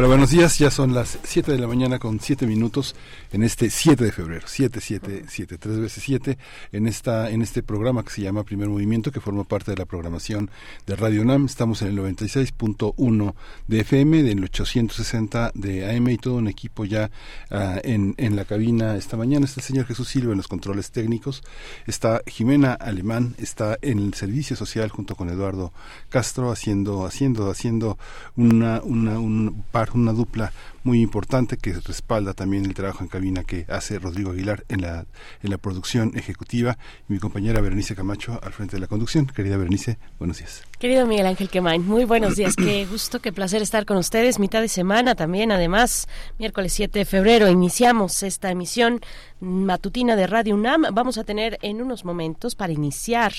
Hola, buenos días. Ya son las 7 de la mañana con 7 minutos en este 7 de febrero. 7, 7, 7, 3 veces 7 en, esta, en este programa que se llama Primer Movimiento, que forma parte de la programación de Radio UNAM. Estamos en el 96.1 de FM, del 860 de AM y todo un equipo ya uh, en, en la cabina esta mañana. Está el señor Jesús Silva en los controles técnicos. Está Jimena Alemán, está en el servicio social junto con Eduardo Castro haciendo, haciendo, haciendo una, una, un par una dupla muy importante que respalda también el trabajo en cabina que hace Rodrigo Aguilar en la, en la producción ejecutiva y mi compañera Berenice Camacho al frente de la conducción. Querida Berenice, buenos días. Querido Miguel Ángel Quemain, muy buenos días. qué gusto, qué placer estar con ustedes. Mitad de semana también, además, miércoles 7 de febrero, iniciamos esta emisión matutina de Radio UNAM. Vamos a tener en unos momentos para iniciar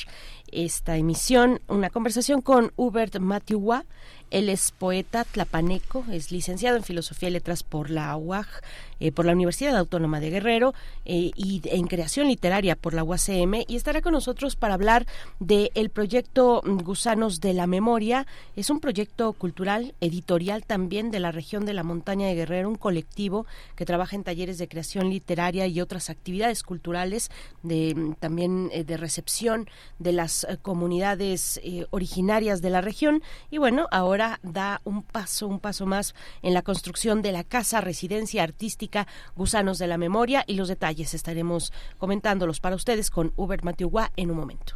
esta emisión una conversación con Hubert Matiua. Él es poeta tlapaneco, es licenciado en Filosofía y Letras por la UAG, eh, por la Universidad Autónoma de Guerrero eh, y en Creación Literaria por la UACM y estará con nosotros para hablar del el proyecto Gusanos de la Memoria. Es un proyecto cultural, editorial también de la región de la Montaña de Guerrero, un colectivo que trabaja en talleres de creación literaria y otras actividades culturales, de, también eh, de recepción de las comunidades originarias de la región. Y bueno, ahora da un paso, un paso más en la construcción de la casa residencia artística Gusanos de la Memoria y los detalles estaremos comentándolos para ustedes con Uber Matiugua en un momento.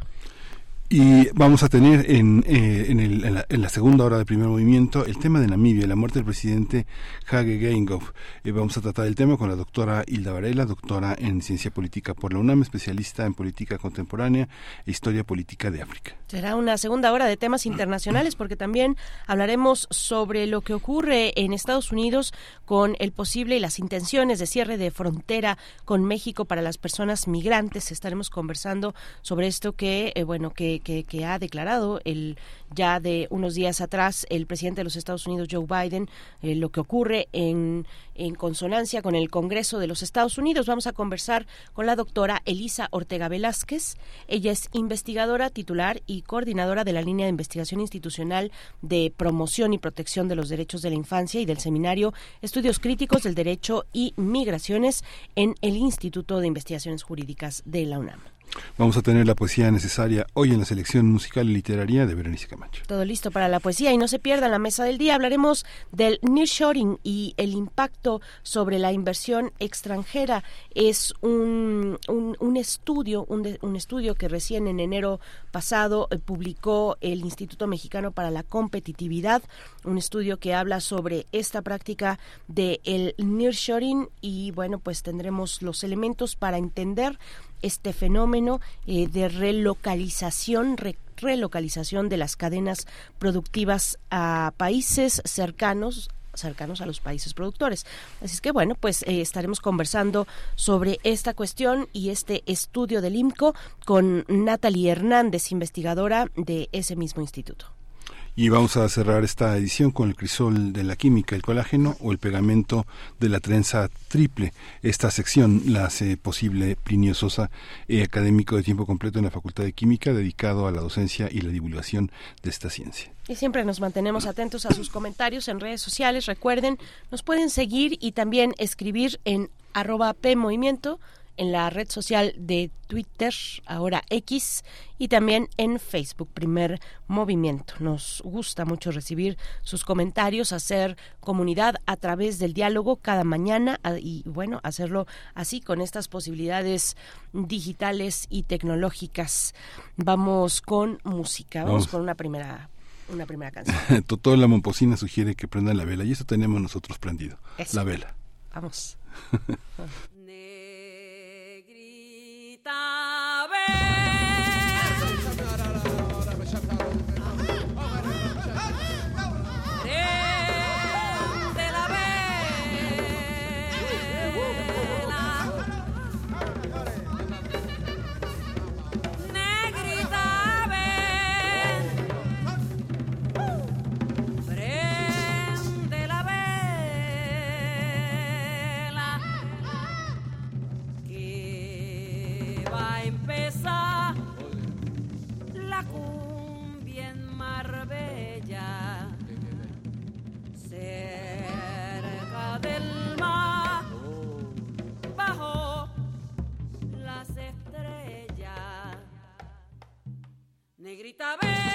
Y vamos a tener en, eh, en, el, en, la, segunda hora del primer movimiento el tema de Namibia, la muerte del presidente Hage Geingob. Eh, vamos a tratar el tema con la doctora Hilda Varela, doctora en ciencia política por la UNAM, especialista en política contemporánea e historia política de África. Será una segunda hora de temas internacionales porque también hablaremos sobre lo que ocurre en Estados Unidos con el posible y las intenciones de cierre de frontera con México para las personas migrantes. Estaremos conversando sobre esto que, eh, bueno, que que, ha declarado el ya de unos días atrás el presidente de los Estados Unidos, Joe Biden, eh, lo que ocurre en, en consonancia con el Congreso de los Estados Unidos. Vamos a conversar con la doctora Elisa Ortega Velázquez. Ella es investigadora titular y coordinadora de la línea de investigación institucional de promoción y protección de los derechos de la infancia y del seminario Estudios Críticos del Derecho y Migraciones en el Instituto de Investigaciones Jurídicas de la UNAM. Vamos a tener la poesía necesaria hoy en la selección musical y literaria de Berenice Camacho. Todo listo para la poesía y no se pierdan la mesa del día. Hablaremos del nearshoring y el impacto sobre la inversión extranjera. Es un, un, un estudio, un, un, estudio que recién en enero pasado eh, publicó el Instituto Mexicano para la Competitividad, un estudio que habla sobre esta práctica del de nearshoring y bueno, pues tendremos los elementos para entender este fenómeno eh, de relocalización, re, relocalización de las cadenas productivas a países cercanos cercanos a los países productores. Así es que bueno, pues eh, estaremos conversando sobre esta cuestión y este estudio del IMCO con Natalie Hernández, investigadora de ese mismo instituto. Y vamos a cerrar esta edición con el crisol de la química, el colágeno o el pegamento de la trenza triple. Esta sección la hace posible Plinio Sosa, eh, académico de tiempo completo en la Facultad de Química, dedicado a la docencia y la divulgación de esta ciencia. Y siempre nos mantenemos atentos a sus comentarios en redes sociales. Recuerden, nos pueden seguir y también escribir en arroba PMovimiento en la red social de Twitter, ahora X, y también en Facebook, Primer Movimiento. Nos gusta mucho recibir sus comentarios, hacer comunidad a través del diálogo cada mañana y bueno, hacerlo así con estas posibilidades digitales y tecnológicas. Vamos con música, vamos, vamos. con una primera una primera canción. Totó la momposina sugiere que prendan la vela y eso tenemos nosotros prendido, eso. la vela. Vamos. した。Negrita, ven.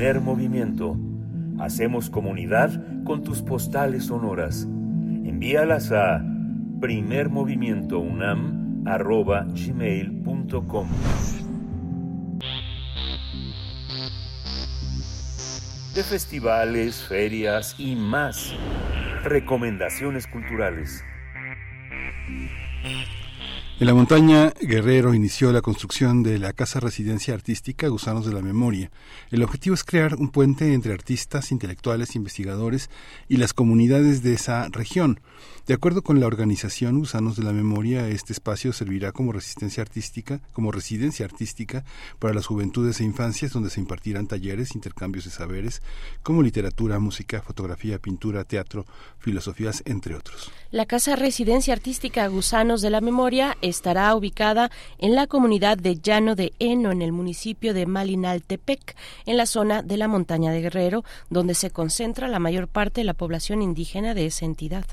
Movimiento. Hacemos comunidad con tus postales sonoras. Envíalas a primermovimientounam.gmail.com De festivales, ferias y más. Recomendaciones culturales. En la montaña Guerrero inició la construcción de la Casa Residencia Artística Gusanos de la Memoria. El objetivo es crear un puente entre artistas, intelectuales, investigadores y las comunidades de esa región. De acuerdo con la organización Gusanos de la Memoria, este espacio servirá como resistencia artística, como residencia artística para las juventudes e infancias donde se impartirán talleres, intercambios de saberes, como literatura, música, fotografía, pintura, teatro, filosofías, entre otros. La Casa Residencia Artística Gusanos de la Memoria estará ubicada en la comunidad de Llano de Eno, en el municipio de Malinaltepec, en la zona de la montaña de Guerrero, donde se concentra la mayor parte de la población indígena de esa entidad.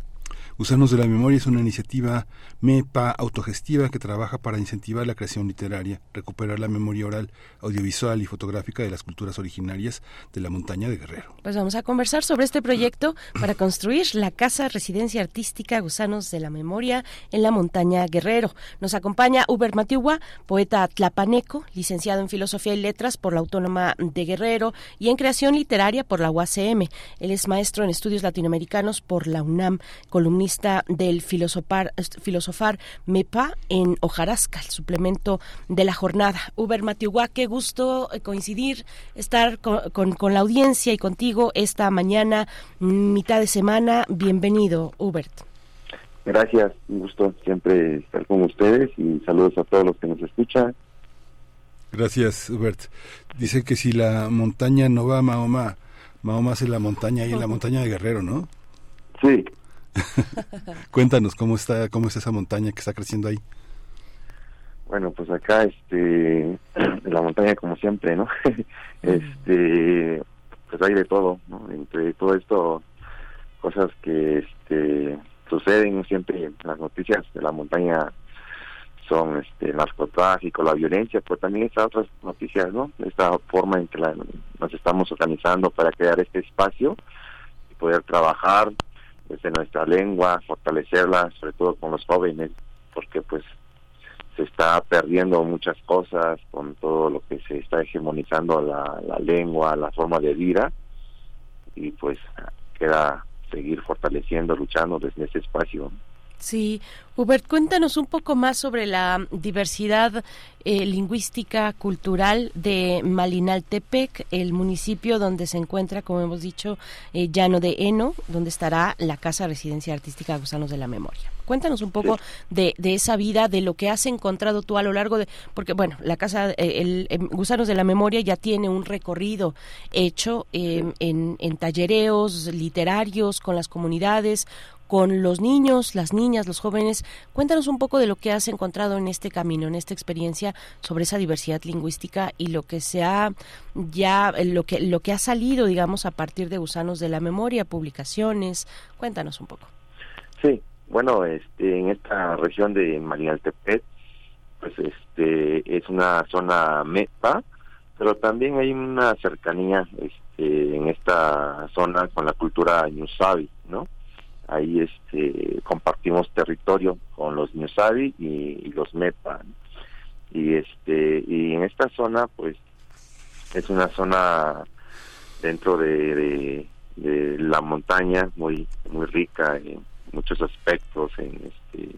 Gusanos de la Memoria es una iniciativa MEPA autogestiva que trabaja para incentivar la creación literaria, recuperar la memoria oral, audiovisual y fotográfica de las culturas originarias de la montaña de Guerrero. Pues vamos a conversar sobre este proyecto para construir la Casa Residencia Artística Gusanos de la Memoria en la montaña Guerrero. Nos acompaña Uber Matiugua, poeta tlapaneco, licenciado en Filosofía y Letras por la Autónoma de Guerrero y en Creación Literaria por la UACM. Él es maestro en Estudios Latinoamericanos por la UNAM, columnista del filosofar, filosofar MEPA en Ojarasca, el suplemento de la jornada. Uber Matiuhua, qué gusto eh, coincidir, estar con, con, la audiencia y contigo esta mañana, mitad de semana. Bienvenido, Hubert. Gracias, un gusto siempre estar con ustedes y saludos a todos los que nos escuchan. Gracias, Hubert. Dice que si la montaña no va a Mahoma, Mahoma hace la montaña ahí en la montaña de Guerrero, ¿no? Sí, Cuéntanos cómo está, cómo es esa montaña que está creciendo ahí. Bueno, pues acá, este, la montaña como siempre, ¿no? este, pues hay de todo, ¿no? Entre todo esto, cosas que, este, suceden siempre, las noticias de la montaña son este el narcotráfico, la violencia, pero también estas otras noticias, ¿no? Esta forma en que nos estamos organizando para crear este espacio y poder trabajar desde nuestra lengua, fortalecerla, sobre todo con los jóvenes, porque pues se está perdiendo muchas cosas con todo lo que se está hegemonizando la, la lengua, la forma de vida, y pues queda seguir fortaleciendo, luchando desde ese espacio. Sí, Hubert, cuéntanos un poco más sobre la diversidad eh, lingüística cultural de Malinaltepec, el municipio donde se encuentra, como hemos dicho, eh, Llano de Eno, donde estará la Casa Residencia Artística Gusanos de la Memoria. Cuéntanos un poco de, esa vida, de lo que has encontrado tú a lo largo de, porque bueno, la Casa eh, el, em, Gusanos de la Memoria ya tiene un recorrido hecho en, en tallereos literarios con las comunidades, con los niños, las niñas, los jóvenes. Cuéntanos un poco de lo que has encontrado en este camino, en esta experiencia sobre esa diversidad lingüística y lo que se ha ya lo que lo que ha salido, digamos, a partir de Gusanos de la Memoria, publicaciones. Cuéntanos un poco. Sí, bueno, este en esta región de Malinaltepec pues este es una zona MEPA, pero también hay una cercanía este en esta zona con la cultura ñusabi, ¿no? Ahí este compartimos territorio con los Ñusabi y, los Mepa y este y en esta zona pues es una zona dentro de, de, la montaña muy muy rica en muchos aspectos en este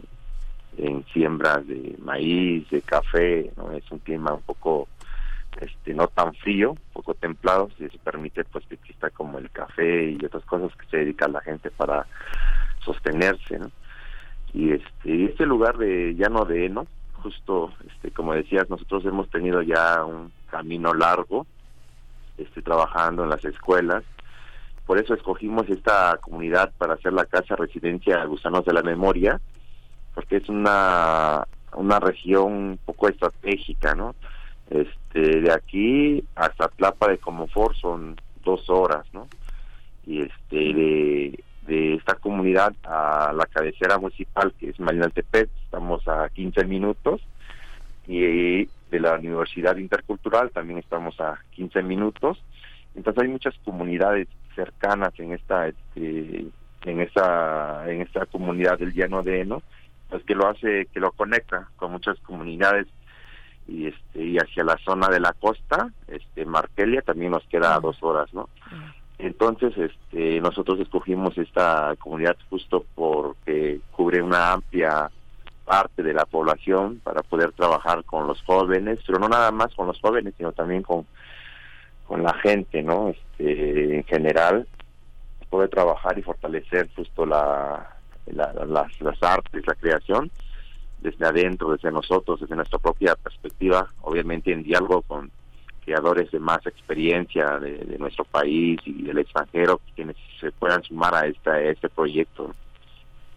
en siembras de maíz de café no es un clima un poco este no tan frío, poco templado, si se permite pues que exista como el café y otras cosas que se dedica la gente para sostenerse, Y este este lugar de llano de Eno, justo este como decías, nosotros hemos tenido ya un camino largo este trabajando en las escuelas. Por eso escogimos esta comunidad para hacer la casa residencia Gusanos de la Memoria, porque es una una región un poco estratégica, ¿no? Este, de aquí hasta Tlapa de Comofor son dos horas, ¿no? Y este, de, esta comunidad a la cabecera municipal, que es Malinaltepec, estamos a 15 minutos, y de la Universidad Intercultural también estamos a 15 minutos, Entonces hay muchas comunidades cercanas en esta este, en esta en esta comunidad del llano de Eno, pues que lo hace que lo conecta con muchas comunidades y este y hacia la zona de la costa, este Markelia también nos queda a dos horas, ¿no? Entonces, este, nosotros escogimos esta comunidad justo porque cubre una amplia parte de la población para poder trabajar con los jóvenes, pero no nada más con los jóvenes, sino también con, con la gente, ¿no? Este, en general, poder trabajar y fortalecer justo la, las, las artes, la creación, desde adentro, desde nosotros, desde nuestra propia perspectiva, obviamente en diálogo con creadores de más experiencia de, nuestro país y del extranjero quienes se puedan sumar a, esta, a este proyecto.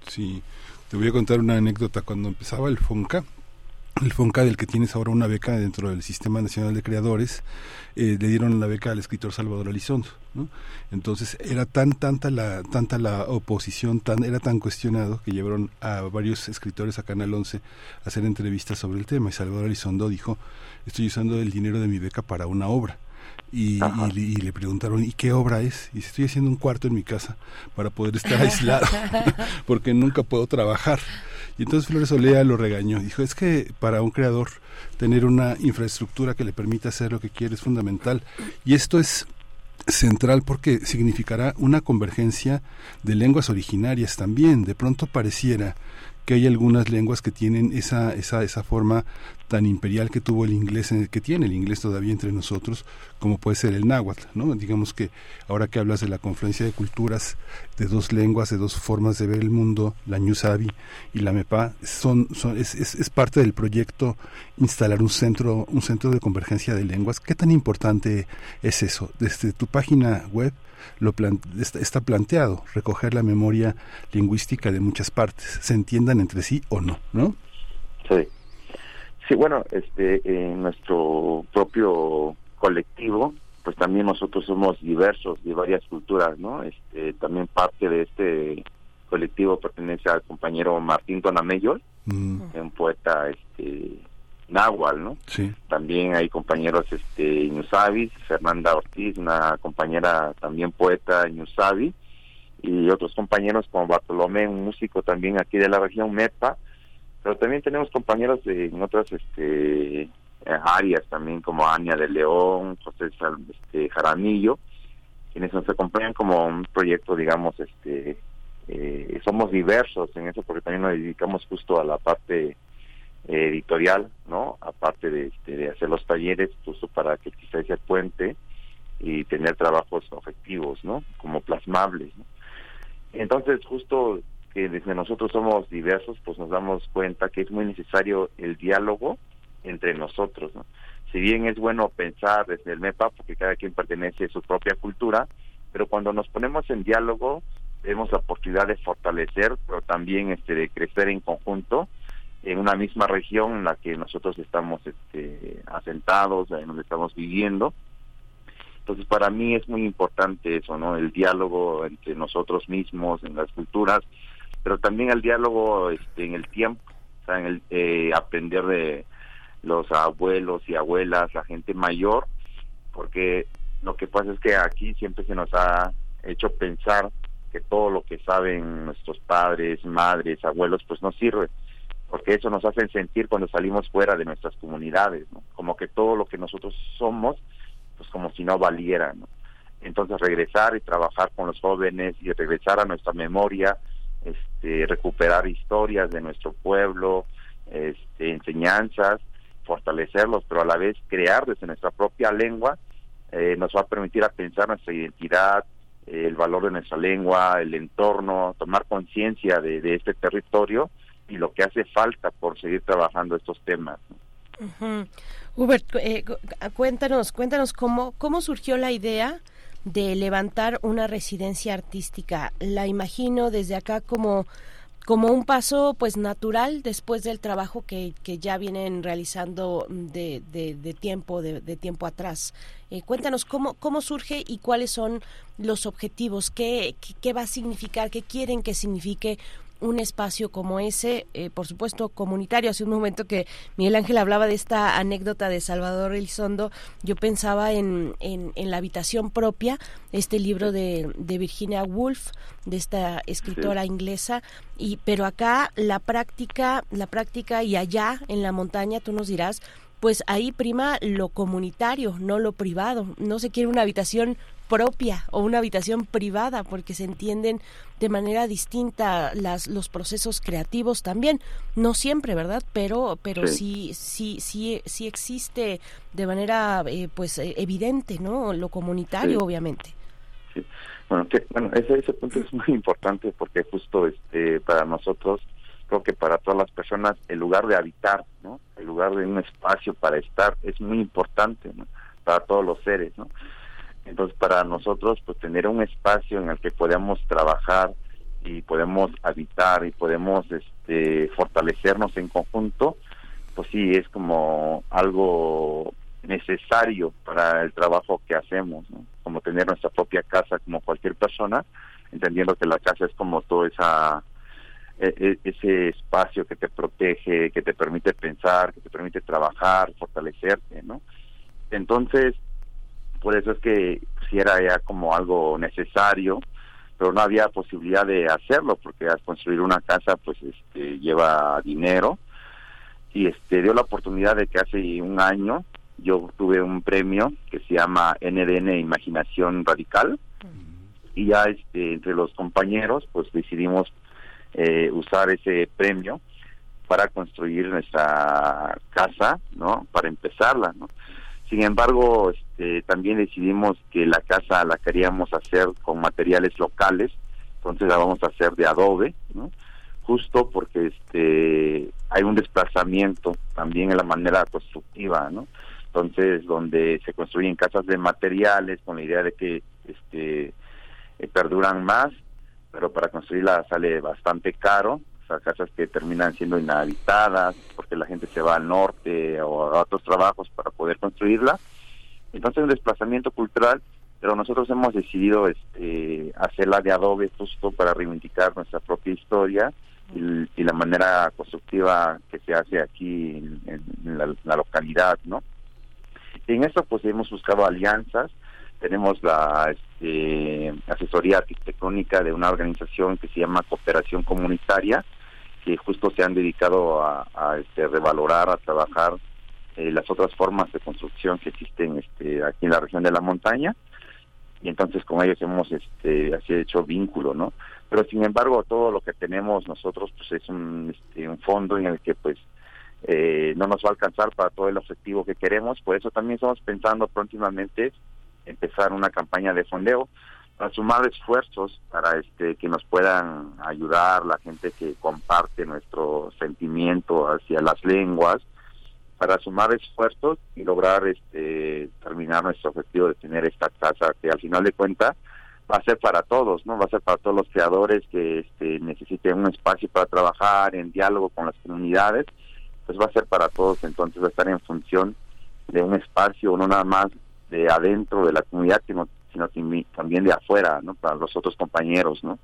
Sí, te voy a contar una anécdota. Cuando empezaba el FONCA, el FONCA del que tienes ahora una beca dentro del Sistema Nacional de Creadores, eh, le dieron la beca al escritor Salvador Elizondo, ¿no? Entonces era tan tanta la tanta la oposición, tan era tan cuestionado que llevaron a varios escritores a Canal 11 a hacer entrevistas sobre el tema y Salvador Elizondo dijo, "Estoy usando el dinero de mi beca para una obra." Y, le preguntaron, ¿y qué obra es? Y estoy haciendo un cuarto en mi casa para poder estar aislado, porque nunca puedo trabajar. Y entonces Flores Olea lo regañó. Dijo, es que para un creador tener una infraestructura que le permita hacer lo que quiere es fundamental. Y esto es central porque significará una convergencia de lenguas originarias también. De pronto pareciera que hay algunas lenguas que tienen esa, esa, esa forma tan imperial que tuvo el inglés, que tiene el inglés todavía entre nosotros, como puede ser el náhuatl, ¿no? Digamos que ahora que hablas de la confluencia de culturas, de dos lenguas, de dos formas de ver el mundo, la Ñusabi y la MEPA, son, son es, es, es, parte del proyecto instalar un centro, un centro de convergencia de lenguas. ¿Qué tan importante es eso? Desde tu página web, lo está, planteado, recoger la memoria lingüística de muchas partes, se entiendan entre sí o no, ¿no? Sí. Sí, bueno, este, en nuestro propio colectivo, pues también nosotros somos diversos de varias culturas, ¿no? Este, también parte de este colectivo pertenece al compañero Martín Tonamello, mm. un poeta este, náhuatl, ¿no? Sí. También hay compañeros este Ñusavis, Fernanda Ortiz, una compañera también poeta Ñusavi, y otros compañeros como Bartolomé, un músico también aquí de la región MEPA, pero también tenemos compañeros de, en otras este áreas también como Ania de León, José este, Jaramillo, quienes nos acompañan como un proyecto, digamos, este eh, somos diversos en eso porque también nos dedicamos justo a la parte editorial, ¿no? Aparte de, este, de, hacer los talleres, justo para que quizás ese puente y tener trabajos objetivos, ¿no? Como plasmables, ¿no? Entonces, justo que desde nosotros somos diversos, pues nos damos cuenta que es muy necesario el diálogo entre nosotros, ¿no? Si bien es bueno pensar desde el MEPA, porque cada quien pertenece a su propia cultura, pero cuando nos ponemos en diálogo, tenemos la oportunidad de fortalecer, pero también este, de crecer en conjunto en una misma región en la que nosotros estamos este, asentados, en donde estamos viviendo. Entonces, para mí es muy importante eso, ¿no? El diálogo entre nosotros mismos, en las culturas, pero también el diálogo este, en el tiempo, o sea, en el eh, aprender de los abuelos y abuelas, la gente mayor, porque lo que pasa es que aquí siempre se nos ha hecho pensar que todo lo que saben nuestros padres, madres, abuelos, pues no sirve porque eso nos hace sentir cuando salimos fuera de nuestras comunidades, como que todo lo que nosotros somos, pues como si no valiera. ¿no? Entonces regresar y trabajar con los jóvenes y regresar a nuestra memoria, este, recuperar historias de nuestro pueblo, este, enseñanzas, fortalecerlos, pero a la vez crear desde nuestra propia lengua, eh, nos va a permitir a pensar nuestra identidad, el valor de nuestra lengua, el entorno, tomar conciencia de, de este territorio y lo que hace falta por seguir trabajando estos temas. Eh, cuéntanos, cuéntanos cómo, cómo surgió la idea de levantar una residencia artística. La imagino desde acá como como un paso pues natural después del trabajo que, que ya vienen realizando de, de, tiempo de, tiempo atrás eh, cuéntanos cómo cómo surge y cuáles son los objetivos qué, qué va a significar qué quieren que signifique un espacio como ese, eh, por supuesto comunitario. Hace un momento que Miguel Ángel hablaba de esta anécdota de Salvador Elizondo, yo pensaba en, en, la habitación propia, este libro de, de Virginia Woolf, de esta escritora inglesa, y pero acá la práctica, la práctica y allá en la montaña, tú nos dirás, pues ahí prima lo comunitario, no lo privado. No se quiere una habitación propia o una habitación privada porque se entienden de manera distinta las, los procesos creativos también. No siempre verdad pero pero sí. sí sí sí, existe de manera eh, pues eh, evidente no lo comunitario obviamente. Sí. bueno que, bueno ese ese punto es muy importante porque justo este para nosotros creo que para todas las personas el lugar de habitar no el lugar de un espacio para estar es muy importante para todos los seres no entonces, para nosotros, pues tener un espacio en el que podamos trabajar y podemos habitar y podemos este, fortalecernos en conjunto, pues sí, es como algo necesario para el trabajo que hacemos, como tener nuestra propia casa como cualquier persona, entendiendo que la casa es como todo esa ese espacio que te protege, que te permite pensar, que te permite trabajar, fortalecerte, ¿no? Entonces, por eso es que si era ya como algo necesario, pero no había posibilidad de hacerlo porque al construir una casa pues este lleva dinero. Y este dio la oportunidad de que hace un año yo tuve un premio que se llama NDN Imaginación Radical. Y ya este, entre los compañeros pues decidimos eh, usar ese premio para construir nuestra casa, ¿no? Para empezarla. Sin embargo, este, también decidimos que la casa la queríamos hacer con materiales locales, entonces la vamos a hacer de adobe, ¿no? justo porque este hay un desplazamiento también en la manera constructiva, ¿no? Entonces, donde se construyen casas de materiales con la idea de que este eh, perduran más, pero para construirla sale bastante caro, casas que terminan siendo inhabitadas porque la gente se va al norte o a otros trabajos para poder construirla. Entonces un desplazamiento cultural, pero nosotros hemos decidido este, hacerla de adobe justo para reivindicar nuestra propia historia y, la manera constructiva que se hace aquí en, la, localidad, ¿no? En esto pues hemos buscado alianzas, tenemos la este, asesoría arquitectónica de una organización que se llama Cooperación Comunitaria, que justo se han dedicado a, este, revalorar, a trabajar eh, las otras formas de construcción que existen este, aquí en la región de la montaña y entonces con ellos hemos este, así hecho vínculo, ¿no? Pero sin embargo todo lo que tenemos nosotros pues es un, este, un fondo en el que pues eh, no nos va a alcanzar para todo el objetivo que queremos, por eso también estamos pensando próximamente empezar una campaña de fondeo a sumar esfuerzos para este que nos puedan ayudar la gente que comparte nuestro sentimiento hacia las lenguas para sumar esfuerzos y lograr este terminar nuestro objetivo de tener esta casa que al final de cuentas va a ser para todos, ¿no? Va a ser para todos los creadores que este, necesiten un espacio para trabajar en diálogo con las comunidades, pues va a ser para todos, entonces va a estar en función de un espacio, no nada más de adentro de la comunidad, sino sino también de afuera, ¿no? Para los otros compañeros, ¿no?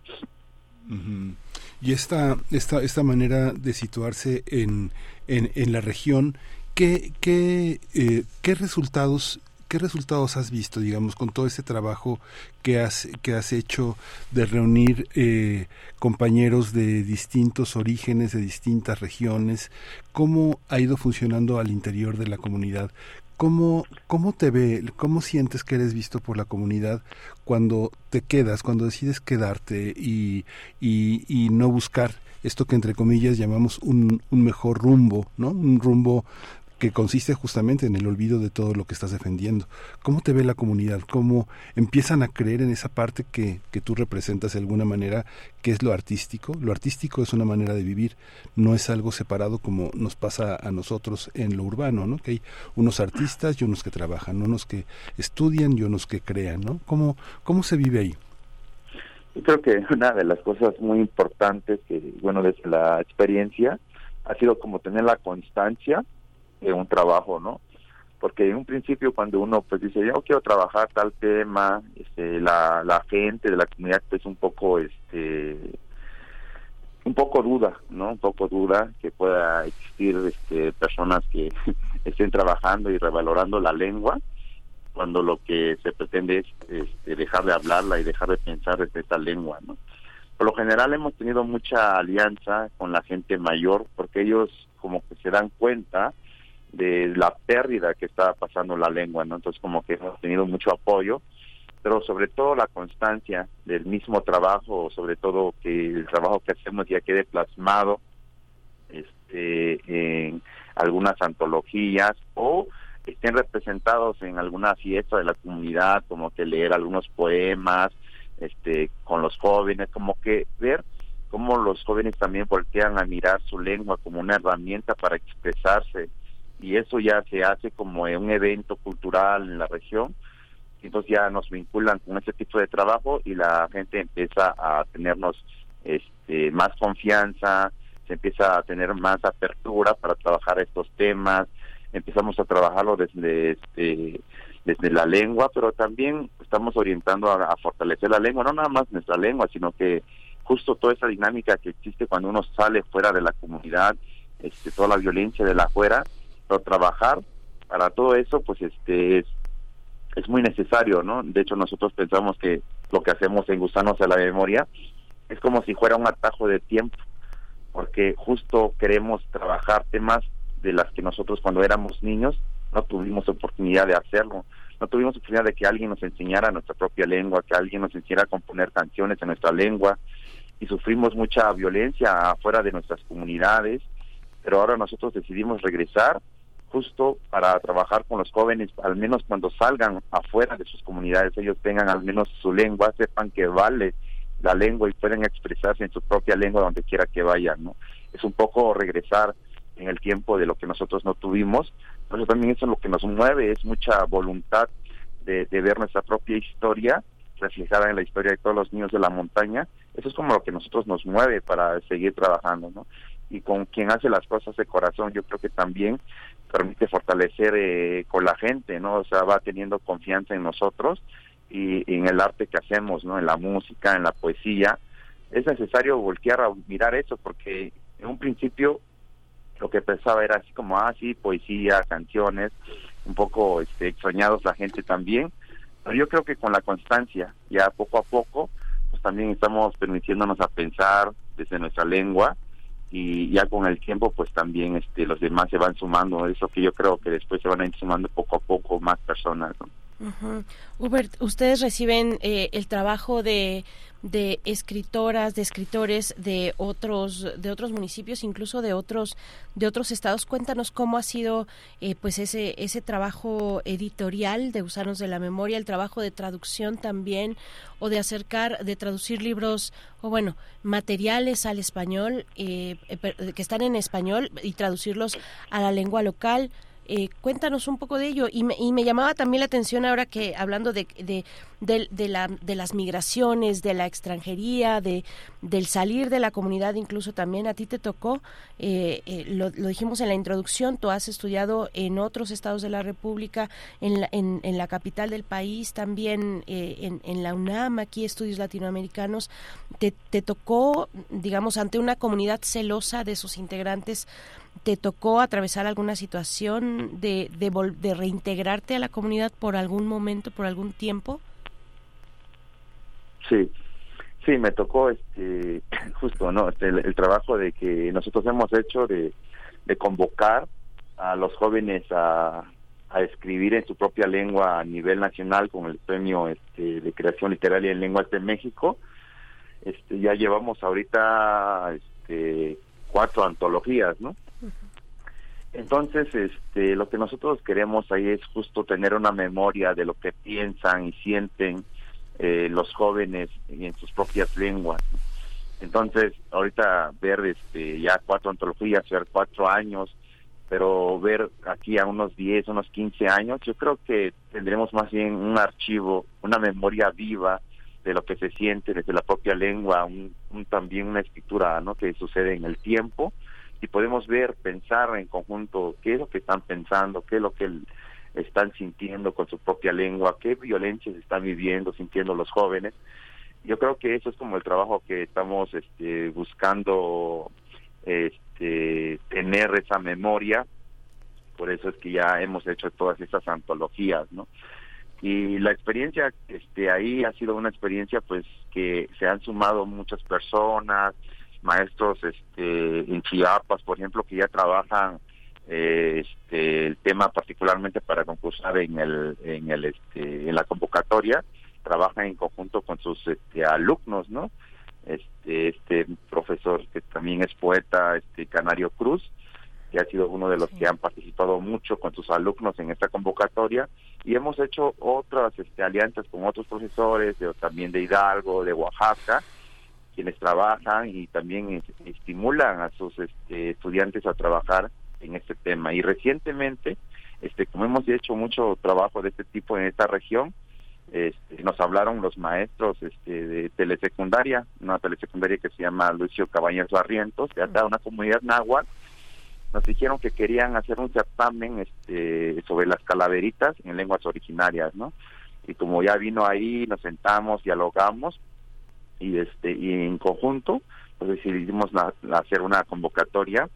Y esta, esta, esta manera de situarse en, en, en la región, ¿qué, qué, eh, qué resultados ¿Qué resultados has visto, digamos, con todo este trabajo que has, que has hecho de reunir eh, compañeros de distintos orígenes, de distintas regiones? ¿Cómo ha ido funcionando al interior de la comunidad? ¿Cómo, ¿Cómo te ve, cómo sientes que eres visto por la comunidad cuando te quedas, cuando decides quedarte y, y, y no buscar esto que entre comillas llamamos un, un mejor rumbo, ¿no? Un rumbo que consiste justamente en el olvido de todo lo que estás defendiendo. ¿Cómo te ve la comunidad? ¿Cómo empiezan a creer en esa parte que, que tú representas de alguna manera, que es lo artístico? Lo artístico es una manera de vivir, no es algo separado como nos pasa a nosotros en lo urbano, ¿no? Que hay unos artistas y unos que trabajan, unos que estudian y unos que crean, ¿no? ¿Cómo, cómo se vive ahí? Yo creo que una de las cosas muy importantes que, bueno, desde la experiencia, ha sido como tener la constancia un trabajo, ¿no? Porque en un principio cuando uno pues dice, yo quiero trabajar tal tema, este, la, la gente de la comunidad pues un poco, este, un poco duda, ¿no? Un poco duda que pueda existir este, personas que estén trabajando y revalorando la lengua cuando lo que se pretende es este, dejar de hablarla y dejar de pensar desde esta lengua, ¿no? Por lo general hemos tenido mucha alianza con la gente mayor porque ellos como que se dan cuenta de la pérdida que está pasando la lengua, ¿no? Entonces como que hemos tenido mucho apoyo, pero sobre todo la constancia del mismo trabajo, sobre todo que el trabajo que hacemos ya quede plasmado este en algunas antologías o estén representados en alguna fiesta de la comunidad, como que leer algunos poemas, este, con los jóvenes, como que ver cómo los jóvenes también voltean a mirar su lengua como una herramienta para expresarse y eso ya se hace como un evento cultural en la región entonces ya nos vinculan con ese tipo de trabajo y la gente empieza a tenernos este más confianza se empieza a tener más apertura para trabajar estos temas empezamos a trabajarlo desde este desde la lengua pero también estamos orientando a, a fortalecer la lengua no nada más nuestra lengua sino que justo toda esa dinámica que existe cuando uno sale fuera de la comunidad este toda la violencia de la afuera pero trabajar para todo eso pues este es, es muy necesario no de hecho nosotros pensamos que lo que hacemos en gusanos a la memoria es como si fuera un atajo de tiempo porque justo queremos trabajar temas de las que nosotros cuando éramos niños no tuvimos oportunidad de hacerlo no tuvimos oportunidad de que alguien nos enseñara nuestra propia lengua que alguien nos enseñara a componer canciones en nuestra lengua y sufrimos mucha violencia afuera de nuestras comunidades pero ahora nosotros decidimos regresar justo para trabajar con los jóvenes, al menos cuando salgan afuera de sus comunidades, ellos tengan al menos su lengua, sepan que vale la lengua y pueden expresarse en su propia lengua donde quiera que vayan, ¿no? Es un poco regresar en el tiempo de lo que nosotros no tuvimos, pero también eso es lo que nos mueve, es mucha voluntad de, de ver nuestra propia historia reflejada en la historia de todos los niños de la montaña, eso es como lo que nosotros nos mueve para seguir trabajando, ¿no? Y con quien hace las cosas de corazón, yo creo que también permite fortalecer eh, con la gente, ¿no? O sea, va teniendo confianza en nosotros y, en el arte que hacemos, ¿no? En la música, en la poesía. Es necesario voltear a mirar eso porque en un principio lo que pensaba era así como, ah, sí, poesía, canciones, un poco este, extrañados la gente también, pero yo creo que con la constancia, ya poco a poco, pues también estamos permitiéndonos a pensar desde nuestra lengua y ya con el tiempo pues también este los demás se van sumando eso que yo creo que después se van a ir sumando poco a poco más personas ¿no? Hubert, ustedes reciben eh, el trabajo de, de escritoras, de escritores de otros, de otros municipios, incluso de otros, de otros estados. Cuéntanos cómo ha sido, eh, pues ese, ese trabajo editorial de Gusanos de la Memoria, el trabajo de traducción también, o de acercar, de traducir libros, o bueno, materiales al español eh, que están en español y traducirlos a la lengua local. Eh, cuéntanos un poco de ello. Y me, y me, llamaba también la atención ahora que hablando de, de, de, la, de las migraciones, de la extranjería, de, del salir de la comunidad, incluso también a ti te tocó, eh, eh, lo, dijimos en la introducción, tú has estudiado en otros estados de la República, en la, en, en la capital del país, también en, en, la UNAM, aquí estudios latinoamericanos. Te, te tocó, digamos, ante una comunidad celosa de sus integrantes, ¿Te tocó atravesar alguna situación de, de, de, reintegrarte a la comunidad por algún momento, por algún tiempo? Sí, sí, me tocó este justo, ¿no? Este, el, trabajo de que nosotros hemos hecho de, de convocar a los jóvenes a, a escribir en su propia lengua a nivel nacional con el premio este, de creación literaria en lenguas de México. Este, ya llevamos ahorita este, cuatro antologías, ¿no? Entonces, este, lo que nosotros queremos ahí es justo tener una memoria de lo que piensan y sienten eh, los jóvenes en sus propias lenguas. Entonces, ahorita ver este, ya cuatro antologías, ver cuatro años, pero ver aquí a unos 10, unos 15 años, yo creo que tendremos más bien un archivo, una memoria viva de lo que se siente desde la propia lengua, un, también una escritura ¿no? que sucede en el tiempo y podemos ver, pensar en conjunto qué es lo que están pensando, qué es lo que están sintiendo con su propia lengua, qué violencias están viviendo, sintiendo los jóvenes yo creo que eso es como el trabajo que estamos este, buscando este, tener esa memoria, por eso es que ya hemos hecho todas estas antologías, ¿no? Y la experiencia este, ahí ha sido una experiencia pues que se han sumado muchas personas, maestros este, en Chiapas, por ejemplo, que ya trabajan eh, este, el tema particularmente para concursar en el, en el, este, en la convocatoria, trabajan en conjunto con sus este, alumnos, ¿no? Este, este profesor que también es poeta, este Canario Cruz, que ha sido uno de los que han participado mucho con sus alumnos en esta convocatoria y hemos hecho otras este, alianzas con otros profesores de, también de Hidalgo, de Oaxaca, quienes trabajan y también estimulan a sus este, estudiantes a trabajar en este tema. Y recientemente, este, como hemos hecho mucho trabajo de este tipo en esta región, este, nos hablaron los maestros este, de telesecundaria, una telesecundaria que se llama Lucio Cabañas Barrientos, de acá una comunidad náhuatl, nos dijeron que querían hacer un certamen este, sobre las calaveritas en lenguas originarias, ¿no? Y como ya vino ahí, nos sentamos, dialogamos y este y en conjunto pues decidimos hacer una convocatoria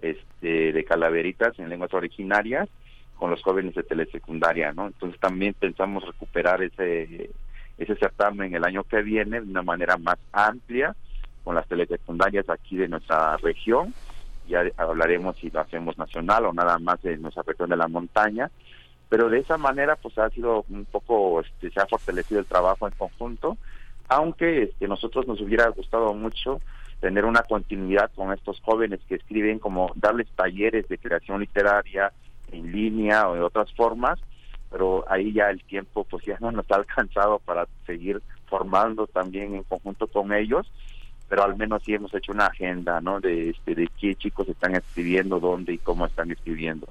este de calaveritas en lenguas originarias con los jóvenes de telesecundaria, ¿no? Entonces también pensamos recuperar ese ese certamen el año que viene de una manera más amplia con las telesecundarias aquí de nuestra región ya hablaremos si lo hacemos nacional o nada más de nuestra región de la montaña, pero de esa manera pues ha sido un poco, este, se ha fortalecido el trabajo en conjunto, aunque este, nosotros nos hubiera gustado mucho tener una continuidad con estos jóvenes que escriben, como darles talleres de creación literaria en línea o de otras formas, pero ahí ya el tiempo pues ya no nos ha alcanzado para seguir formando también en conjunto con ellos pero al menos sí hemos hecho una agenda, ¿no? De, este, de qué chicos están escribiendo, dónde y cómo están escribiendo.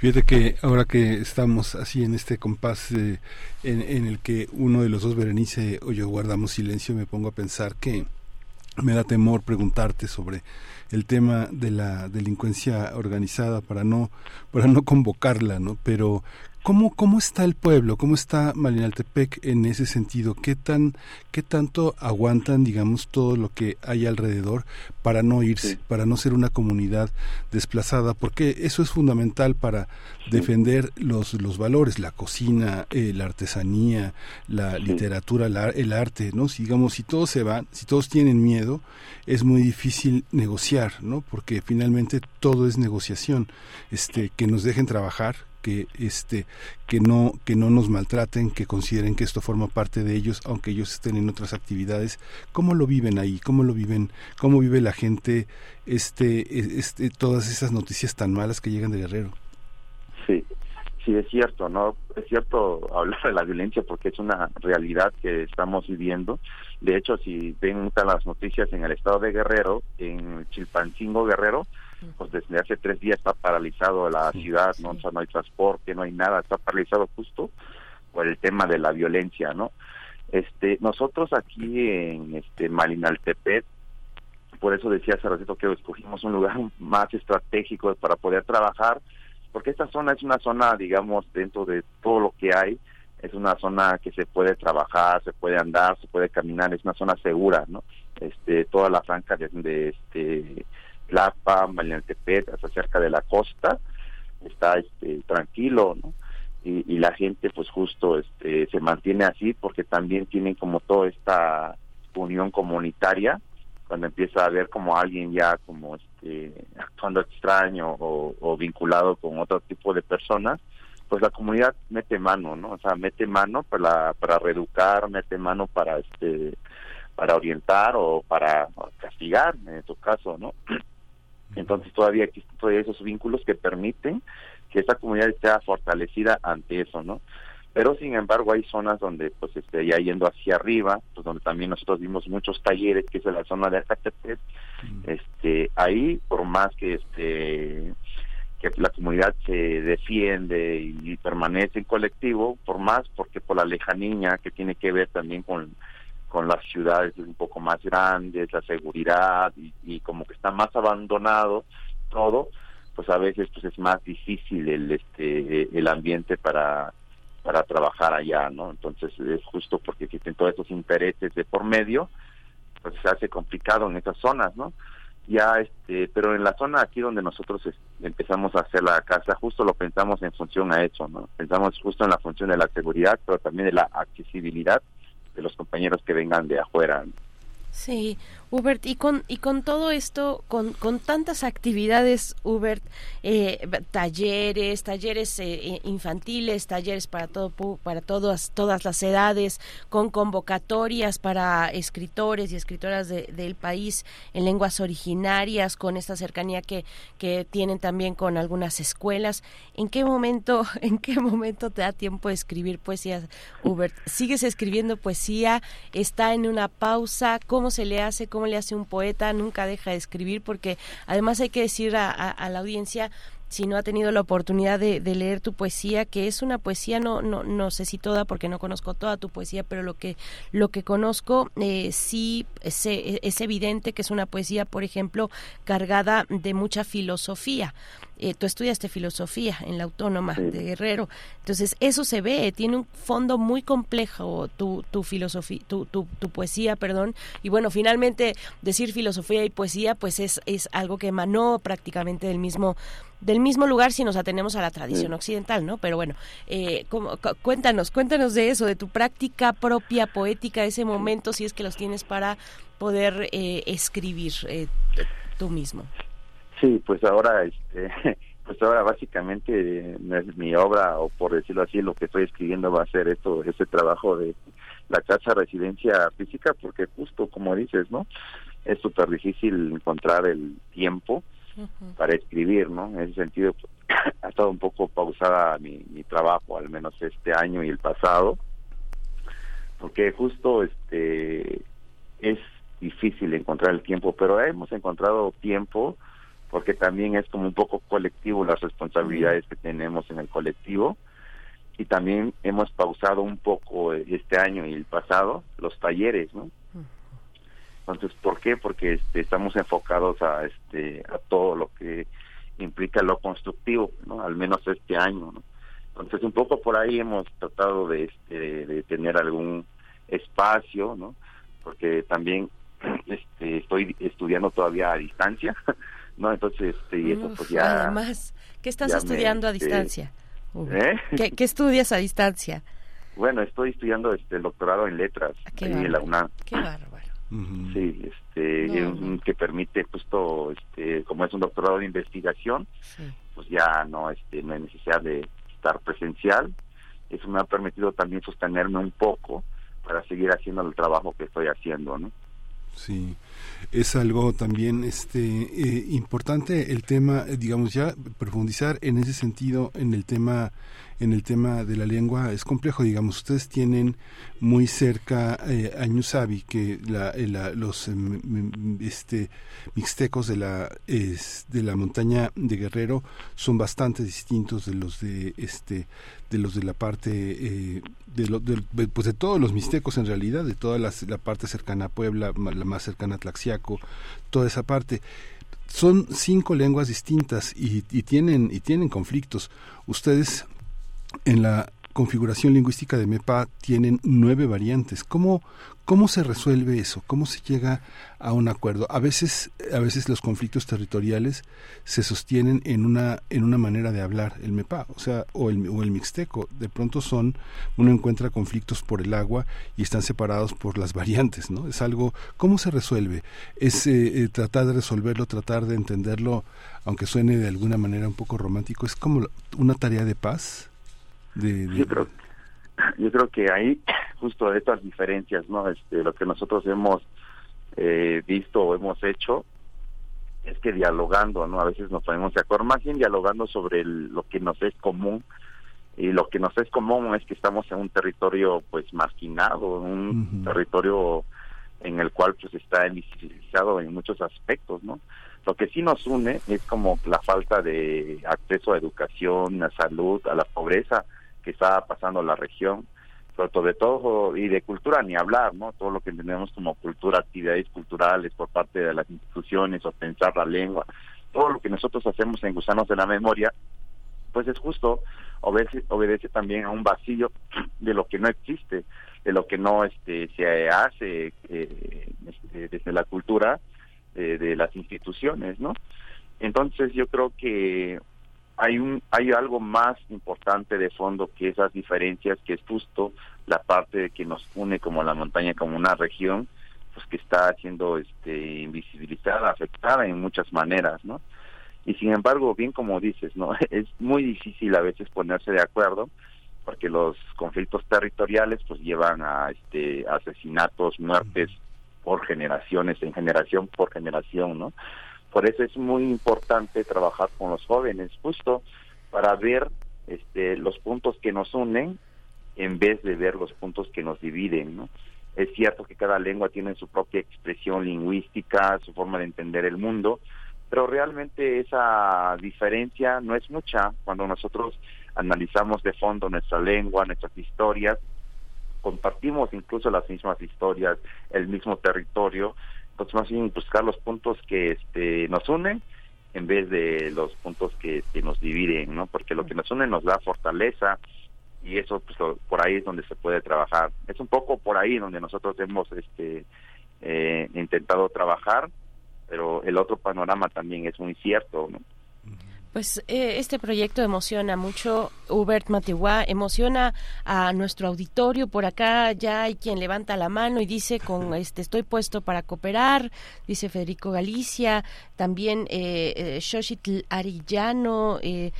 Fíjate que ahora que estamos así en este compás en, en, el que uno de los dos, Berenice o yo, guardamos silencio, me pongo a pensar que me da temor preguntarte sobre el tema de la delincuencia organizada para no para no convocarla, ¿no? Pero ¿Cómo, ¿Cómo está el pueblo? ¿Cómo está Malinaltepec en ese sentido? ¿Qué, tan, ¿Qué tanto aguantan, digamos, todo lo que hay alrededor para no irse, para no ser una comunidad desplazada? Porque eso es fundamental para defender los, los valores, la cocina, eh, la artesanía, la literatura, el arte, ¿no? Si, digamos, si todos se van, si todos tienen miedo, es muy difícil negociar, ¿no? Porque finalmente todo es negociación. Este, que nos dejen trabajar, que este que no que no nos maltraten que consideren que esto forma parte de ellos aunque ellos estén en otras actividades. Cómo lo viven ahí cómo lo viven cómo vive la gente este este todas esas noticias tan malas que llegan de Guerrero sí sí es cierto no es cierto hablar de la violencia porque es una realidad que estamos viviendo. De hecho si ven las noticias en el estado de Guerrero en Chilpancingo Guerrero pues desde hace tres días está paralizado la ciudad, ¿no? no hay transporte, no hay nada, está paralizado justo por el tema de la violencia, ¿no? Este, nosotros aquí en este Malinaltepet, por eso decía hace ratito que escogimos un lugar más estratégico para poder trabajar, porque esta zona es una zona, digamos, dentro de todo lo que hay, es una zona que se puede trabajar, se puede andar, se puede caminar, es una zona segura, ¿no? Este, toda la franja de, de este Tlapa, Malinaltepet, hasta cerca de la costa, está este, tranquilo, ¿no? Y, la gente pues justo este, se mantiene así porque también tienen como toda esta unión comunitaria cuando empieza a ver como alguien ya como este actuando extraño o, vinculado con otro tipo de personas pues la comunidad mete mano no o sea mete mano para para reeducar mete mano para este para orientar o para castigar en tu caso no entonces todavía existen todavía esos vínculos que permiten que esta comunidad esté fortalecida ante eso, ¿no? Pero sin embargo hay zonas donde pues este ya yendo hacia arriba, pues donde también nosotros vimos muchos talleres, que es la zona de Acatepec, este ahí por más que este que la comunidad se defiende y permanece en colectivo, por más porque por la lejanía que tiene que ver también con con las ciudades un poco más grandes, la seguridad y, como que está más abandonado todo, pues a veces pues es más difícil el este el ambiente para para trabajar allá, ¿no? Entonces es justo porque existen todos estos intereses de por medio, pues se hace complicado en esas zonas, ¿no? Ya, este, pero en la zona aquí donde nosotros empezamos a hacer la casa, justo lo pensamos en función a eso, ¿no? Pensamos justo en la función de la seguridad, pero también de la accesibilidad de los compañeros que vengan de afuera. Sí, Hubert, y con, y con todo esto, con, con tantas actividades, Hubert, eh, talleres, talleres eh, eh, infantiles, talleres para todo para todas, todas las edades, con convocatorias para escritores y escritoras del país en lenguas originarias, con esta cercanía que, que tienen también con algunas escuelas. ¿En qué momento, en qué momento te da tiempo de escribir poesía, Hubert? ¿Sigues escribiendo poesía? ¿Está en una pausa? ¿Cómo se le hace? cómo le hace un poeta, nunca deja de escribir, porque además hay que decir a, la audiencia si no ha tenido la oportunidad de, leer tu poesía, que es una poesía, no, no, no sé si toda, porque no conozco toda tu poesía, pero lo que, lo que conozco eh, sí es, es, evidente que es una poesía, por ejemplo, cargada de mucha filosofía. Eh, tú estudiaste filosofía en la Autónoma de Guerrero, entonces eso se ve, tiene un fondo muy complejo tu, tu filosofía, tu, tu, poesía, perdón, y bueno, finalmente decir filosofía y poesía pues es, es algo que emanó prácticamente del mismo del mismo lugar si nos atenemos a la tradición occidental, ¿no? Pero bueno, eh, cuéntanos, cuéntanos de eso, de tu práctica propia poética, de ese momento, si es que los tienes para poder eh, escribir eh, tú mismo. Sí, pues ahora, este, pues ahora básicamente mi obra, o por decirlo así, lo que estoy escribiendo va a ser esto, ese trabajo de la casa residencia física, porque justo como dices, ¿no? Es súper difícil encontrar el tiempo para escribir, ¿no? En ese sentido, ha estado un poco pausada mi, mi trabajo, al menos este año y el pasado, porque justo este es difícil encontrar el tiempo, pero hemos encontrado tiempo porque también es como un poco colectivo las responsabilidades que tenemos en el colectivo y también hemos pausado un poco este año y el pasado los talleres, ¿no? Entonces, ¿por qué? Porque este, estamos enfocados a este a todo lo que implica lo constructivo, ¿no? Al menos este año, ¿no? Entonces, un poco por ahí hemos tratado de, este, de tener algún espacio, ¿no? Porque también este, estoy estudiando todavía a distancia, ¿no? Entonces, este, y eso pues ya... Además, ¿qué estás estudiando a este, distancia? ¿Eh? ¿Qué, estudias a distancia? Bueno, estoy estudiando este el doctorado en letras ah, en la UNAM. Qué bárbaro. Sí, este, que permite justo, este, como es un doctorado de investigación, pues ya no, este, no hay necesidad de estar presencial. Eso me ha permitido también sostenerme un poco para seguir haciendo el trabajo que estoy haciendo, ¿no? Sí, es algo también este eh, importante el tema, digamos ya profundizar en ese sentido en el tema en el tema de la lengua es complejo, digamos, ustedes tienen muy cerca eh, a Ñusabi, que la, eh, los em, este, mixtecos de la, de la montaña de Guerrero son bastante distintos de los de, este, de los de la parte eh, de, pues de todos los mixtecos en realidad de toda la, parte cercana a Puebla la más cercana a Tlaxiaco toda esa parte. Son cinco lenguas distintas y, y tienen y tienen conflictos. Ustedes en la configuración lingüística de MEPA tienen nueve variantes. ¿Cómo, ¿Cómo se resuelve eso? ¿Cómo se llega a un acuerdo? A veces, a veces los conflictos territoriales se sostienen en una, en una manera de hablar, el MEPA, o sea, o el, o el mixteco. De pronto son, uno encuentra conflictos por el agua y están separados por las variantes, ¿no? Es algo, ¿cómo se resuelve? Es eh, eh, tratar de resolverlo, tratar de entenderlo, aunque suene de alguna manera un poco romántico, es como una tarea de paz yo creo yo creo que ahí justo estas diferencias no este lo que nosotros hemos eh, visto o hemos hecho es que dialogando no a veces nos ponemos de acuerdo más bien dialogando sobre lo que nos es común. Y lo que nos es común es que estamos en un territorio pues marginado un territorio en el cual pues está invisibilizado en muchos aspectos no lo que sí nos une es como la falta de acceso a educación a salud a la pobreza que está pasando la región, sobre todo, y de cultura ni hablar, ¿no? Todo lo que entendemos como cultura, actividades culturales por parte de las instituciones o pensar la lengua, todo lo que nosotros hacemos en Gusanos de la Memoria, pues es justo, obedece, obedece también a un vacío de lo que no existe, de lo que no este, se hace eh, este, desde la cultura de las instituciones, ¿no? Entonces yo creo que hay un hay algo más importante de fondo que esas diferencias que es justo la parte que nos une como la montaña como una región pues que está siendo este invisibilizada afectada en muchas maneras no y sin embargo bien como dices no es muy difícil a veces ponerse de acuerdo porque los conflictos territoriales pues llevan a este asesinatos muertes por generaciones en generación por generación no por eso es muy importante trabajar con los jóvenes, justo para ver este, los puntos que nos unen en vez de ver los puntos que nos dividen, ¿no? Es cierto que cada lengua tiene su propia expresión lingüística, su forma de entender el mundo, pero realmente esa diferencia no es mucha cuando nosotros analizamos de fondo nuestra lengua, nuestras historias, compartimos incluso las mismas historias, el mismo territorio, entonces más bien buscar los puntos que este, nos unen en vez de los puntos que, nos dividen, ¿no? Porque lo que nos une nos da fortaleza y eso pues por ahí es donde se puede trabajar. Es un poco por ahí donde nosotros hemos este eh, intentado trabajar, pero el otro panorama también es muy cierto, ¿no? Pues eh, este proyecto emociona mucho, Hubert Matehuá, emociona a nuestro auditorio. Por acá ya hay quien levanta la mano y dice con este estoy puesto para cooperar, dice Federico Galicia, también eh, eh Xochitl Arillano eh,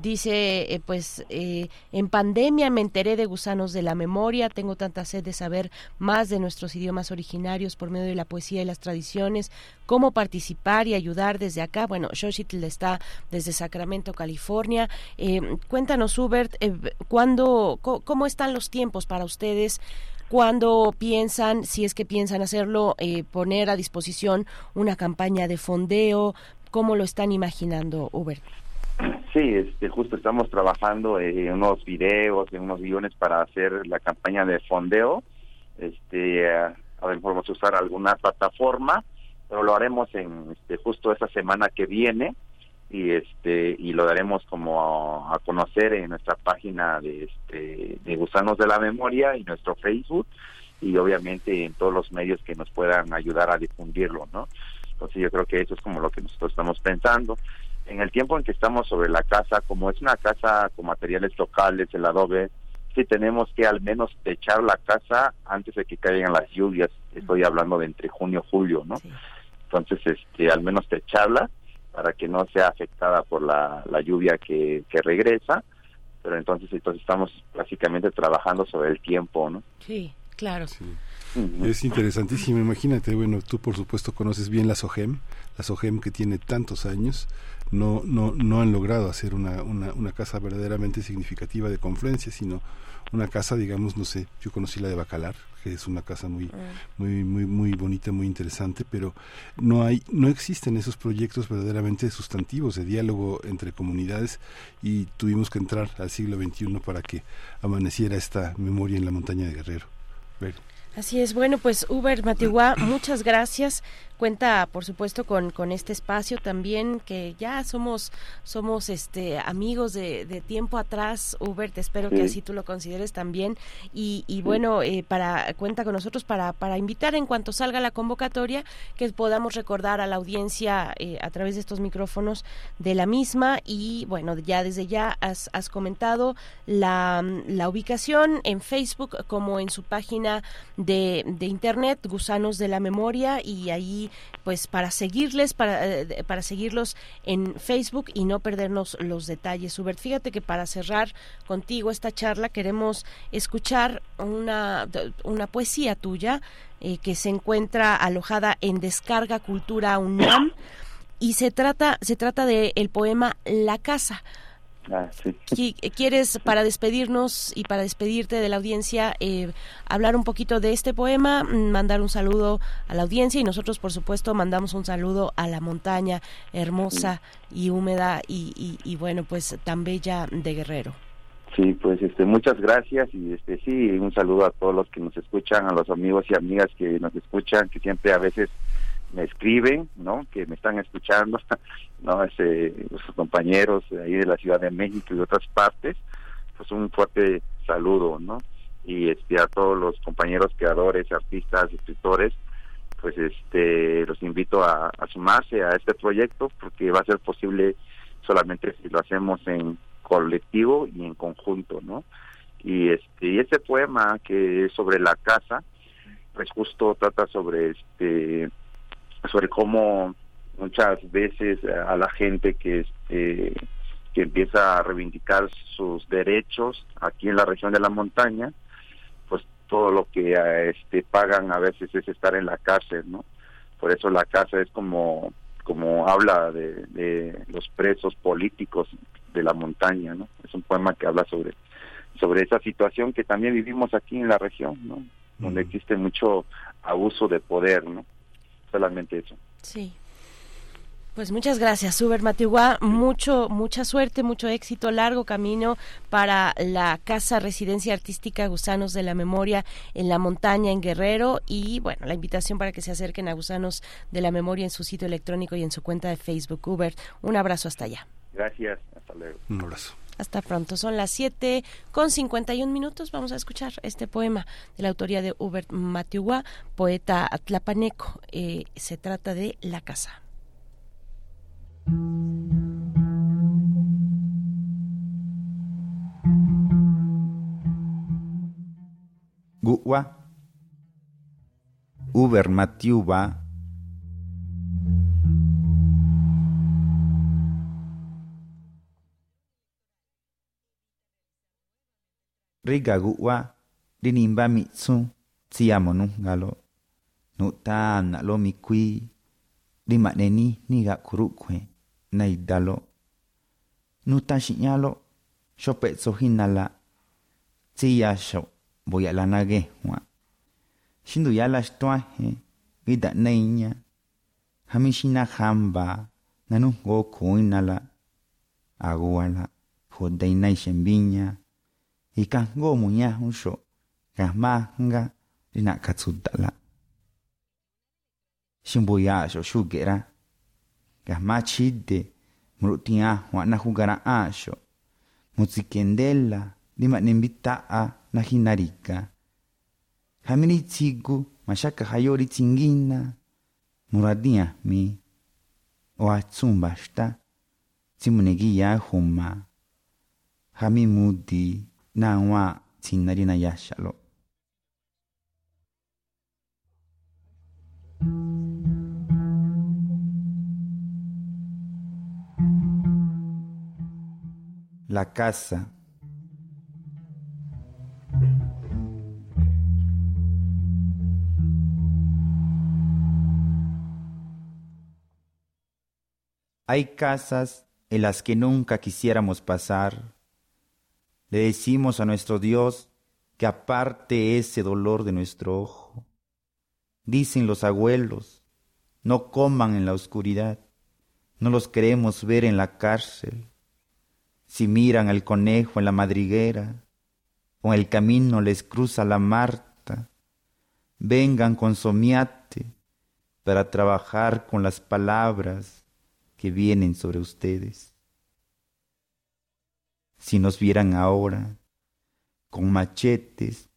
dice pues en pandemia me enteré de gusanos de la memoria, tengo tanta sed de saber más de nuestros idiomas originarios por medio de la poesía y las tradiciones, cómo participar y ayudar desde acá. Bueno, Xochitl está desde de Sacramento, California. Eh, cuéntanos, Hubert, eh, ¿cuándo, ¿cómo están los tiempos para ustedes? ¿Cuándo piensan, si es que piensan hacerlo, eh, poner a disposición una campaña de fondeo? ¿Cómo lo están imaginando, Hubert? Sí, este, justo estamos trabajando en unos videos, en unos guiones para hacer la campaña de fondeo. Este, a ver, podemos usar alguna plataforma, pero lo haremos en este, justo esta semana que viene y este y lo daremos como a, conocer en nuestra página de este de gusanos de la memoria y nuestro Facebook y obviamente en todos los medios que nos puedan ayudar a difundirlo no entonces yo creo que eso es como lo que nosotros estamos pensando. En el tiempo en que estamos sobre la casa como es una casa con materiales locales el adobe sí tenemos que al menos techar la casa antes de que caigan las lluvias. Estoy hablando de entre junio y julio no entonces este al menos techarla para que no sea afectada por la, lluvia que, regresa, pero entonces entonces estamos básicamente trabajando sobre el tiempo, ¿no? Sí, claro. Es interesantísimo, imagínate, bueno, tú por supuesto conoces bien la SOGEM, la SOGEM que tiene tantos años, no, no, no han logrado hacer una, una, una casa verdaderamente significativa de confluencia, sino una casa, digamos, no sé, yo conocí la de Bacalar, que es una casa muy, mm. muy, muy, muy bonita, muy interesante, pero no hay, no existen esos proyectos verdaderamente sustantivos de diálogo entre comunidades y tuvimos que entrar al siglo XXI para que amaneciera esta memoria en la montaña de Guerrero. Así es, bueno, pues Uber Matihuá, muchas gracias cuenta por supuesto con, con este espacio también que ya somos somos este amigos de, de tiempo atrás. Hubert espero que así tú lo consideres también. Y, y bueno eh, para cuenta con nosotros para para invitar en cuanto salga la convocatoria que podamos recordar a la audiencia eh, a través de estos micrófonos de la misma. Y bueno ya desde ya has, has comentado la, la ubicación en Facebook como en su página de, de internet Gusanos de la Memoria y ahí pues para seguirles, para, eh, para seguirlos en Facebook y no perdernos los detalles. Hubert, fíjate que para cerrar contigo esta charla queremos escuchar una, una poesía tuya eh, que se encuentra alojada en Descarga Cultura UNAM y se trata, se trata del el poema La Casa Ah, ¿Quieres, para despedirnos y para despedirte de la audiencia, eh, hablar un poquito de este poema, mm, mandar un saludo a la audiencia y nosotros, por supuesto, mandamos un saludo a la montaña hermosa y húmeda y, bueno, pues tan bella de Guerrero? Sí, pues este, muchas gracias y este sí, un saludo a todos los que nos escuchan, a los amigos y amigas que nos escuchan, que siempre a veces me escriben, ¿no? Que me están escuchando, ¿no? Ese, los compañeros ahí de la Ciudad de México y de otras partes, pues un fuerte saludo, ¿no? Y este, a todos los compañeros creadores, artistas, escritores, pues este, los invito a, a sumarse a este proyecto porque va a ser posible solamente si lo hacemos en colectivo y en conjunto, ¿no? Y este, y este poema que es sobre la casa, pues justo trata sobre este sobre cómo muchas veces a la gente que este que empieza a reivindicar sus derechos aquí en la región de la montaña pues todo lo que este pagan a veces es estar en la cárcel no por eso la casa es como como habla de, de los presos políticos de la montaña no es un poema que habla sobre sobre esa situación que también vivimos aquí en la región no donde existe mucho abuso de poder no solamente eso sí pues muchas gracias, Uber Matihuá. Mucho, mucha suerte, mucho éxito, largo camino para la Casa Residencia Artística Gusanos de la Memoria en la montaña en Guerrero. Y bueno, la invitación para que se acerquen a Gusanos de la Memoria en su sitio electrónico y en su cuenta de Facebook. Uber, un abrazo hasta allá. Gracias, hasta luego. Un abrazo. Hasta pronto. Son las 7 con 51 minutos. Vamos a escuchar este poema de la autoría de Hubert Matihuá, poeta atlapaneco. Eh, se trata de La Casa. Guwa Uber Matiuba riga guwa di nimba mitsu tiamo nu galo nu ta na lo mi qui di maneni ni ga kuru kwe na idalo nu ta shinyalo sho pe so hinala tiya sho boya la na ge wa shindu yala shtwa he vida neinya hamishina khamba nanu go kuinala aguala hodainai shenbiña, ika jnko muñá jun xo kajmáa jnka ri na'ka tsjuṭala ximboyaxo xúge̱ rá kajmáa chjide jugara najukara'áanxo mutsi̱ke̱ndéla ri nembita a na hinarika hamini ri tsigu maxákajayó ri tsingína muradíajmi o̱ atsún mba̱xtá tsí mune̱guíyaá juma. Jamí mudi atsumba shta tsimunegi ya huma hami mudi na wa tsinari na yashalo La casa. Hay casas en las que nunca quisiéramos pasar. Le decimos a nuestro Dios que aparte ese dolor de nuestro ojo. Dicen los abuelos, no coman en la oscuridad, no los queremos ver en la cárcel. Si miran al conejo en la madriguera, o en el camino les cruza la Marta, vengan con somiate para trabajar con las palabras que vienen sobre ustedes. Si nos vieran ahora, con machetes,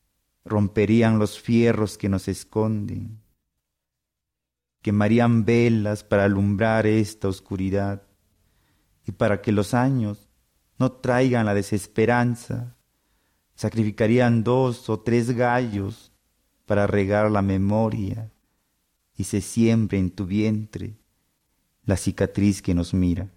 romperían los fierros que nos esconden, quemarían velas para alumbrar esta oscuridad y para que los años no traigan la desesperanza, sacrificarían dos o tres gallos para regar la memoria y se siembre en tu vientre la cicatriz que nos mira.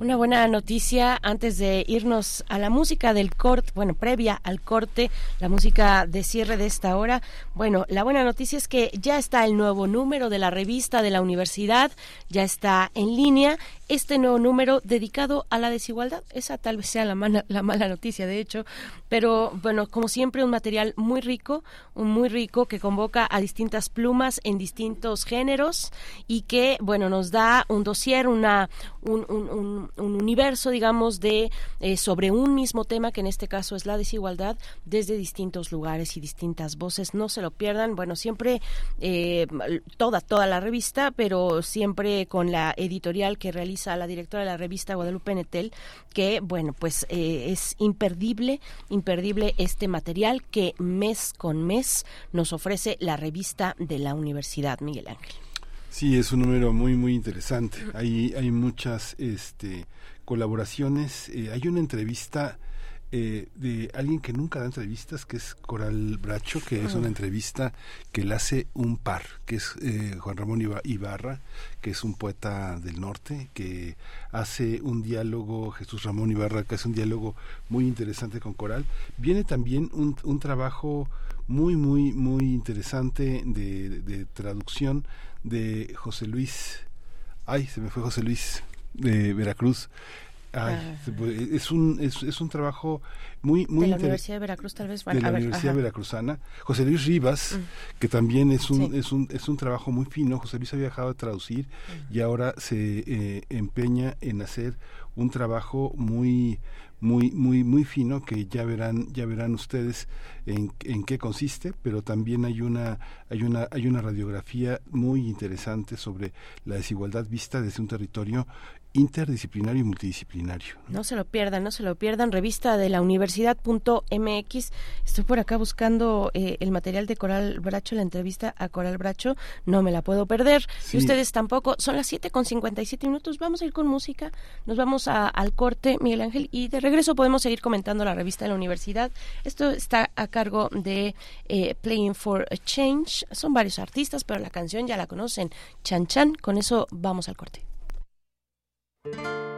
Una buena noticia antes de irnos a la música del corte, bueno, previa al corte, la música de cierre de esta hora. Bueno, la buena noticia es que ya está el nuevo número de la revista de la universidad, ya está en línea este nuevo número dedicado a la desigualdad. Esa tal vez sea la mala, la mala noticia, de hecho. Pero bueno, como siempre, un material muy rico, muy rico que convoca a distintas plumas en distintos géneros y que, bueno, nos da un dossier, una, un, un, un, universo, digamos, de eh, sobre un mismo tema, que en este caso es la desigualdad, desde distintos lugares y distintas voces. No se lo pierdan. Bueno, siempre eh, toda, toda la revista, pero siempre con la editorial que realiza la directora de la revista Guadalupe Netel, que, bueno, pues eh, es imperdible, imperdible este material que mes con mes nos ofrece la revista de la Universidad Miguel Ángel. Sí, es un número muy, muy interesante. Hay, hay muchas este, colaboraciones. Eh, hay una entrevista eh, de alguien que nunca da entrevistas, que es Coral Bracho, que es una entrevista que le hace un par, que es eh, Juan Ramón Ibarra, que es un poeta del norte, que hace un diálogo, Jesús Ramón Ibarra, que hace un diálogo muy interesante con Coral. Viene también un, un trabajo muy, muy, muy interesante de, de traducción de José Luis, ay, se me fue José Luis de Veracruz, Ay, es un es, es, un trabajo muy muy de la Universidad de Veracruz tal vez de la Universidad Veracruzana. José Luis Rivas mm. que también es un es un es un trabajo muy fino. José Luis había dejado de traducir mm. y ahora se eh, empeña en hacer un trabajo muy muy muy muy fino que ya verán ya verán ustedes en, en qué consiste pero también hay una hay una hay una radiografía muy interesante sobre la desigualdad vista desde un territorio interdisciplinario y multidisciplinario. ¿no? se lo pierdan, no se lo pierdan. Revista de la universidad.mx. Estoy por acá buscando eh, el material de Coral Bracho, la entrevista a Coral Bracho. No me la puedo perder. Y ustedes tampoco. Son las 7 con 57 minutos. Vamos a ir con música. Nos vamos al corte, Miguel Ángel. Y de regreso podemos seguir comentando la revista de la universidad. Esto está a cargo de eh, Playing for a Change. Son varios artistas, pero la canción ya la conocen. Chan Chan. Con eso vamos al corte. Thank you.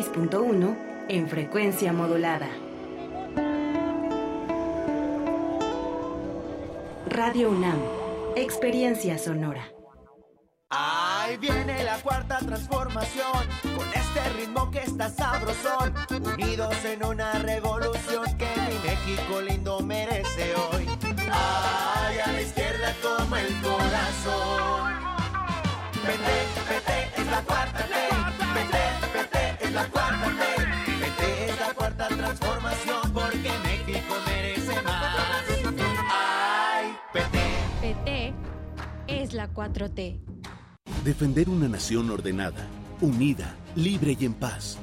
...96.1 en frecuencia modulada. Radio UNAM, experiencia sonora. Ahí viene la cuarta transformación, con este ritmo que está sabrosón, unidos en una revolución que mi México lindo merece hoy. Ay, a la izquierda como el corazón. Vete, vete, es la cuarta ley. La cuarta ley. Vete, es la cuarta transformación porque México merece más. Ay, vete. PT es la 4T. Defender una nación ordenada, unida, libre y en paz.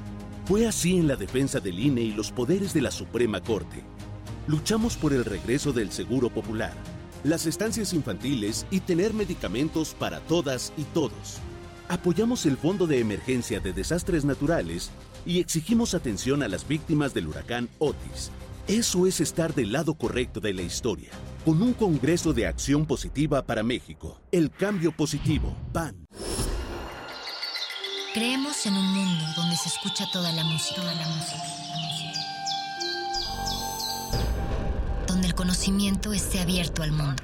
Fue así en la defensa del INE y los poderes de la Suprema Corte. Luchamos por el regreso del Seguro Popular, las estancias infantiles y tener medicamentos para todas y todos. Apoyamos el Fondo de Emergencia de Desastres Naturales y exigimos atención a las víctimas del huracán Otis. Eso es estar del lado correcto de la historia, con un Congreso de Acción Positiva para México. El cambio positivo, PAN. Creemos en un mundo donde se escucha toda la música, toda la música, donde el conocimiento esté abierto al mundo,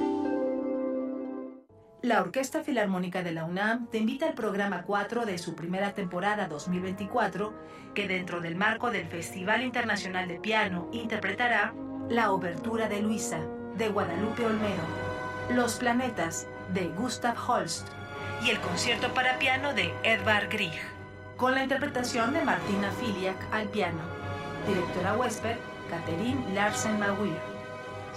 La Orquesta Filarmónica de la UNAM te invita al programa 4 de su primera temporada 2024, que dentro del marco del Festival Internacional de Piano interpretará La Obertura de Luisa, de Guadalupe Olmedo, Los Planetas, de Gustav Holst, y el concierto para piano de Edvard Grieg, con la interpretación de Martina Filiak al piano. Directora Wesper, Catherine Larsen Maguire.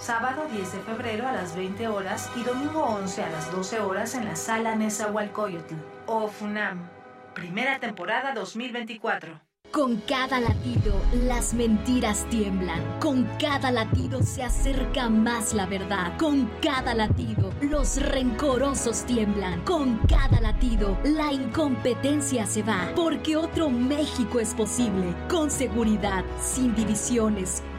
Sábado 10 de febrero a las 20 horas y domingo 11 a las 12 horas en la sala Nezahualcóyotl, o FUNAM. Primera temporada 2024. Con cada latido, las mentiras tiemblan. Con cada latido se acerca más la verdad. Con cada latido, los rencorosos tiemblan. Con cada latido, la incompetencia se va. Porque otro México es posible. Con seguridad, sin divisiones,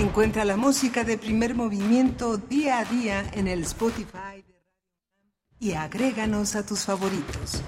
Encuentra la música de primer movimiento día a día en el Spotify y agréganos a tus favoritos.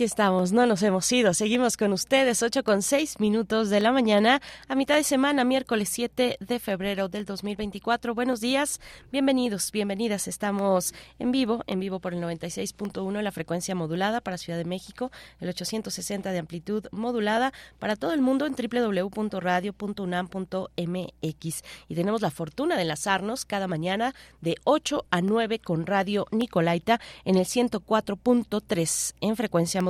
Aquí estamos, no nos hemos ido. Seguimos con ustedes, 8 con 6 minutos de la mañana, a mitad de semana, miércoles 7 de febrero del 2024. Buenos días, bienvenidos, bienvenidas. Estamos en vivo, en vivo por el 96.1, la frecuencia modulada para Ciudad de México, el 860 de amplitud modulada para todo el mundo en www.radio.unam.mx. Y tenemos la fortuna de enlazarnos cada mañana de 8 a 9 con Radio Nicolaita en el 104.3 en frecuencia modulada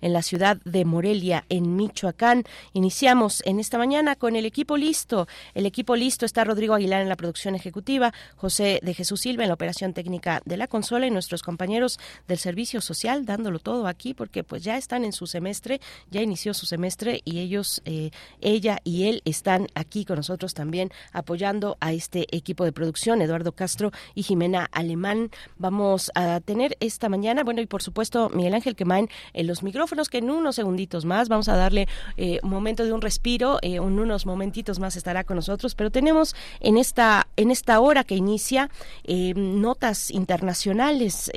en la ciudad de Morelia, en Michoacán. Iniciamos en esta mañana con el equipo listo. El equipo listo está Rodrigo Aguilar en la producción ejecutiva, José de Jesús Silva en la operación técnica de la consola y nuestros compañeros del servicio social dándolo todo aquí porque pues ya están en su semestre, ya inició su semestre y ellos, eh, ella y él están aquí con nosotros también apoyando a este equipo de producción, Eduardo Castro y Jimena Alemán. Vamos a tener esta mañana, bueno, y por supuesto Miguel Ángel Quemain en los micrófonos, que en unos segunditos más vamos a darle eh, un momento de un respiro, eh, en unos momentitos más estará con nosotros, pero tenemos en esta, en esta hora que inicia eh, notas internacionales,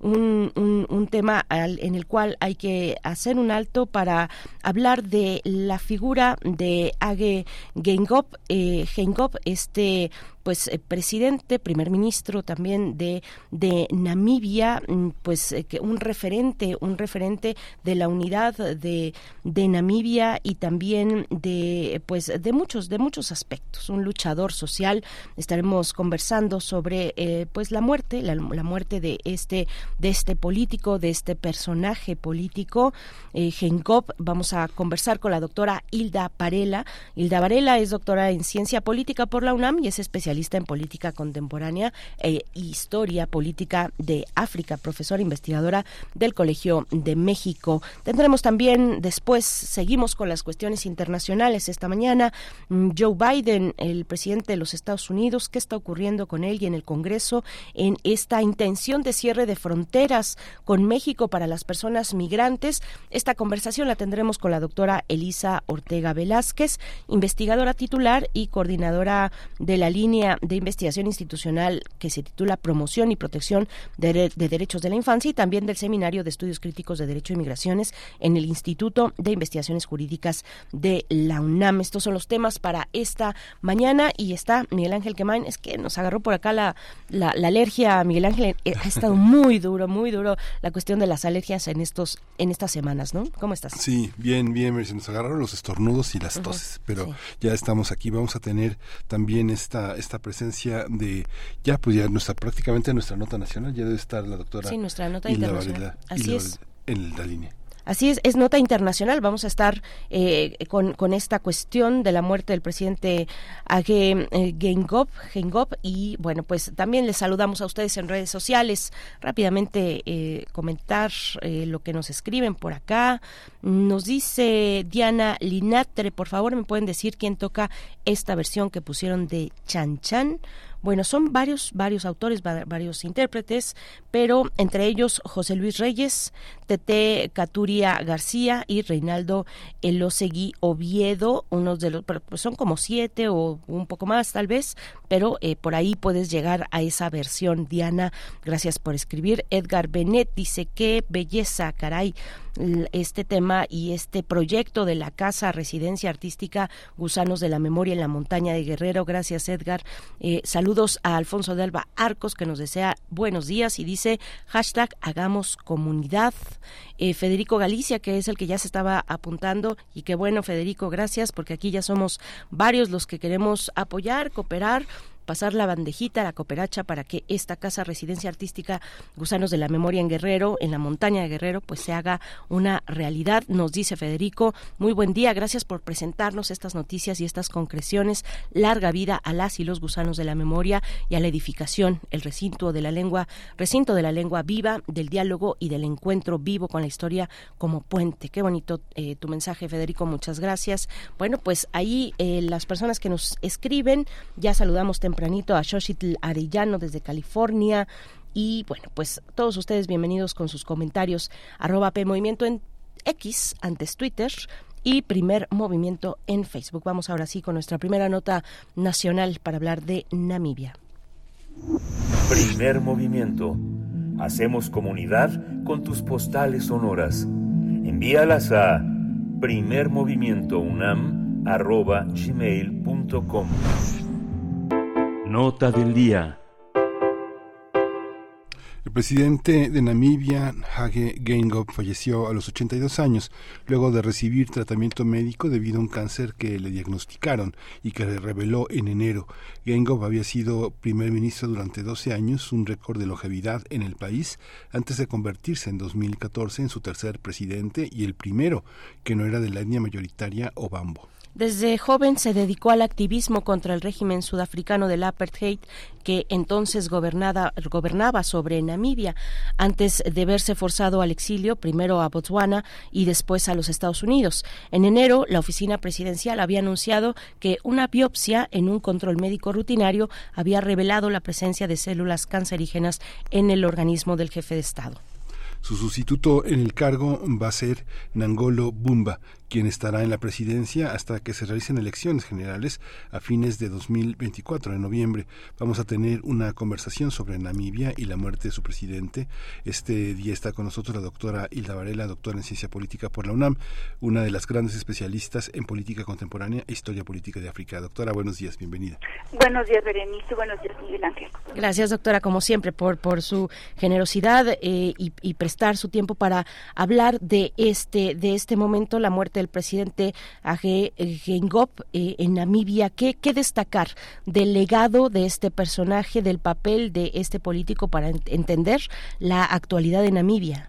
un, un, tema en el cual hay que hacer un alto para hablar de la figura de Age Gengop, Gengop este pues eh, presidente, primer ministro también de, de Namibia, mm, pues eh, que un referente, un referente de la unidad de, de Namibia y también de pues de muchos, de muchos aspectos, un luchador social. Estaremos conversando sobre eh, pues la muerte, la, muerte de este, de este político, de este personaje político, eh, Genkop. Vamos a conversar con la doctora Hilda Parela. Hilda Varela es doctora en ciencia política por la UNAM y es especialista en política contemporánea e historia política de África, profesora investigadora del Colegio de México. Tendremos también después, seguimos con las cuestiones internacionales esta mañana. Mm, Joe Biden, el presidente de los Estados Unidos, ¿qué está ocurriendo con él y en el Congreso en esta intención de cierre de fronteras con México para las personas migrantes? Esta conversación la tendremos con la doctora Elisa Ortega Velázquez, investigadora titular y coordinadora de la línea de investigación institucional que se titula Promoción y Protección de, Derechos de la Infancia y también del Seminario de Estudios Críticos de Derecho y Migraciones en el Instituto de Investigaciones Jurídicas de la UNAM. Estos son los temas para esta mañana y está Miguel Ángel Quemain. Es que nos agarró por acá la, la, alergia. Miguel Ángel eh, ha estado muy duro, muy duro la cuestión de las alergias en estos en estas semanas, ¿no? ¿Cómo estás? Sí, bien, bien. Se nos agarraron los estornudos y las toses, pero ya estamos aquí. Vamos a tener también esta, esta presencia de ya pues ya nuestra prácticamente nuestra nota nacional ya debe estar la doctora sí nuestra nota internacional. Así es. En la línea Así es, es nota internacional. Vamos a estar eh, con, esta cuestión de la muerte del presidente Age eh, Gengop, y bueno, pues también les saludamos a ustedes en redes sociales. Rápidamente eh, comentar lo que nos escriben por acá. Nos dice Diana Linatre, por favor, me pueden decir quién toca esta versión que pusieron de Chan Chan. Bueno, son varios, varios autores, varios intérpretes, pero entre ellos José Luis Reyes, Tete Caturia García y Reinaldo Elosegui Oviedo, unos de los, pues son como siete o un poco más tal vez, pero eh, por ahí puedes llegar a esa versión. Diana, gracias por escribir. Edgar Benet dice, qué belleza, caray este tema y este proyecto de la Casa Residencia Artística Gusanos de la Memoria en la Montaña de Guerrero. Gracias, Edgar. Eh, saludos a Alfonso de Alba Arcos, que nos desea buenos días y dice hashtag hagamos comunidad. Eh, Federico Galicia, que es el que ya se estaba apuntando, y qué bueno, Federico, gracias, porque aquí ya somos varios los que queremos apoyar, cooperar pasar la bandejita, la cooperacha para que esta casa residencia artística Gusanos de la Memoria en Guerrero, en la montaña de Guerrero, pues se haga una realidad, nos dice Federico. Muy buen día, gracias por presentarnos estas noticias y estas concreciones. Larga vida a las y los gusanos de la memoria y a la edificación, el recinto de la lengua, recinto de la lengua viva, del diálogo y del encuentro vivo con la historia como puente. Qué bonito eh, tu mensaje, Federico, muchas gracias. Bueno, pues ahí eh, las personas que nos escriben, ya saludamos tempranito a Xochitl Arellano desde California. Y bueno, pues todos ustedes bienvenidos con sus comentarios. Arroba P Movimiento en X, antes Twitter, y primer movimiento en Facebook. Vamos ahora sí con nuestra primera nota nacional para hablar de Namibia. Primer movimiento. Hacemos comunidad con tus postales sonoras. Envíalas a primermovimientounam.gmail.com Nota del día. El presidente de Namibia, Hage Geingob, falleció a los 82 años luego de recibir tratamiento médico debido a un cáncer que le diagnosticaron y que le reveló en enero. Geingob había sido primer ministro durante 12 años, un récord de longevidad en el país, antes de convertirse en 2014 en su tercer presidente y el primero que no era de la etnia mayoritaria Obambo. Desde joven se dedicó al activismo contra el régimen sudafricano del apartheid que entonces gobernaba, gobernaba sobre Namibia, antes de verse forzado al exilio, primero a Botswana y después a los Estados Unidos. En enero, la oficina presidencial había anunciado que una biopsia en un control médico rutinario había revelado la presencia de células cancerígenas en el organismo del jefe de Estado. Su sustituto en el cargo va a ser Nangolo Bumba, quien estará en la presidencia hasta que se realicen elecciones generales a fines de 2024, en noviembre. Vamos a tener una conversación sobre Namibia y la muerte de su presidente. Este día está con nosotros la doctora Hilda Varela, doctora en ciencia política por la UNAM, una de las grandes especialistas en política contemporánea e historia política de África. Doctora, buenos días, bienvenida. Buenos días, Berenice, buenos días, Miguel Ángel. Gracias, doctora, como siempre, por, por su generosidad eh, y, y prestar su tiempo para hablar de este, de este momento, la muerte del presidente Age Geingob eh, en Namibia. ¿Qué, ¿Qué destacar del legado de este personaje, del papel de este político para ent entender la actualidad de Namibia?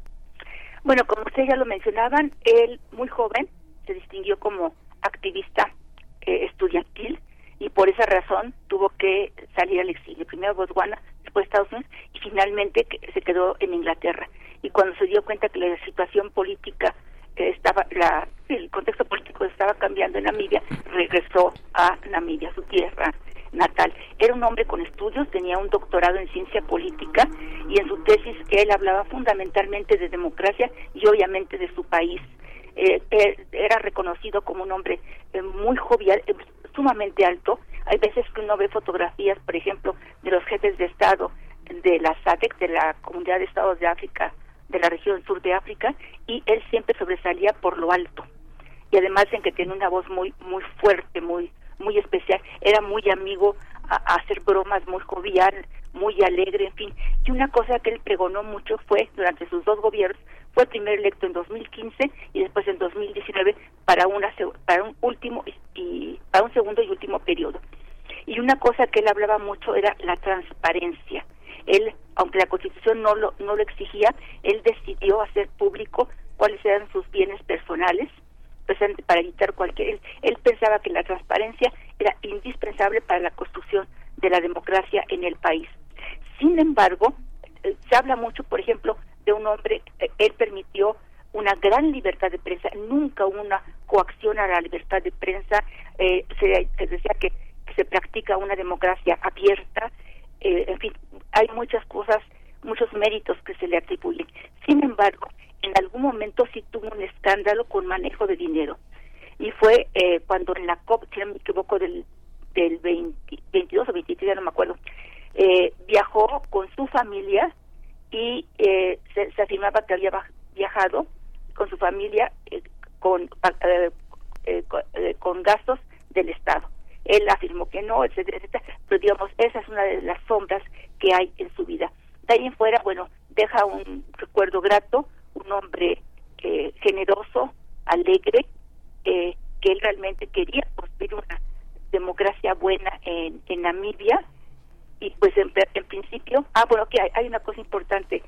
Bueno, como ustedes ya lo mencionaban, él muy joven se distinguió como activista eh, estudiantil y por esa razón tuvo que salir al exilio. Primero Botswana, después Estados Unidos y finalmente se quedó en Inglaterra. Y cuando se dio cuenta que la situación política estaba la, el contexto político estaba cambiando en Namibia, regresó a Namibia, su tierra natal. Era un hombre con estudios, tenía un doctorado en ciencia política y en su tesis él hablaba fundamentalmente de democracia y obviamente de su país. Eh, era reconocido como un hombre eh, muy jovial, eh, sumamente alto. Hay veces que uno ve fotografías, por ejemplo, de los jefes de Estado de la SADC, de la Comunidad de Estados de África de la región sur de África y él siempre sobresalía por lo alto y además en que tiene una voz muy muy fuerte muy muy especial era muy amigo a, hacer bromas muy jovial muy alegre en fin. Y una cosa que él pregonó mucho fue durante sus dos gobiernos fue primer electo en 2015 y después en 2019 para una para un último y para un segundo y último periodo. Y una cosa que él hablaba mucho era la transparencia. Él, aunque la Constitución no lo, no lo exigía, él decidió hacer público cuáles eran sus bienes personales, precisamente para evitar cualquier... Él, pensaba que la transparencia era indispensable para la construcción de la democracia en el país. Sin embargo, eh, se habla mucho, por ejemplo, de un hombre, eh, él permitió una gran libertad de prensa, nunca una coacción a la libertad de prensa, eh, se, se, decía que, se practica una democracia abierta, eh, en fin, hay muchas cosas, muchos méritos que se le atribuyen. Sin embargo, en algún momento sí tuvo un escándalo con manejo de dinero. Y fue eh, cuando en la COP, si no me equivoco, del, del 22 o 23, ya no me acuerdo, eh, viajó con su familia y eh, se, se, afirmaba que había viajado con su familia eh, con, eh, con, con gastos del Estado él afirmó que no, etcétera, etcétera, pero digamos, esa es una de las sombras que hay en su vida. De ahí en fuera, bueno, deja un recuerdo grato, un hombre eh, generoso, alegre, eh, que él realmente quería construir una democracia buena en, en Namibia y pues en, en principio, ah, bueno, que hay, hay una cosa importante.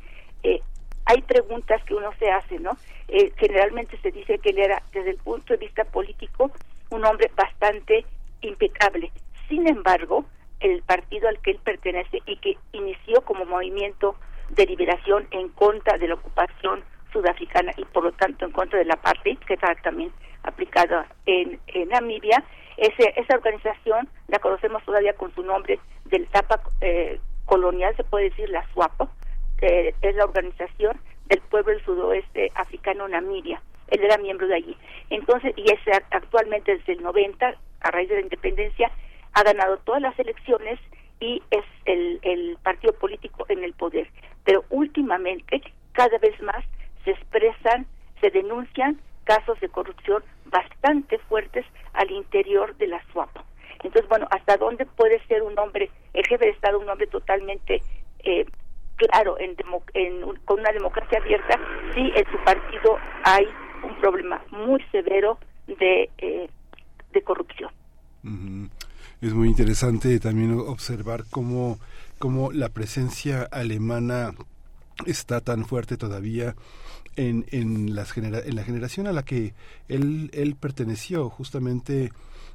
Eh, hay preguntas que uno se hace, ¿no? Eh, generalmente se dice que él era, desde el punto de vista político, un hombre bastante impecable. Sin embargo, el partido al que él pertenece y que inició como movimiento de liberación en contra de la ocupación sudafricana y por lo tanto en contra de la parte que está también aplicada en, Namibia, ese, esa organización la conocemos todavía con su nombre del etapa eh, colonial, se puede decir la SWAPO, es la organización del pueblo del sudoeste africano Namibia. Él era miembro de allí. Entonces, y es actualmente desde el 90, a raíz de la independencia, ha ganado todas las elecciones y es el, el partido político en el poder. Pero últimamente, cada vez más se expresan, se denuncian casos de corrupción bastante fuertes al interior de la SWAPO. Entonces, bueno, ¿hasta dónde puede ser un hombre, el jefe de Estado, un hombre totalmente eh, claro en, con una democracia abierta si en su partido hay un problema muy severo de, eh, de corrupción? Es muy interesante también observar cómo, cómo la presencia alemana está tan fuerte todavía en, en, las en la generación a la que él, él perteneció, justamente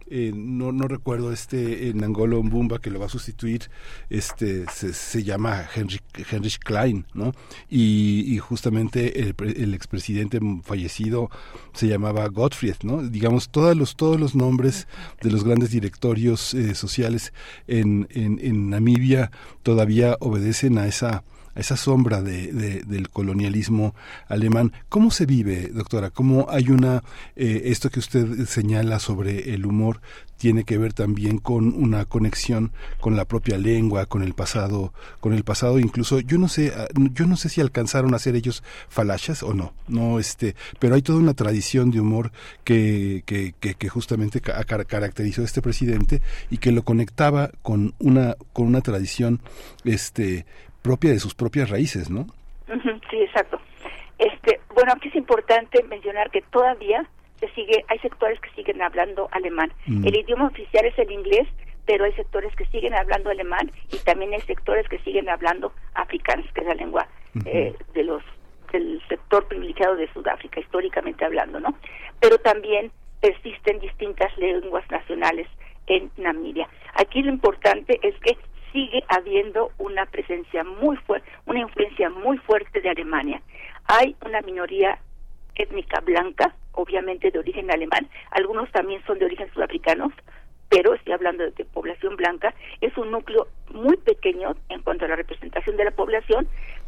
eh, no, no recuerdo este en Angolo Mbumba que lo va a sustituir, este se, se llama Henry, Heinrich Klein, ¿no? Y, justamente el, el expresidente fallecido se llamaba Gottfried, ¿no? Digamos, todos los, todos los nombres de los grandes directorios eh, sociales en, en, en Namibia todavía obedecen a esa esa sombra de, del colonialismo alemán. ¿Cómo se vive, doctora? ¿Cómo hay una, eh, esto que usted señala sobre el humor, tiene que ver también con una conexión con la propia lengua, con el pasado, con el pasado incluso yo no sé, ah, yo no sé si alcanzaron a ser ellos falachas o no, no este, pero hay toda una tradición de humor que, que, que, justamente caracterizó a este presidente y que lo conectaba con una con una tradición este propia de sus propias raíces, ¿no? sí, exacto. Este, bueno, aquí es importante mencionar que todavía se sigue, hay sectores que siguen hablando alemán. Mm. El idioma oficial es el inglés, pero hay sectores que siguen hablando alemán y también hay sectores que siguen hablando afrikaans, que es la lengua eh, de los del sector privilegiado de Sudáfrica, históricamente hablando, ¿no? Pero también persisten distintas lenguas nacionales en Namibia. Aquí lo importante es que sigue habiendo una presencia muy fuerte, una influencia muy fuerte de Alemania. Hay una minoría étnica blanca, obviamente de origen alemán, algunos también son de origen sudafricanos, pero estoy hablando de población blanca, es un núcleo muy pequeño en cuanto a la representación de la población,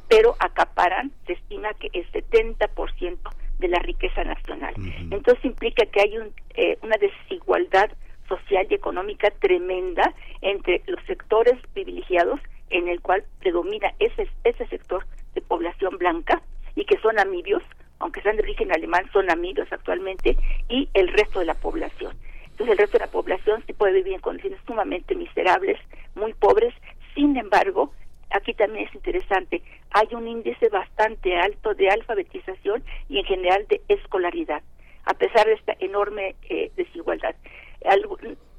pero acaparan, se estima que el 70% de la riqueza nacional. Entonces implica que hay un, eh, una desigualdad social y económica tremenda entre los sectores privilegiados en el cual predomina ese, ese sector de población blanca y que son amibios, aunque sean de origen alemán, son amibios actualmente, y el resto de la población. Entonces el resto de la población se puede vivir en condiciones sumamente miserables, muy pobres, sin embargo, aquí también es interesante, hay un índice bastante alto de alfabetización y en general de escolaridad, a pesar de esta enorme eh, desigualdad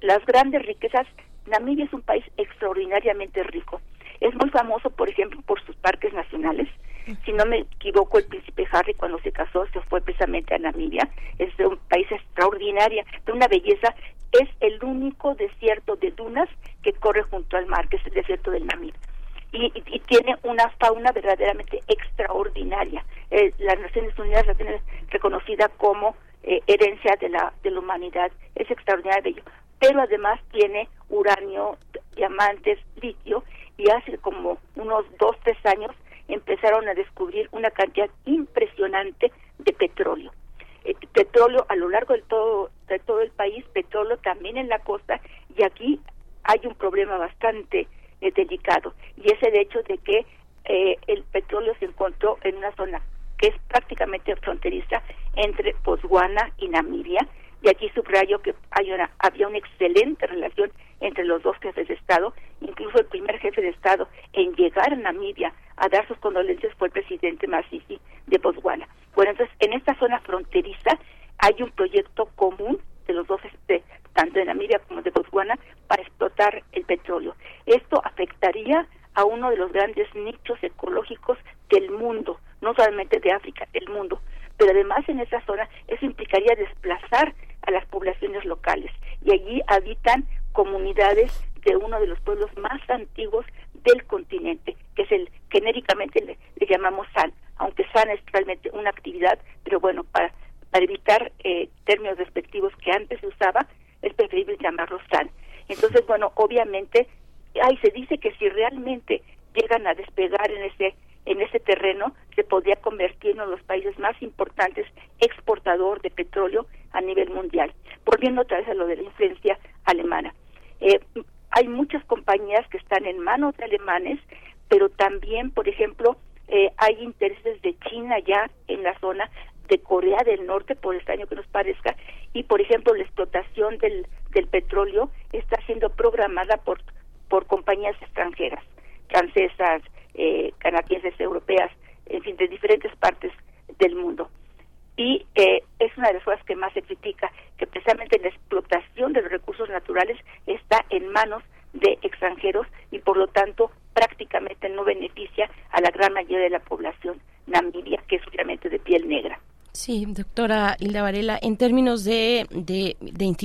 las grandes riquezas, Namibia es un país extraordinariamente rico. Es muy famoso, por ejemplo, por sus parques nacionales. Si no me equivoco, el príncipe Harry cuando se casó se fue precisamente a Namibia. Es de un país extraordinario, de una belleza. Es el único desierto de dunas que corre junto al mar, que es el desierto del Namibia. Y, tiene una fauna verdaderamente extraordinaria. Eh, las Naciones Unidas la tienen reconocida como eh, herencia de la, de la humanidad. Es extraordinario Pero además tiene uranio, diamantes, litio y hace como unos dos, tres años empezaron a descubrir una cantidad impresionante de petróleo. Eh, petróleo a lo largo de todo, de todo el país, petróleo también en la costa y aquí hay un problema bastante eh, delicado y es el hecho de que el petróleo se encontró en una zona que es prácticamente fronteriza entre Botswana y Namibia. Y aquí subrayo que hay una, había una excelente relación entre los dos jefes de Estado. Incluso el primer jefe de Estado en llegar a Namibia a dar sus condolencias fue el presidente Masisi de Botswana. Bueno, entonces en esta zona fronteriza hay un proyecto común de los dos, de, tanto de Namibia como de Botswana, para explotar el petróleo. Esto afectaría a uno de los grandes nichos ecológicos del mundo, no solamente de África, del mundo. Pero además en esa zona eso implicaría desplazar a las poblaciones locales y allí habitan comunidades de uno de los pueblos más antiguos del continente, que es el genéricamente le, le llamamos SAN, aunque SAN es realmente una actividad, pero bueno, para, para evitar eh, términos despectivos que antes se usaba, es preferible llamarlo SAN. Entonces, bueno, obviamente, ahí se dice que si realmente llegan a despegar en ese en ese terreno se podría convertir en uno de los países más importantes exportador de petróleo a nivel mundial. Volviendo otra vez a lo de la influencia alemana. Eh, hay muchas compañías que están en manos de alemanes, pero también, por ejemplo, eh, hay intereses de China ya en la zona, de Corea del Norte, por extraño que nos parezca, y por ejemplo la explotación del, del petróleo está siendo programada por, por compañías extranjeras, francesas, eh, canadienses, europeas, en fin, de diferentes partes del mundo. Y eh, es una de las cosas que más se critica, que precisamente la explotación de los recursos naturales está en manos de extranjeros y por lo tanto prácticamente no beneficia a la gran mayoría de la población namibia, que es obviamente de piel negra. Sí, doctora Hilda Varela, en términos de, de, de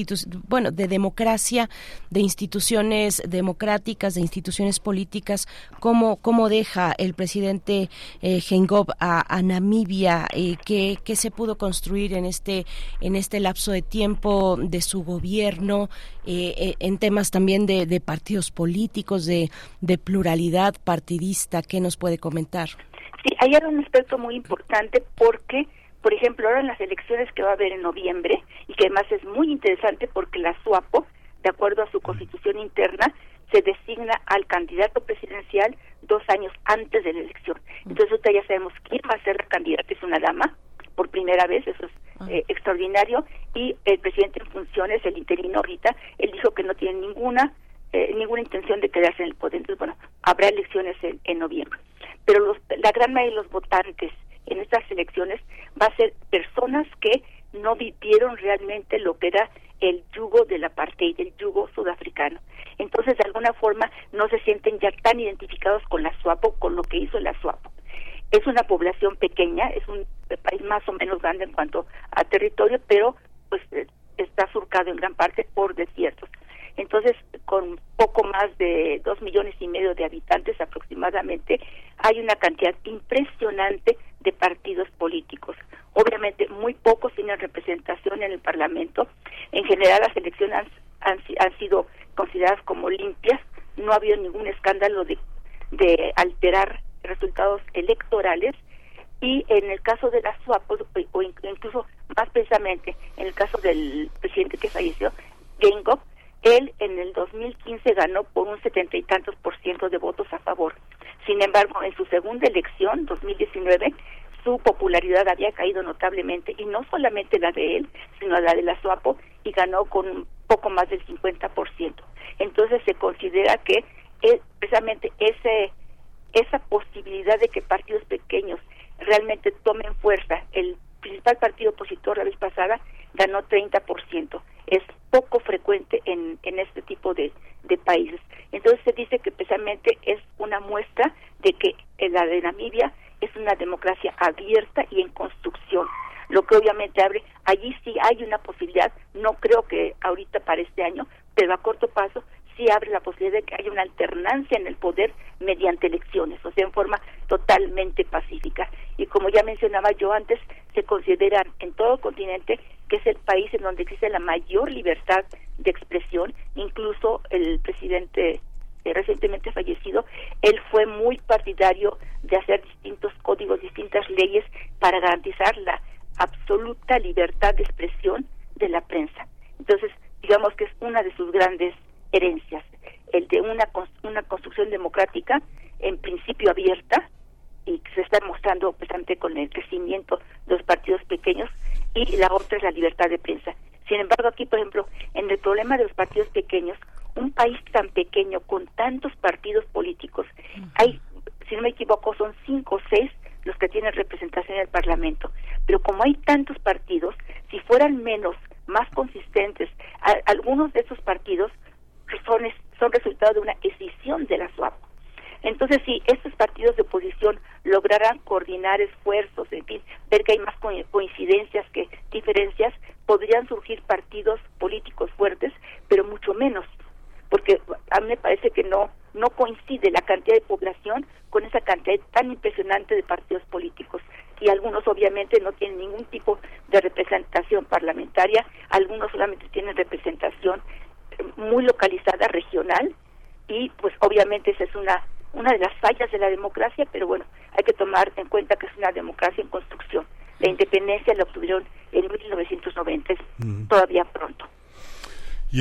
bueno, de democracia, de instituciones democráticas, de instituciones políticas, ¿cómo, cómo deja el presidente eh, a, Namibia? Eh, ¿qué, ¿qué, se pudo construir en este, en este lapso de tiempo de su gobierno, eh, eh, en temas también de, de partidos políticos, de, de pluralidad partidista? ¿Qué nos puede comentar? Sí, hay un aspecto muy importante porque por ejemplo, ahora en las elecciones que va a haber en noviembre, y que además es muy interesante porque la SUAPO, de acuerdo a su constitución interna, se designa al candidato presidencial dos años antes de la elección. Entonces, ahorita ya sabemos quién va a ser la candidata, es una dama, por primera vez, eso es ah. eh, extraordinario, y el presidente en funciones, el interino ahorita, él dijo que no tiene ninguna eh, ninguna intención de quedarse en el poder. Entonces, bueno, habrá elecciones en, en noviembre. Pero los, la gran mayoría de los votantes en estas elecciones va a ser personas que no vivieron realmente lo que era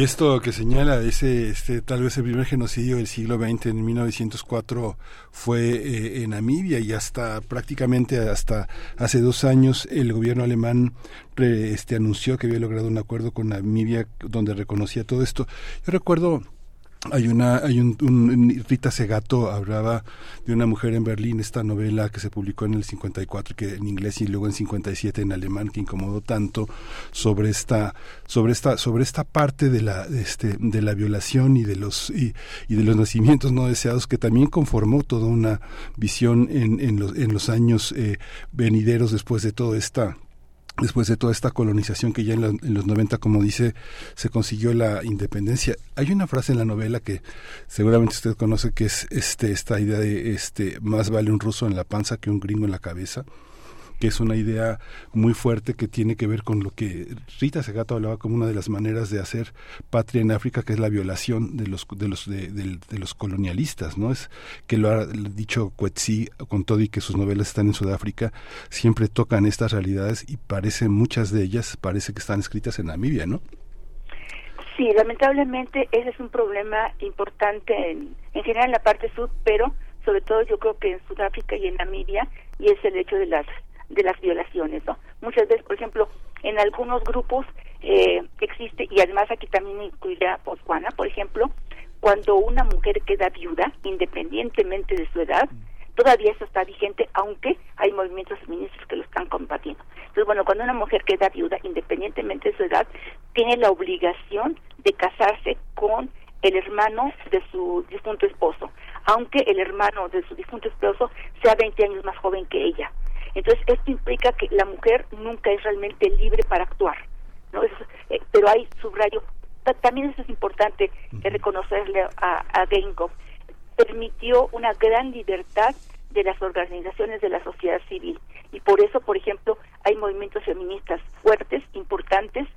Esto que señala ese, este, tal vez el primer genocidio del siglo XX en 1904 fue eh, en Namibia y hasta prácticamente hasta hace dos años el gobierno alemán este, anunció que había logrado un acuerdo con Namibia donde reconocía todo esto. Yo recuerdo hay una hay un, un, Rita Segato hablaba de una mujer en Berlín esta novela que se publicó en el 54 que en inglés y luego en 57 en alemán que incomodó tanto sobre esta sobre esta sobre esta parte de la este de la violación y de los y, y de los nacimientos no deseados que también conformó toda una visión en, en los en los años eh, venideros después de toda esta después de toda esta colonización que ya en, los 90, como dice, se consiguió la independencia. Hay una frase en la novela que seguramente usted conoce que es este esta idea de este más vale un ruso en la panza que un gringo en la cabeza que es una idea muy fuerte que tiene que ver con lo que Rita Segato hablaba como una de las maneras de hacer patria en África, que es la violación de los de los de, los colonialistas, ¿no? Es que lo ha dicho Coetzee con todo y que sus novelas están en Sudáfrica, siempre tocan estas realidades y parece muchas de ellas parece que están escritas en Namibia, ¿no? Sí, lamentablemente ese es un problema importante en, en general en la parte sur, pero sobre todo yo creo que en Sudáfrica y en Namibia, y es el hecho de las de las violaciones, ¿no? Muchas veces, por ejemplo, en algunos grupos eh, existe, y además aquí también incluiría Botswana, por ejemplo, cuando una mujer queda viuda, independientemente de su edad, todavía eso está vigente, aunque hay movimientos feministas que lo están combatiendo. Entonces, bueno, cuando una mujer queda viuda, independientemente de su edad, tiene la obligación de casarse con el hermano de su difunto esposo, aunque el hermano de su difunto esposo sea 20 años más joven que ella. Entonces, esto implica que la mujer nunca es realmente libre para actuar, ¿no? Eh, pero hay subrayo, también eso es importante reconocerle a, a permitió una gran libertad de las organizaciones de la sociedad civil. Y por eso, por ejemplo, hay movimientos feministas fuertes, importantes,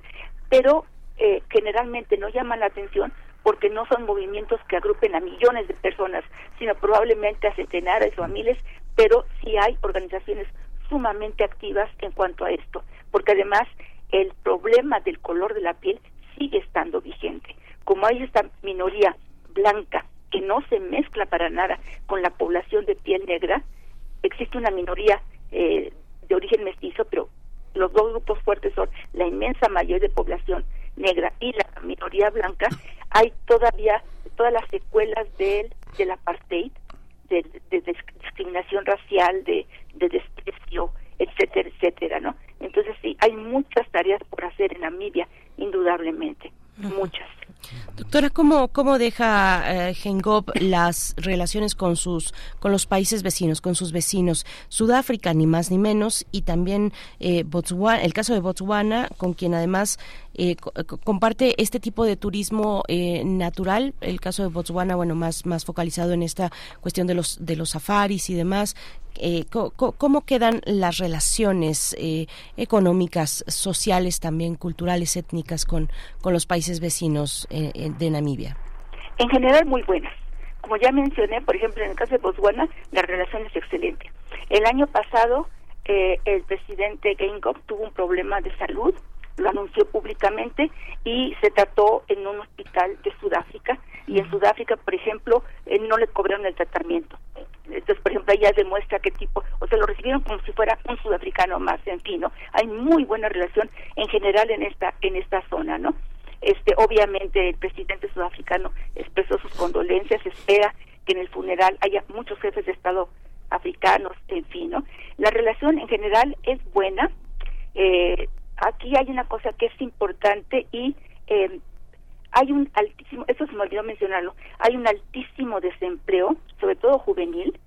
pero eh, generalmente no llaman la atención porque no son movimientos que agrupen a millones de personas, sino probablemente a centenares o a miles, pero sí hay organizaciones sumamente activas en cuanto a esto, porque además el problema del color de la piel sigue estando vigente. Como hay esta minoría blanca que no se mezcla para nada con la población de piel negra, existe una minoría eh, de origen mestizo, pero los dos grupos fuertes son la inmensa mayoría de población negra y la minoría blanca, hay todavía todas las secuelas del, del apartheid, de, discriminación racial, de, de desprecio, etcétera, etcétera, ¿no? Entonces sí, hay muchas tareas por hacer en Namibia, indudablemente, muchas. Doctora, ¿cómo, cómo deja eh, las relaciones con sus con los países vecinos, con sus vecinos? Sudáfrica, ni más ni menos, y también eh, Botswana, el caso de Botswana, con quien además eh, comparte este tipo de turismo eh, natural. El caso de Botswana, bueno, más, más focalizado en esta cuestión de los, de los safaris y demás. Eh, ¿Cómo quedan las relaciones eh, económicas, sociales, también culturales, étnicas con, con los países vecinos de Namibia? En general, muy buenas. Como ya mencioné, por ejemplo, en el caso de Botswana, la relación es excelente. El año pasado, el presidente Geingob tuvo un problema de salud lo anunció públicamente y se trató en un hospital de Sudáfrica y en Sudáfrica, por ejemplo, eh, no le cobraron el tratamiento. Entonces, por ejemplo, ella demuestra qué tipo, o sea, lo recibieron como si fuera un sudafricano más, en fin, ¿no? Hay muy buena relación en general en esta en esta zona, ¿no? Este, obviamente el presidente sudafricano expresó sus condolencias, espera que en el funeral haya muchos jefes de Estado africanos, en fin, ¿no? La relación en general es buena, eh, aquí hay una cosa que es importante y eh, hay un altísimo, eso se me olvidó mencionarlo, hay un altísimo desempleo, sobre todo juvenil,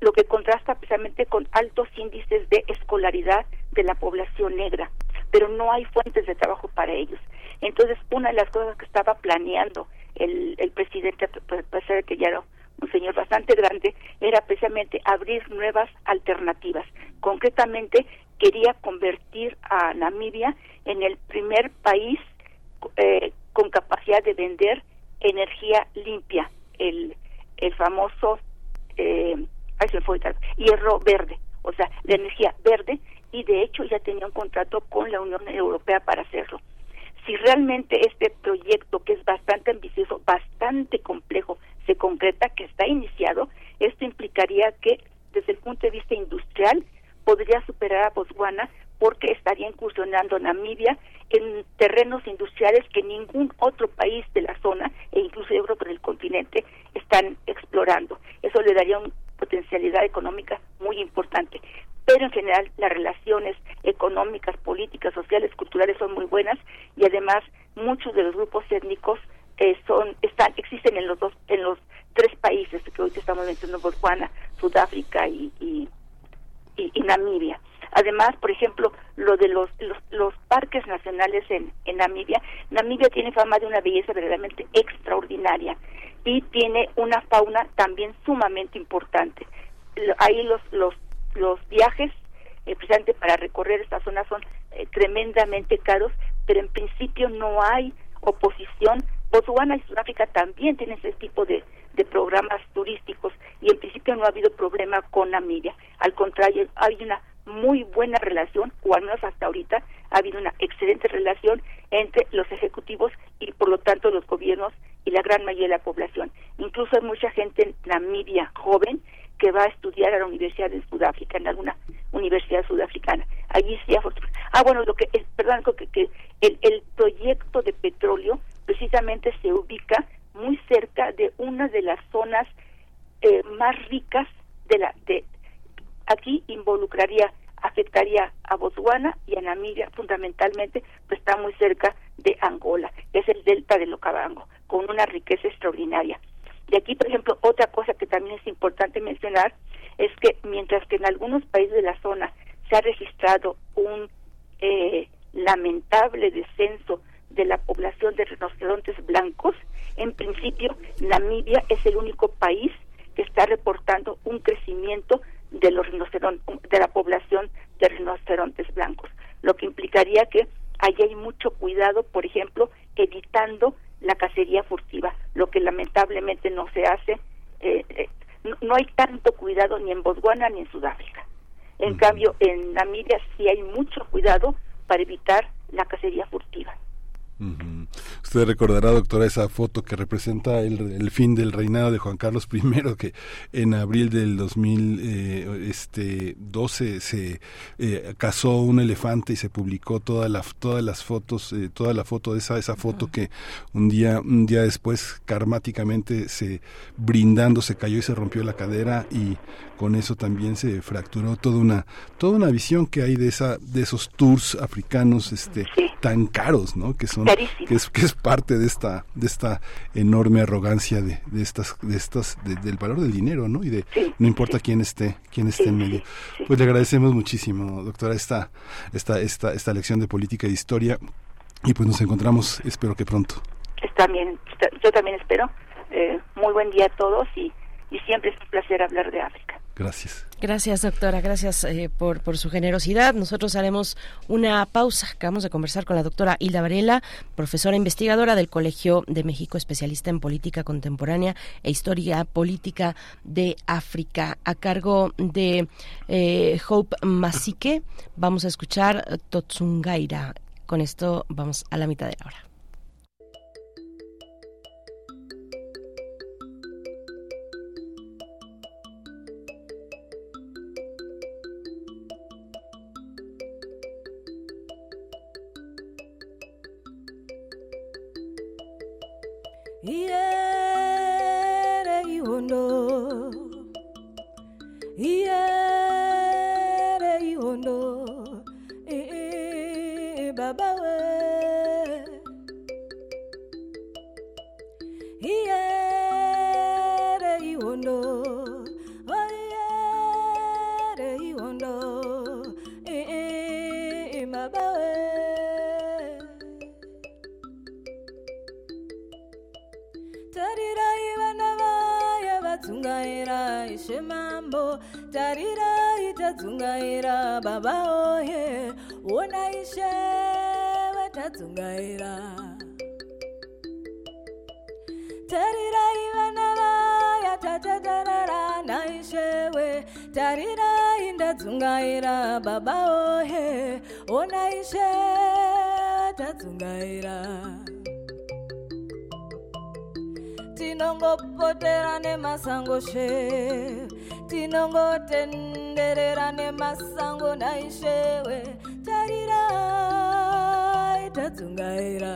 lo que contrasta precisamente con altos índices de escolaridad de la población negra, pero no hay fuentes de trabajo para ellos. Entonces, una de las cosas que estaba planeando el, el presidente, a pesar de que ya era un señor bastante grande, era precisamente abrir nuevas alternativas. Concretamente, quería convertir a Namibia en el primer país eh, con capacidad de vender energía limpia, el, el famoso eh, hierro verde, o sea, la energía verde, y de hecho ya tenía un contrato con la Unión Europea para hacerlo. Si realmente este proyecto, que es bastante ambicioso, bastante complejo, se concreta, que está iniciado, esto implicaría que desde el punto de vista industrial podría superar a Botswana porque estaría incursionando Namibia en terrenos industriales que ningún otro país de la zona e incluso yo creo que del continente están explorando. Eso le daría una potencialidad económica muy importante. Pero en general las relaciones económicas, políticas, sociales, culturales son muy buenas y además muchos de los grupos étnicos eh, son están existen en los dos en los tres países que hoy estamos mencionando Botswana, Sudáfrica y, y, y Namibia. Además, por ejemplo, lo de los, los, parques nacionales en, en Namibia. Namibia tiene fama de una belleza verdaderamente extraordinaria y tiene una fauna también sumamente importante. Ahí los, los, los viajes, eh, precisamente para recorrer esta zona, son eh, tremendamente caros, pero en principio no hay oposición. Botswana y Sudáfrica también tienen ese tipo de, de programas turísticos y en principio no ha habido problema con Namibia. Al contrario, hay una muy buena relación, o al menos hasta ahorita ha habido una excelente relación entre los ejecutivos y por lo tanto los gobiernos y la gran mayoría de la población. Incluso hay mucha gente en Namibia joven que va a estudiar a la Universidad de Sudáfrica, en alguna universidad sudafricana. Allí sí, ah, bueno, lo que, perdón, que, que el, el proyecto de petróleo precisamente se ubica muy cerca de una de las zonas eh, más ricas de la de aquí involucraría afectaría a Botswana y a Namibia fundamentalmente, pues está muy cerca de Angola, que es el delta del Okavango, con una riqueza extraordinaria. Y aquí, por ejemplo, otra cosa que también es importante mencionar es que mientras que en algunos países de la zona se ha registrado un eh, lamentable descenso de la población de rinocerontes blancos, en principio Namibia es el único país que está reportando un crecimiento de los de la población de rinocerontes blancos, lo que implicaría que allí hay mucho cuidado, por ejemplo, evitando la cacería furtiva, lo que lamentablemente no se hace, eh, eh, no, hay tanto cuidado ni en Botswana ni en Sudáfrica. En cambio, en Namibia sí hay mucho cuidado para evitar la cacería furtiva. Usted recordará, doctora, esa foto que representa el, fin del reinado de Juan Carlos I, que en abril del 2012 este, se eh, cazó un elefante y se publicó toda la, todas las fotos, eh, toda la foto de esa, esa foto que un día, un día después karmáticamente se brindando se cayó y se rompió la cadera y con eso también se fracturó toda una, toda una visión que hay de esa, de esos tours africanos este tan caros, ¿no? Que son que es, que es parte de esta de esta enorme arrogancia de, de estas de estas del valor del dinero no y de no importa quién esté quién esté en medio. pues le agradecemos muchísimo doctora esta esta esta esta lección de política de historia. Y pues nos encontramos espero que pronto. Está bien. Yo también espero. Eh, muy buen día a todos y y siempre es un placer hablar de África. Gracias. Gracias, doctora. Gracias eh, por, su generosidad. Nosotros haremos una pausa. Acabamos de conversar con la doctora Hilda Varela, profesora investigadora del Colegio de México, especialista en política contemporánea e historia política de África, a cargo de eh, Hope Masike. Vamos a escuchar Totsungaira. Con esto vamos a la mitad de la hora. Tinongopotera nemasango she. Tinongotenderera nemasango naishewe tarirai tadzungaira.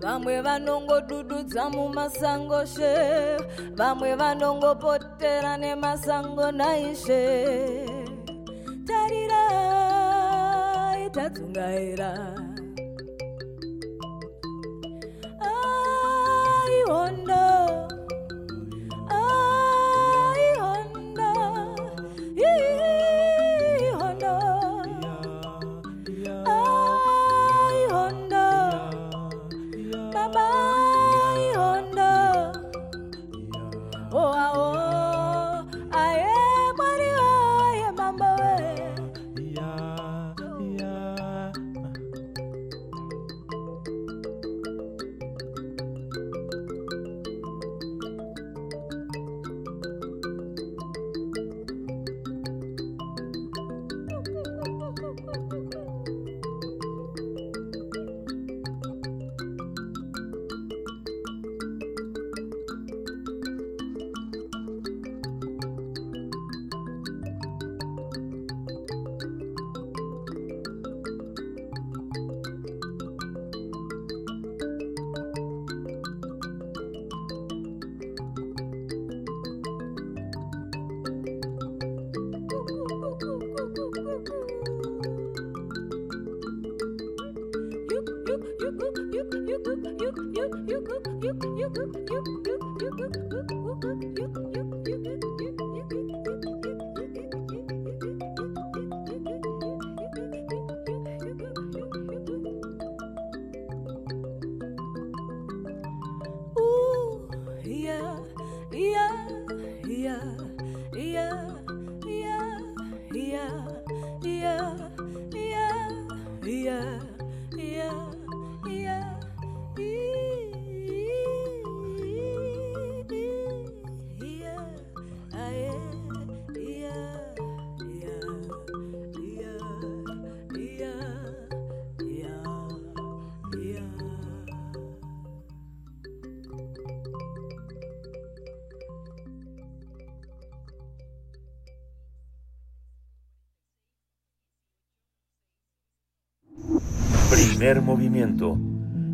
Vamwe vanongodududza mumasango she. Vamwe vanongopotera nemasango naishe tarirai tadzungaira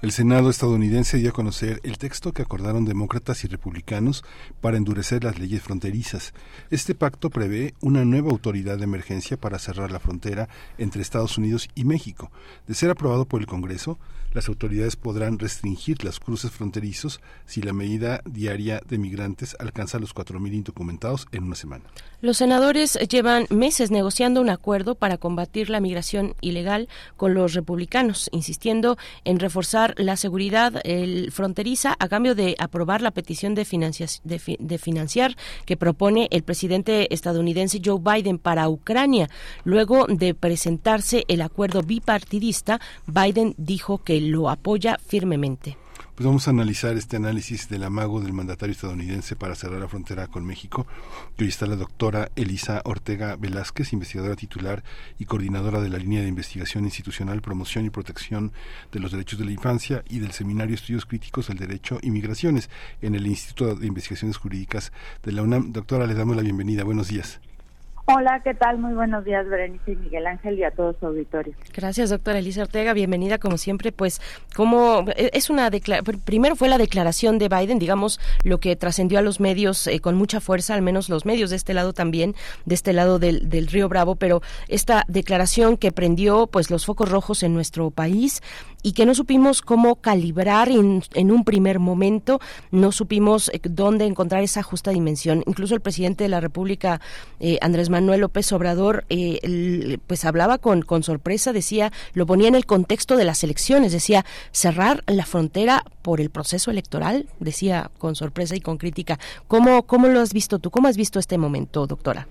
El Senado estadounidense dio a conocer el texto que acordaron demócratas y republicanos para endurecer las leyes fronterizas. Este pacto prevé una nueva autoridad de emergencia para cerrar la frontera entre Estados Unidos y México. De ser aprobado por el Congreso, las autoridades podrán restringir los cruces fronterizos si la medida diaria de migrantes alcanza los 4.000 indocumentados en una semana. Los senadores llevan meses negociando un acuerdo para combatir la migración ilegal con los republicanos, insistiendo en reforzar la seguridad fronteriza a cambio de aprobar la petición de, de de financiar que propone el presidente estadounidense Joe Biden para Ucrania. Luego de presentarse el acuerdo bipartidista, Biden dijo que lo apoya firmemente. Pues vamos a analizar este análisis del amago del mandatario estadounidense para cerrar la frontera con México. Que hoy está la doctora Elisa Ortega Velázquez, investigadora titular y coordinadora de la línea de investigación institucional, promoción y protección de los derechos de la infancia y del Seminario Estudios Críticos del Derecho y Migraciones en el Instituto de Investigaciones Jurídicas de la UNAM. Doctora, le damos la bienvenida. Buenos días. Hola, ¿qué tal? Muy buenos días, Berenice y Miguel Ángel y a todo su auditorio. Gracias, doctora Elisa Ortega. Bienvenida, como siempre. Pues, como eh, es una decla- pr- primero fue la declaración de Biden, digamos, lo que trascendió a los medios eh, con mucha fuerza, al menos los medios de este lado también, de este lado del, del río Bravo, pero esta declaración que prendió, pues, los focos rojos en nuestro país y que no supimos cómo calibrar en, en un primer momento, no supimos eh, dónde encontrar esa justa dimensión. Incluso el presidente de la República, eh, Andrés Manuel López Obrador, eh, pues hablaba con, con sorpresa, decía, lo ponía en el contexto de las elecciones, decía, cerrar la frontera por el proceso electoral, decía con sorpresa y con crítica. ¿Cómo, cómo lo has visto tú? ¿Cómo has visto este momento, doctora?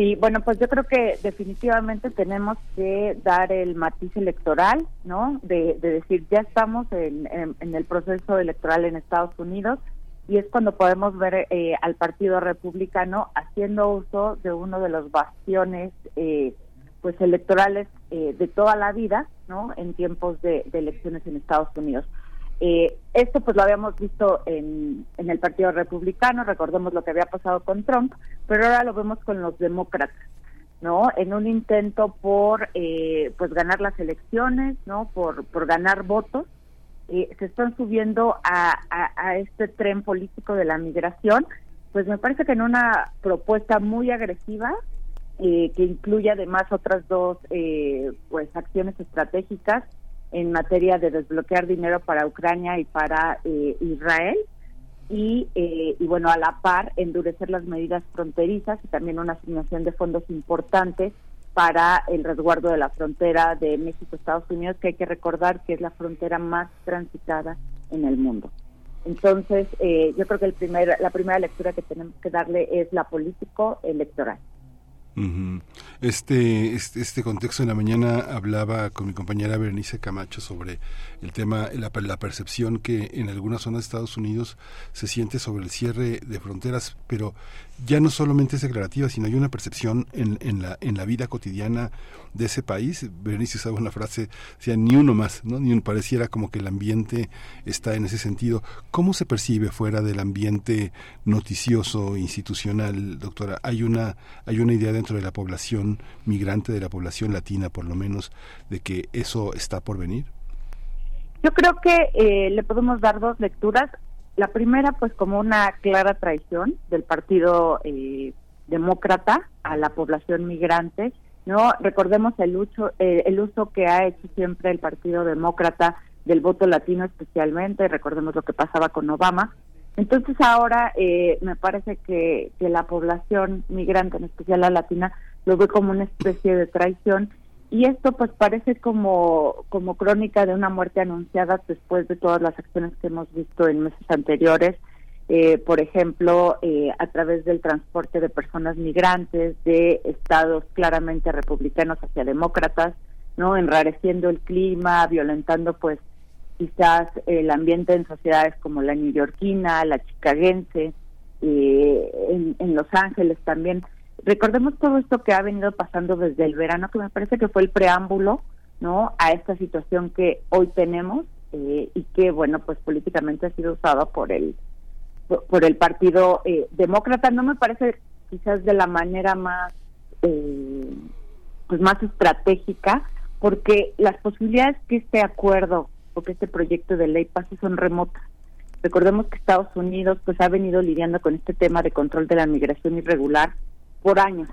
Sí, bueno, pues yo creo que definitivamente tenemos que dar el matiz electoral, ¿no? De, de decir, ya estamos en, en- el proceso electoral en Estados Unidos y es cuando podemos ver eh, al Partido Republicano haciendo uso de uno de los bastiones, eh, pues electorales eh, de toda la vida, ¿no? En tiempos de elecciones en Estados Unidos. Eh, esto pues lo habíamos visto en, en el Partido Republicano, recordemos lo que había pasado con Trump, pero ahora lo vemos con los demócratas, ¿no? En un intento por eh, pues ganar las elecciones, ¿no? Por, por ganar votos, eh, se están subiendo a, a, este tren político de la migración, pues me parece que en una propuesta muy agresiva, eh, que incluye además otras dos eh, pues acciones estratégicas en materia de desbloquear dinero para Ucrania y para eh, Israel. Y, eh, y bueno a la par endurecer las medidas fronterizas y también una asignación de fondos importantes para el resguardo de la frontera de México Estados Unidos que hay que recordar que es la frontera más transitada en el mundo. Entonces eh, yo creo que el primer la primera lectura que tenemos que darle es la político Este, este, este contexto en la mañana hablaba con mi compañera Berenice Camacho sobre el tema, la, la percepción que en algunas zonas de Estados Unidos se siente sobre el cierre de fronteras, pero ya no solamente es declarativa, sino hay una percepción en, en, la, en la vida cotidiana de ese país. Berenice usaba una frase, decía, ni uno más, ¿no? Ni uno, pareciera como que el ambiente está en ese sentido. ¿Cómo se percibe fuera del ambiente noticioso, institucional, doctora? ¿Hay una, hay una idea dentro de la población migrante, de la población latina por lo menos, de que eso está por venir? Yo creo que eh, le podemos dar dos lecturas. La primera, pues como una clara traición del Partido eh, Demócrata a la población migrante. No recordemos el uso, eh, el uso que ha hecho siempre el Partido Demócrata del voto latino especialmente. Recordemos lo que pasaba con Obama. Entonces ahora eh, me parece que, que la población migrante, en especial la latina, lo ve como una especie de traición y esto pues parece como como crónica de una muerte anunciada después de todas las acciones que hemos visto en meses anteriores eh, por ejemplo eh, a través del transporte de personas migrantes de estados claramente republicanos hacia demócratas no enrareciendo el clima violentando pues quizás el ambiente en sociedades como la neoyorquina la chicagense eh, en Los Ángeles también recordemos todo esto que ha venido pasando desde el verano, que me parece que fue el preámbulo, ¿no? A esta situación que hoy tenemos eh, y que, bueno, pues políticamente ha sido usada por el por, el Partido eh, Demócrata. No me parece quizás de la manera más eh, pues más estratégica, porque las posibilidades que este acuerdo o que este proyecto de ley pase son remotas. Recordemos que Estados Unidos pues ha venido lidiando con este tema de control de la migración irregular por años,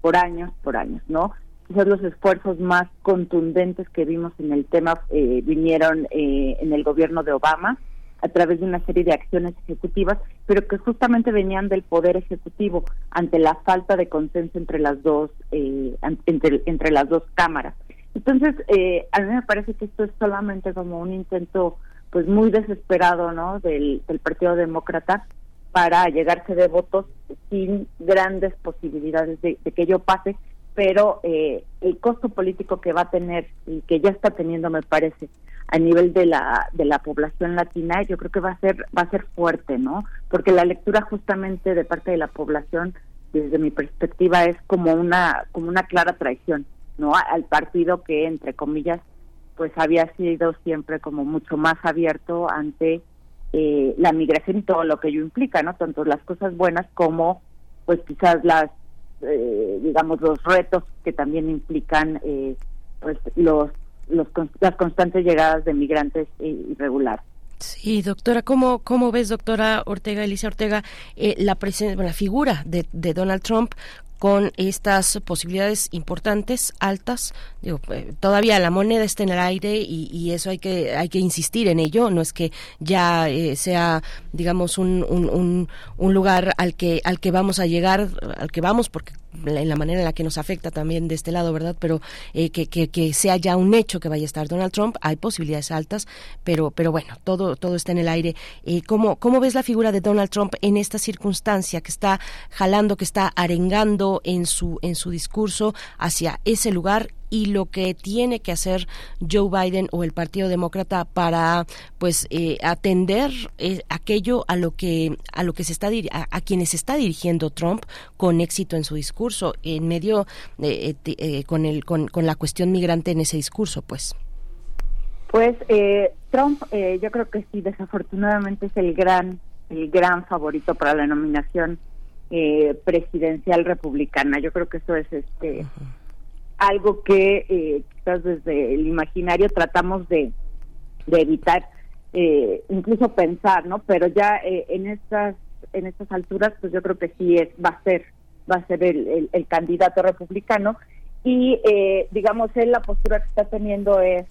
por años, por años, ¿no? Quizás los esfuerzos más contundentes que vimos en el tema eh, vinieron eh, en el gobierno de Obama a través de una serie de acciones ejecutivas, pero que justamente venían del poder ejecutivo ante la falta de consenso entre las dos eh, entre, las dos cámaras. Entonces, eh, a mí me parece que esto es solamente como un intento, pues muy desesperado, ¿no? Del Partido Demócrata para llegarse de votos sin grandes posibilidades de, que ello pase, pero eh, el costo político que va a tener y que ya está teniendo, me parece, a nivel de la de la población latina, yo creo que va a ser va a ser fuerte, ¿no? Porque la lectura justamente de parte de la población, desde mi perspectiva, es como una como una clara traición, ¿no? Al partido que entre comillas, pues había sido siempre como mucho más abierto ante eh, la migración y todo lo que ello implica, ¿no? Tanto las cosas buenas como, pues quizás las, eh, digamos, los retos que también implican, eh, pues los, los las constantes llegadas de migrantes irregulares. Sí, doctora, ¿cómo, cómo ves, doctora Ortega, Alicia Ortega, eh, la, la figura de, de Donald Trump con estas posibilidades importantes, altas. Digo, eh, todavía la moneda está en el aire y, eso hay que hay que insistir en ello. No es que ya eh, sea, digamos, un, un, un, lugar al que al que vamos a llegar, al que vamos, porque en la manera en la que nos afecta también de este lado, ¿verdad? Pero eh, que, que, que, sea ya un hecho que vaya a estar Donald Trump, hay posibilidades altas, pero, pero bueno, todo, todo está en el aire. Eh, ¿cómo, ¿Cómo ves la figura de Donald Trump en esta circunstancia que está jalando, que está arengando en su, en su discurso hacia ese lugar y lo que tiene que hacer Joe Biden o el Partido Demócrata para pues eh, atender eh, aquello a lo que a lo que se está a, a, quienes está dirigiendo Trump con éxito en su discurso en medio eh, con el con, con, la cuestión migrante en ese discurso pues. Pues Trump yo creo que sí desafortunadamente es el gran el gran favorito para la nominación presidencial republicana. Yo creo que eso es este algo que eh, quizás desde el imaginario tratamos de, evitar eh, incluso pensar, ¿no? Pero ya eh, en estas en estas alturas, pues yo creo que sí es va a ser va a ser el, el, candidato republicano y eh, digamos él la postura que está teniendo es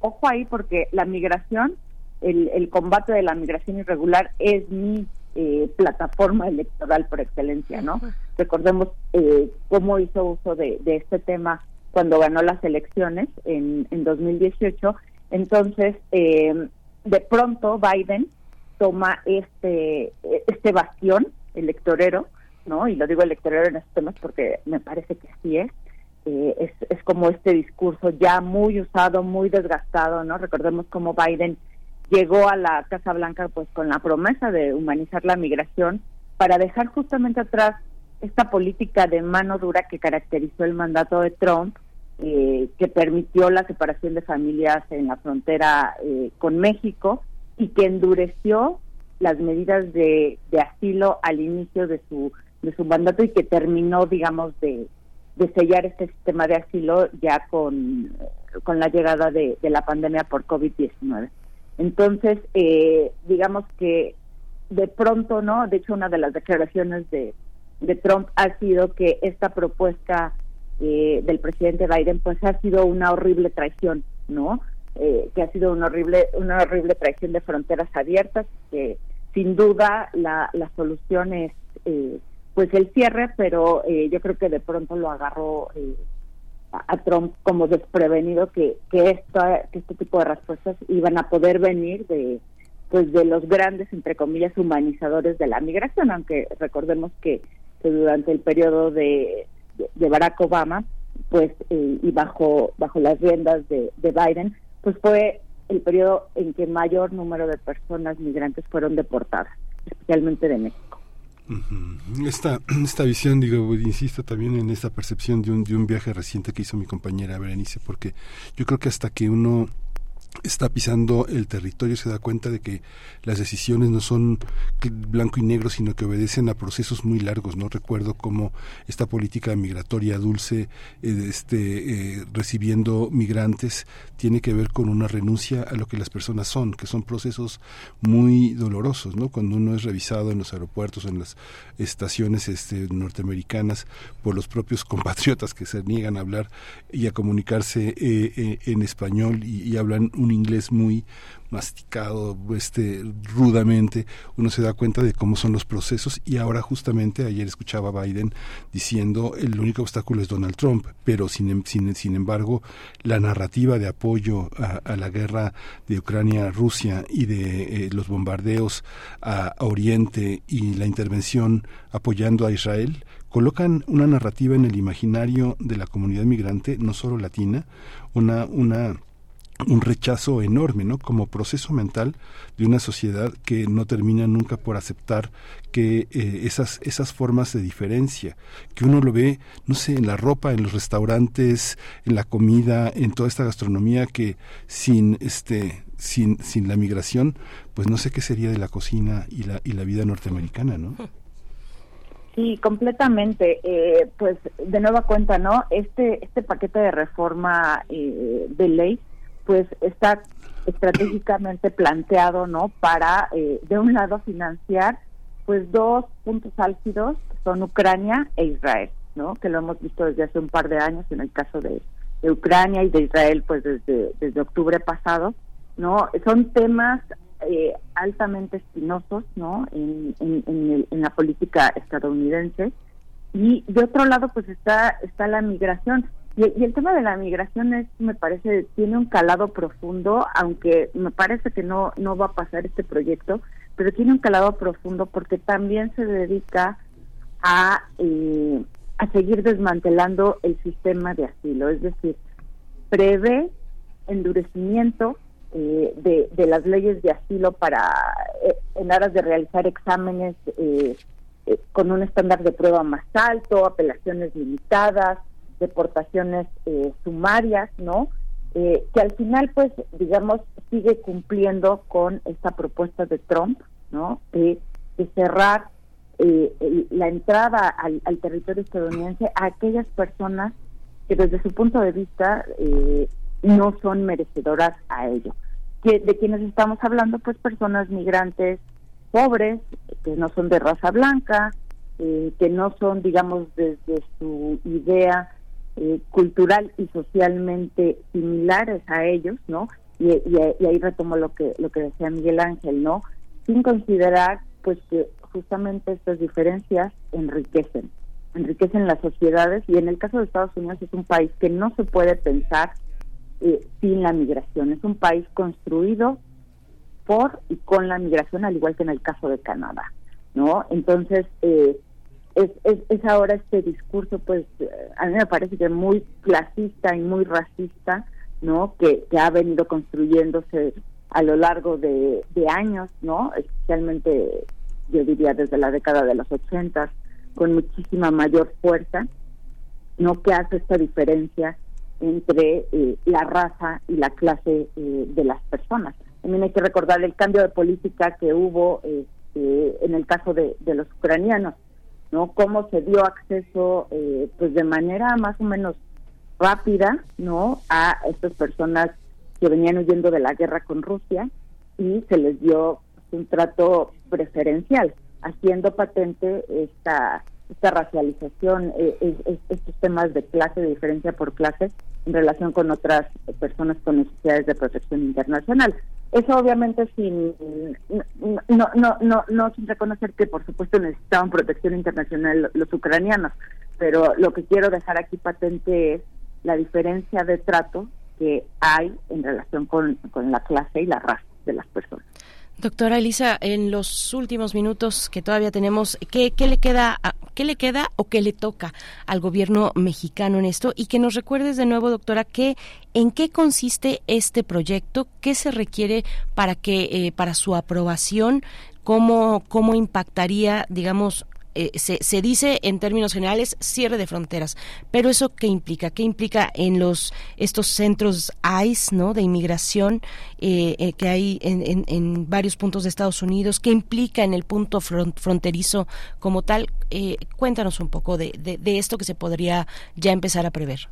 ojo ahí porque la migración el, el combate de la migración irregular es mi eh, plataforma electoral por excelencia, ¿no? Recordemos eh, cómo hizo uso de, este tema cuando ganó las elecciones en, en 2018. Entonces, eh, de pronto Biden toma este este bastión electorero, ¿no? Y lo digo electorero en estos temas porque me parece que sí es. es, es como este discurso ya muy usado, muy desgastado, ¿no? Recordemos cómo Biden llegó a la Casa Blanca pues con la promesa de humanizar la migración para dejar justamente atrás esta política de mano dura que caracterizó el mandato de Trump, eh, que permitió la separación de familias en la frontera eh, con México y que endureció las medidas de, asilo al inicio de su de su mandato y que terminó, digamos, de, de sellar este sistema de asilo ya con, con la llegada de, de la pandemia por COVID-19. Entonces, eh, digamos que de pronto, ¿no? De hecho, una de las declaraciones de, de Trump ha sido que esta propuesta eh, del presidente Biden, pues ha sido una horrible traición, ¿no? Eh, que ha sido una horrible, una horrible traición de fronteras abiertas, que sin duda la, la solución es, eh, pues el cierre, pero eh, yo creo que de pronto lo agarró eh, a Trump como desprevenido que que, esta, que este tipo de respuestas iban a poder venir de pues de los grandes entre comillas humanizadores de la migración aunque recordemos que, durante el periodo de, de, Barack Obama pues eh, y bajo bajo las riendas de, de Biden pues fue el periodo en que mayor número de personas migrantes fueron deportadas especialmente de México esta, esta visión, digo, insisto también en esta percepción de un, de un viaje reciente que hizo mi compañera Berenice, porque yo creo que hasta que uno está pisando el territorio se da cuenta de que las decisiones no son blanco y negro sino que obedecen a procesos muy largos no recuerdo cómo esta política migratoria dulce eh, este eh, recibiendo migrantes tiene que ver con una renuncia a lo que las personas son que son procesos muy dolorosos no cuando uno es revisado en los aeropuertos en las estaciones este, norteamericanas por los propios compatriotas que se niegan a hablar y a comunicarse eh, en español y, y hablan un inglés muy masticado este rudamente uno se da cuenta de cómo son los procesos. Y ahora justamente ayer escuchaba a Biden diciendo el único obstáculo es Donald Trump pero sin, em, sin, sin embargo la narrativa de apoyo a, la guerra de Ucrania Rusia y de eh, los bombardeos a, a Oriente y la intervención apoyando a Israel colocan una narrativa en el imaginario de la comunidad migrante no solo latina una una un rechazo enorme, ¿no? Como proceso mental de una sociedad que no termina nunca por aceptar que eh, esas esas formas de diferencia, que uno lo ve, no sé, en la ropa, en los restaurantes, en la comida, en toda esta gastronomía que sin este sin sin la migración, pues no sé qué sería de la cocina y la y la vida norteamericana, ¿no? Sí, completamente. Eh, pues de nueva cuenta, ¿no? Este este paquete de reforma eh, de ley pues está estratégicamente planteado, ¿no? Para, eh, de un lado, financiar, pues, dos puntos álgidos, que son Ucrania e Israel, ¿no? Que lo hemos visto desde hace un par de años en el caso de, de Ucrania y de Israel, pues, desde, desde octubre pasado, ¿no? Son temas eh, altamente espinosos, ¿no? En, en, en, el- en la política estadounidense. Y de otro lado, pues está está la migración. Y, el tema de la migración es, me parece, tiene un calado profundo, aunque me parece que no no va a pasar este proyecto, pero tiene un calado profundo porque también se dedica a eh, a seguir desmantelando el sistema de asilo, es decir, prevé endurecimiento eh, de, de las leyes de asilo para eh, en aras de realizar exámenes eh, eh, con un estándar de prueba más alto, apelaciones limitadas, deportaciones eh, sumarias, ¿no? Eh, que al final, pues, digamos, sigue cumpliendo con esta propuesta de Trump, ¿no? De, de cerrar eh, la entrada al, al territorio estadounidense a aquellas personas que desde su punto de vista eh, no son merecedoras a ello. Que, ¿De quienes estamos hablando? Pues personas migrantes pobres, que no son de raza blanca, eh, que no son, digamos, desde su idea eh, cultural y socialmente similares a ellos, ¿no? Y, y- ahí retomo lo que lo que decía Miguel Ángel, ¿no? Sin considerar, pues, que justamente estas diferencias enriquecen, enriquecen las sociedades y en el caso de Estados Unidos es un país que no se puede pensar eh, sin la migración, es un país construido por y con la migración, al igual que en el caso de Canadá, ¿no? Entonces, eh, es, es, ahora este discurso, pues, eh, a mí me parece que muy clasista y muy racista, ¿no? Que, ha venido construyéndose a lo largo de, años, ¿no? Especialmente, yo diría, desde la década de los ochentas, con muchísima mayor fuerza, ¿no? Que hace esta diferencia entre eh, la raza y la clase eh, de las personas. También hay que recordar el cambio de política que hubo este, en el caso de los ucranianos, ¿no? Cómo se dio acceso, eh, pues de manera más o menos rápida, ¿no? A estas personas que venían huyendo de la guerra con Rusia y se les dio un trato preferencial, haciendo patente esta esta racialización, eh, es- es- estos temas de clase, de diferencia por clase, en relación con otras personas con necesidades de protección internacional. Eso obviamente sin no, no, no, no, sin reconocer que por supuesto necesitaban protección internacional los ucranianos, pero lo que quiero dejar aquí patente es la diferencia de trato que hay en relación con, con la clase y la raza de las personas. Doctora Elisa, en los últimos minutos que todavía tenemos, ¿qué, qué le queda, qué le queda o qué le toca al gobierno mexicano en esto? Y que nos recuerdes de nuevo, doctora, que en qué consiste este proyecto, qué se requiere para que eh, para su aprobación, cómo cómo impactaría, digamos, eh, se, se dice en términos generales cierre de fronteras, pero eso qué implica, qué implica en los estos centros ICE, ¿no? De inmigración eh, eh, que hay en, en- varios puntos de Estados Unidos, qué implica en el punto fron- fronterizo como tal. Eh, cuéntanos un poco de, de, de esto que se podría ya empezar a prever.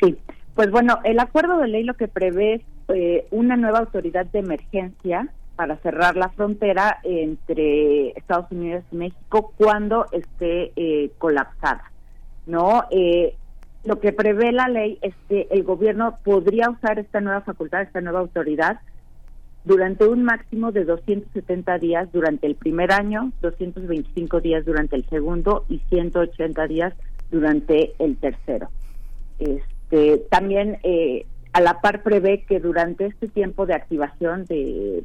Sí, pues bueno, el acuerdo de ley lo que prevé es eh, una nueva autoridad de emergencia para cerrar la frontera entre Estados Unidos y México cuando esté eh, colapsada, ¿no? Eh, lo que prevé la ley es que el gobierno podría usar esta nueva facultad, esta nueva autoridad, durante un máximo de 270 días durante el primer año, 225 días durante el segundo y 180 días durante el tercero. Este, también eh, a la par prevé que durante este tiempo de activación de,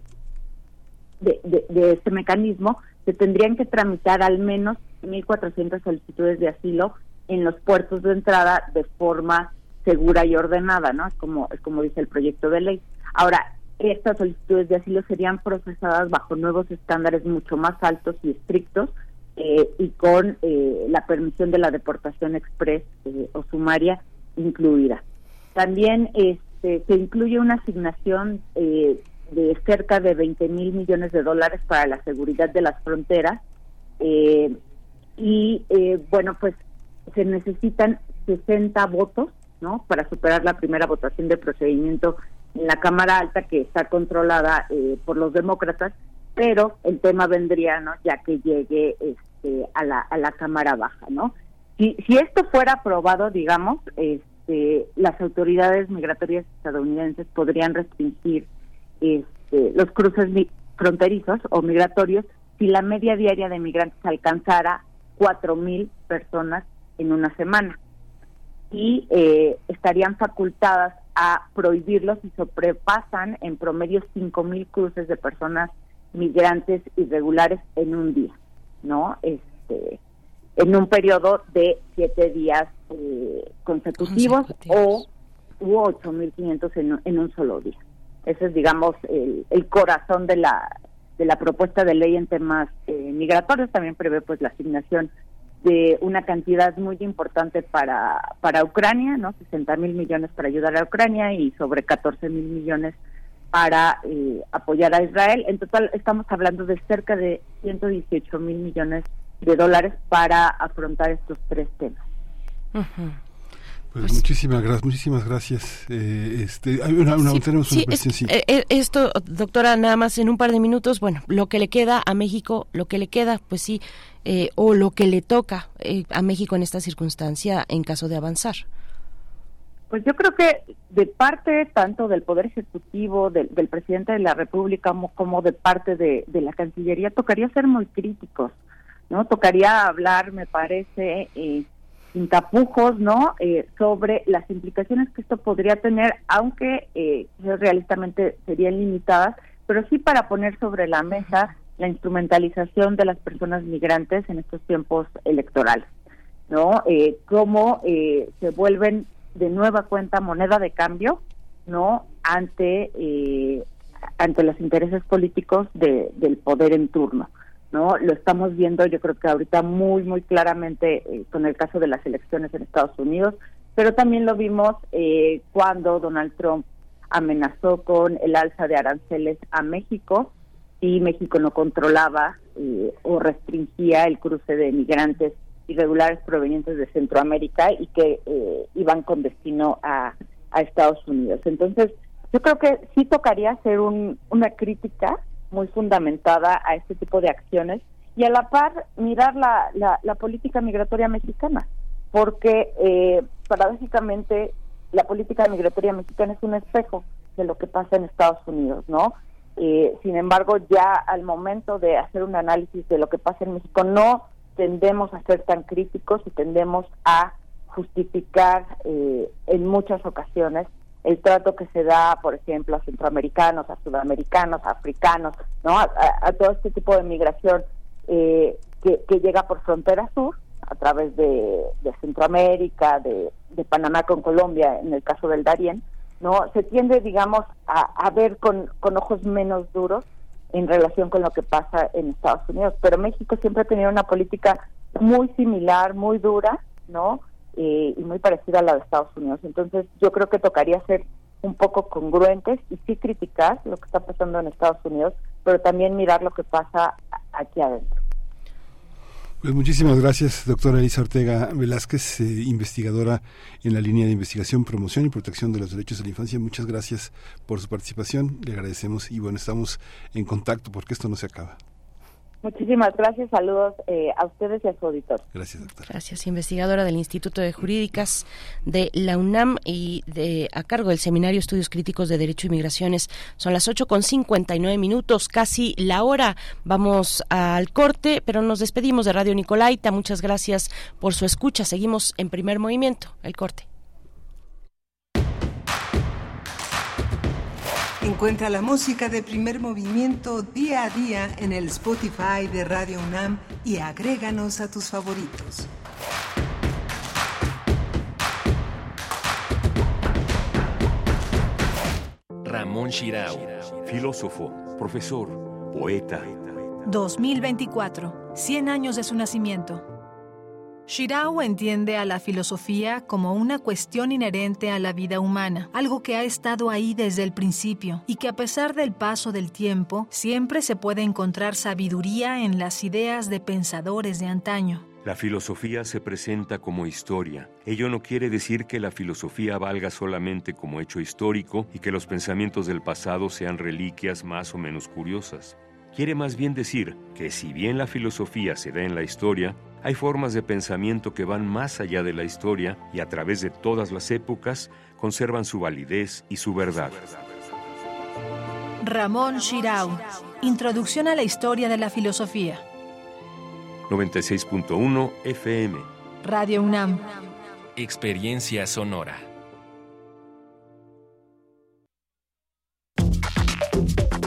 de, de- de este mecanismo se tendrían que tramitar al menos 1.400 solicitudes de asilo en los puertos de entrada de forma segura y ordenada, ¿no? Es como, es como dice el proyecto de ley. Ahora, estas solicitudes de asilo serían procesadas bajo nuevos estándares mucho más altos y estrictos eh, y con eh, la permisión de la deportación express eh, o sumaria incluida. También este, se incluye una asignación eh, de cerca de 20 mil millones de dólares para la seguridad de las fronteras eh, y eh, bueno pues se necesitan 60 votos no para superar la primera votación de procedimiento en la Cámara Alta que está controlada eh, por los demócratas, pero el tema vendría, ¿no? Ya que llegue este, a la a la Cámara Baja, ¿no? Si si esto fuera aprobado, digamos, este, las autoridades migratorias estadounidenses podrían restringir este, los cruces fronterizos o migratorios si la media diaria de migrantes alcanzara cuatro mil personas en una semana y eh, estarían facultadas a prohibirlos si sobrepasan en promedio 5.000 cruces de personas migrantes irregulares en un día, ¿no? Este, en un periodo de siete días eh, consecutivos, o u 8.500 en, en un solo día. Ese es, digamos, el, el corazón de la de la propuesta de ley en temas eh, migratorios. También prevé, pues, la asignación de una cantidad muy importante para, para Ucrania, ¿no? 60 mil millones para ayudar a Ucrania y sobre 14 mil millones para eh, apoyar a Israel. En total estamos hablando de cerca de 118 mil millones de dólares para afrontar estos tres temas. Pues, muchísimas gracias, muchísimas gracias. Eh, este, hay una, una- Sí, tenemos una sí, es- cuestión, sí. eh, eh, esto, doctora, nada más en un par de minutos, bueno, lo que le queda a México, lo que le queda, pues sí, eh, o lo que le toca eh, a México en esta circunstancia en caso de avanzar. Pues yo creo que de parte tanto del Poder Ejecutivo, del, del presidente de la República, como, como de parte de, de la Cancillería, tocaría ser muy críticos, ¿no? Tocaría hablar, me parece, eh, sin tapujos, ¿no? Eh, sobre las implicaciones que esto podría tener, aunque eh, realistamente serían limitadas, pero sí para poner sobre la mesa la instrumentalización de las personas migrantes en estos tiempos electorales. ¿no? Eh, cómo eh, se vuelven de nueva cuenta moneda de cambio, ¿no? Ante eh, ante los intereses políticos de, del poder en turno, ¿no? Lo estamos viendo, yo creo que ahorita muy muy claramente eh, con el caso de las elecciones en Estados Unidos, pero también lo vimos eh, cuando Donald Trump amenazó con el alza de aranceles a México si México no controlaba eh, o restringía el cruce de migrantes irregulares provenientes de Centroamérica y que eh, iban con destino a, a Estados Unidos. Entonces, yo creo que sí tocaría hacer un, una crítica muy fundamentada a este tipo de acciones y a la par mirar la, la, la política migratoria mexicana, porque eh, paradójicamente la política migratoria mexicana es un espejo de lo que pasa en Estados Unidos, ¿no? Eh, sin embargo, ya al momento de hacer un análisis de lo que pasa en México, no tendemos a ser tan críticos y tendemos a justificar eh, en muchas ocasiones el trato que se da, por ejemplo, a centroamericanos, a sudamericanos, a africanos, ¿no? A, todo este tipo de migración eh, que, llega por frontera sur, a través de, Centroamérica, de, de Panamá con Colombia, en el caso del Darién, ¿no? Se tiende, digamos, a, a ver con, con ojos menos duros en relación con lo que pasa en Estados Unidos. Pero México siempre ha tenido una política muy similar, muy dura, ¿no? Eh, y muy parecida a la de Estados Unidos. Entonces, yo creo que tocaría ser un poco congruentes y sí criticar lo que está pasando en Estados Unidos, pero también mirar lo que pasa aquí adentro. Pues muchísimas gracias, doctora Elisa Ortega Velázquez, eh, investigadora en la línea de investigación, promoción y protección de los derechos de la infancia. Muchas gracias por su participación, le agradecemos y bueno, estamos en contacto porque esto no se acaba. Muchísimas gracias, saludos eh, a ustedes y a su auditor. Gracias, doctora. Gracias, investigadora del Instituto de Jurídicas de la UNAM y de a cargo del Seminario Estudios Críticos de Derecho y Migraciones. Son las 8 con 59 minutos, casi la hora. Vamos al corte, pero nos despedimos de Radio Nicolaita. Muchas gracias por su escucha. Seguimos en primer movimiento. El corte. Encuentra la música de primer movimiento día a día en el Spotify de Radio UNAM y agréganos a tus favoritos. Ramón Shirao. Filósofo, profesor, poeta. 2024, 100 años de su nacimiento. Shirao entiende a la filosofía como una cuestión inherente a la vida humana, algo que ha estado ahí desde el principio y que a pesar del paso del tiempo siempre se puede encontrar sabiduría en las ideas de pensadores de antaño. La filosofía se presenta como historia. Ello no quiere decir que la filosofía valga solamente como hecho histórico y que los pensamientos del pasado sean reliquias más o menos curiosas. Quiere más bien decir que si bien la filosofía se da en la historia, hay formas de pensamiento que van más allá de la historia y a través de todas las épocas conservan su validez y su verdad. Ramón Shirau. Introducción a la historia de la filosofía. 96.1 FM. Radio UNAM. Experiencia sonora.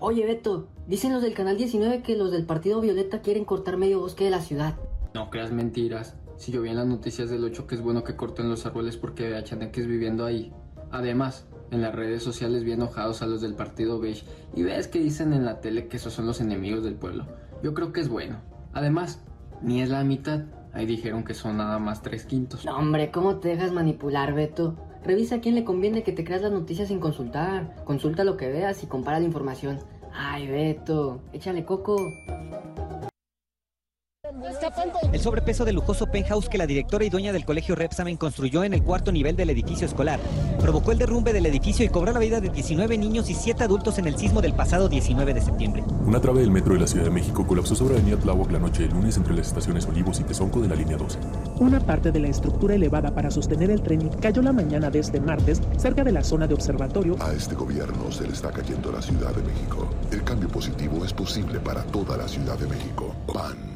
Oye, Beto, dicen los del Canal 19 que los del Partido Violeta quieren cortar medio bosque de la ciudad. No creas mentiras. Si yo vi en las noticias del 8 que es bueno que corten los árboles porque vea chaneques viviendo ahí. Además, en las redes sociales vi enojados a los del Partido Beige y ves que dicen en la tele que esos son los enemigos del pueblo. Yo creo que es bueno. Además, ni es la mitad. Ahí dijeron que son nada más tres quintos. No, hombre, ¿cómo te dejas manipular, Beto? Revisa a quién le conviene que te creas las noticias sin consultar. Consulta lo que veas y compara la información. Ay, Beto, échale coco. El sobrepeso del lujoso penthouse que la directora y dueña del colegio Repsamen construyó en el cuarto nivel del edificio escolar provocó el derrumbe del edificio y cobró la vida de 19 niños y 7 adultos en el sismo del pasado 19 de septiembre. Una trave del metro de la Ciudad de México colapsó sobre Avenida Tláhuac la noche del lunes entre las estaciones Olivos y Tezonco de la línea 12. Una parte de la estructura elevada para sostener el tren cayó la mañana de este martes cerca de la zona de observatorio. A este gobierno se le está cayendo la Ciudad de México. El cambio positivo es posible para toda la Ciudad de México. PAN.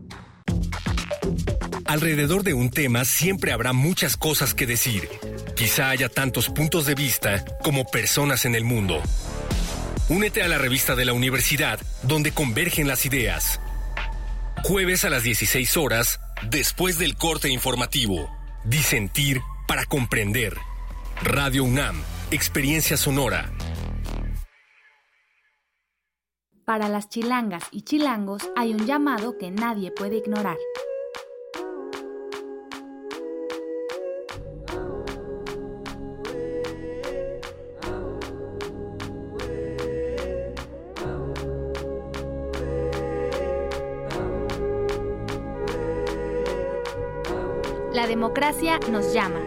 Alrededor de un tema siempre habrá muchas cosas que decir. Quizá haya tantos puntos de vista como personas en el mundo. Únete a la revista de la universidad donde convergen las ideas. Jueves a las 16 horas, después del corte informativo. Disentir para comprender. Radio UNAM, Experiencia Sonora. Para las chilangas y chilangos hay un llamado que nadie puede ignorar. Democracia nos llama.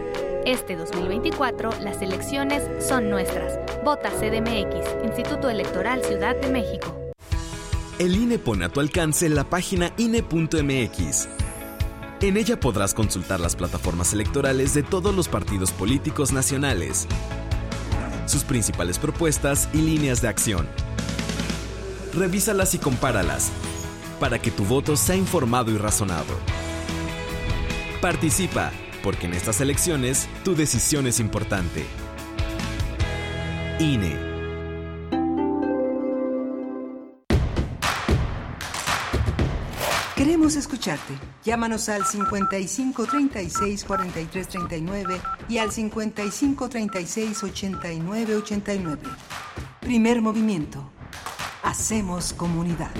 Este 2024 las elecciones son nuestras. Vota CDMX, Instituto Electoral Ciudad de México. El INE pone a tu alcance la página INE.mx. En ella podrás consultar las plataformas electorales de todos los partidos políticos nacionales, sus principales propuestas y líneas de acción. Revísalas y compáralas para que tu voto sea informado y razonado. Participa, porque en estas elecciones tu decisión es importante. INE. Queremos escucharte. Llámanos al 55 36 43 39 y al 55 36 89 89. Primer movimiento. Hacemos comunidad.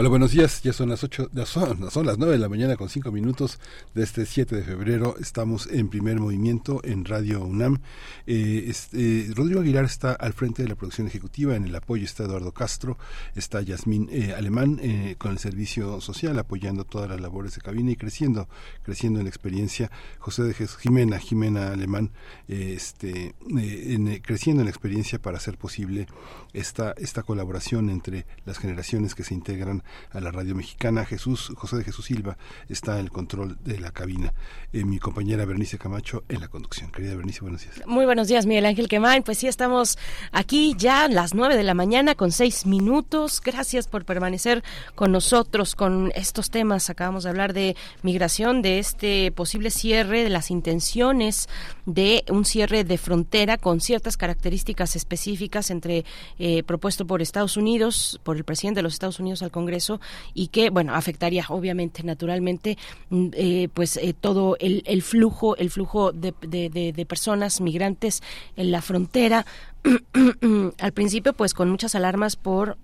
Hola, buenos días. Ya son las ocho, ya son, son las nueve de la mañana con cinco minutos de este 7 de febrero. Estamos en primer movimiento en Radio UNAM. Eh, este, Rodrigo Aguilar está al frente de la producción ejecutiva. En el apoyo está Eduardo Castro, está Yasmín eh, Alemán eh, con el servicio social apoyando todas las labores de cabina y creciendo, creciendo en experiencia. José de Jesús, Jimena, Jimena Alemán, este, en, creciendo en experiencia para hacer posible esta, esta colaboración entre las generaciones que se integran a la radio mexicana. Jesús, José de Jesús Silva está en el control de la cabina. Eh, mi compañera Bernice Camacho en la conducción. Querida Bernice, buenos días. Muy buenos días, Miguel Ángel Quemain. Pues sí, estamos aquí ya a las nueve de la mañana con seis minutos. Gracias por permanecer con nosotros con estos temas. Acabamos de hablar de migración, de este posible cierre, de las intenciones de un cierre de frontera con ciertas características específicas entre eh, propuesto por Estados Unidos, por el presidente de los Estados Unidos al Congreso y que, bueno, afectaría obviamente, naturalmente, mm, eh, pues eh, todo el, flujo, el flujo de, personas migrantes en la frontera. Al principio, pues con muchas alarmas por,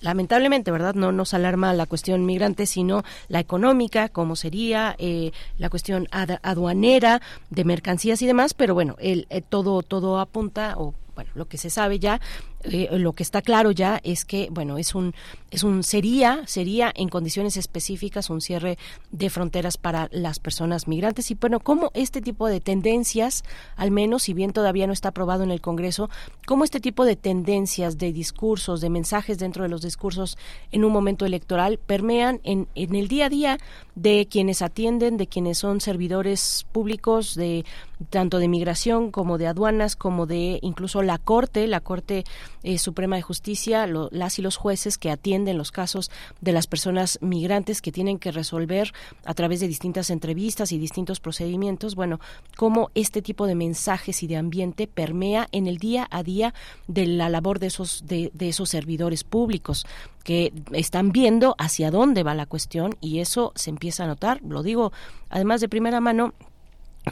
lamentablemente, ¿verdad? No nos alarma la cuestión migrante, sino la económica, como sería eh, la cuestión aduanera de mercancías y demás, pero bueno, el, todo todo apunta o bueno, lo que se sabe ya eh, lo que está claro ya es que bueno es un es un sería sería en condiciones específicas un cierre de fronteras para las personas migrantes. Y bueno cómo este tipo de tendencias al menos si bien todavía no está aprobado en el Congreso cómo este tipo de tendencias de discursos de mensajes dentro de los discursos en un momento electoral permean en, en el día a día de quienes atienden de quienes son servidores públicos de tanto de migración como de aduanas como de incluso la corte la corte eh, Suprema de Justicia, las y los jueces que atienden los casos de las personas migrantes que tienen que resolver a través de distintas entrevistas y distintos procedimientos, bueno, cómo este tipo de mensajes y de ambiente permea en el día a día de la labor de esos, de, de esos servidores públicos que están viendo hacia dónde va la cuestión y eso se empieza a notar, lo digo además de primera mano,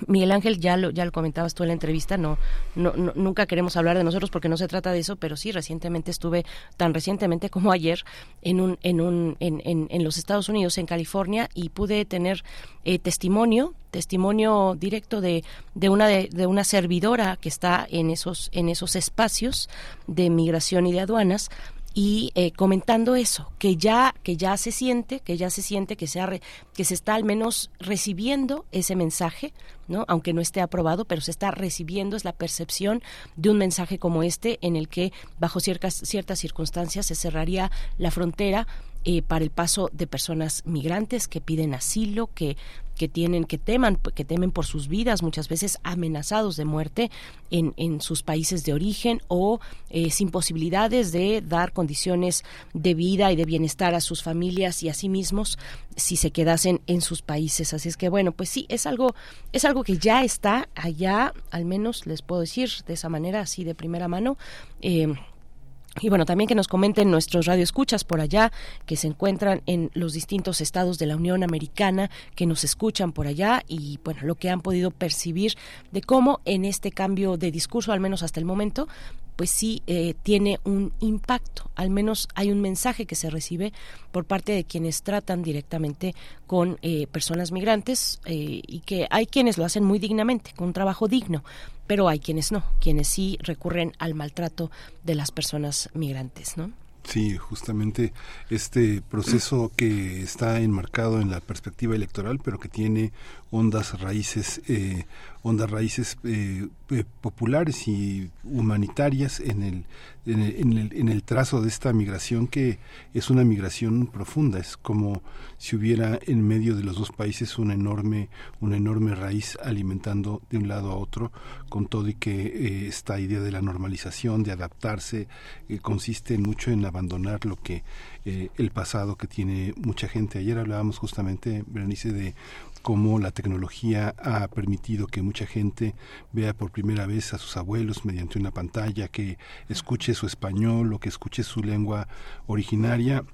Miguel Ángel, ya lo, ya lo comentabas tú en la entrevista, no, no, nunca queremos hablar de nosotros porque no se trata de eso, pero sí, recientemente estuve, tan recientemente como ayer, en, un, en, un, en, en, los Estados Unidos, en California, y pude tener eh, testimonio, testimonio directo de, de, una, de, de, una servidora que está en esos, en esos espacios de migración y de aduanas, y eh, comentando eso que ya que ya se siente que ya se siente que se que se está al menos recibiendo ese mensaje no aunque no esté aprobado pero se está recibiendo es la percepción de un mensaje como este en el que bajo ciertas ciertas circunstancias se cerraría la frontera eh, para el paso de personas migrantes que piden asilo, que que tienen que teman que temen por sus vidas muchas veces amenazados de muerte en, en sus países de origen o eh, sin posibilidades de dar condiciones de vida y de bienestar a sus familias y a sí mismos si se quedasen en sus países. Así es que bueno pues sí es algo es algo que ya está allá al menos les puedo decir de esa manera así de primera mano eh, y bueno, también que nos comenten nuestros radioescuchas por allá, que se encuentran en los distintos estados de la Unión Americana, que nos escuchan por allá y bueno, lo que han podido percibir de cómo en este cambio de discurso, al menos hasta el momento, pues sí eh, tiene un impacto, al menos hay un mensaje que se recibe por parte de quienes tratan directamente con eh, personas migrantes eh, y que hay quienes lo hacen muy dignamente, con un trabajo digno, pero hay quienes no, quienes sí recurren al maltrato de las personas migrantes, ¿no? Sí, justamente este proceso que está enmarcado en la perspectiva electoral, pero que tiene ondas raíces, eh, ondas raíces eh, eh, populares y humanitarias en el, en el, en, el, trazo de esta migración que es una migración profunda, es como si hubiera en medio de los dos países una enorme, una enorme raíz alimentando de un lado a otro, con todo y que esta idea de la normalización, de adaptarse, consiste mucho en abandonar lo que el pasado que tiene mucha gente. Ayer hablábamos justamente, Berenice, de cómo la tecnología ha permitido que mucha gente vea por primera vez a sus abuelos mediante una pantalla, que escuche su español o que escuche su lengua originaria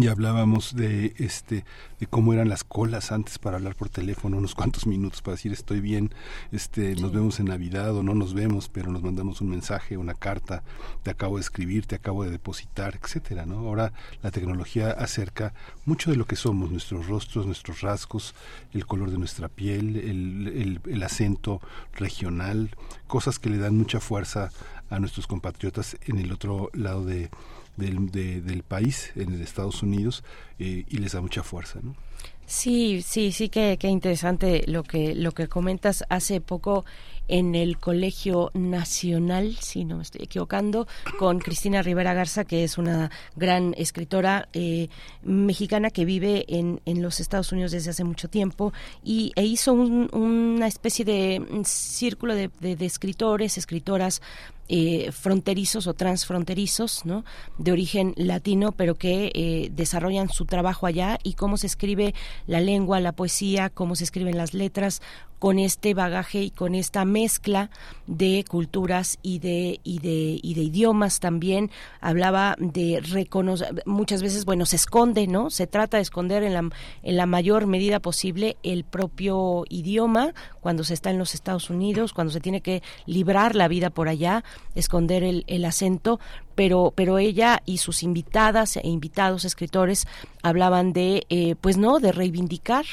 ya hablábamos de este de cómo eran las colas antes para hablar por teléfono unos cuantos minutos para decir estoy bien este nos vemos en navidad o no nos vemos pero nos mandamos un mensaje una carta te acabo de escribir te acabo de depositar etcétera no ahora la tecnología acerca mucho de lo que somos nuestros rostros nuestros rasgos el color de nuestra piel el, el, el acento regional cosas que le dan mucha fuerza a nuestros compatriotas en el otro lado de del, del país, en Estados Unidos, eh, y les da mucha fuerza. ¿no? Sí, sí, sí, que, interesante lo que, lo que comentas. Hace poco en el Colegio Nacional, si no me estoy equivocando, con Cristina Rivera Garza, que es una gran escritora eh, mexicana que vive en, en, los Estados Unidos desde hace mucho tiempo y e hizo una especie de círculo de, de escritores, escritoras eh, fronterizos o transfronterizos, ¿no? De origen latino, pero que eh, desarrollan su trabajo allá y cómo se escribe la lengua, la poesía, cómo se escriben las letras, con este bagaje y con esta mezcla de culturas y de y de y de idiomas también hablaba de reconocer muchas veces bueno se esconde no se trata de esconder en la en la mayor medida posible el propio idioma cuando se está en los Estados Unidos cuando se tiene que librar la vida por allá esconder el, el acento pero pero ella y sus invitadas e invitados escritores hablaban de eh, pues no de reivindicar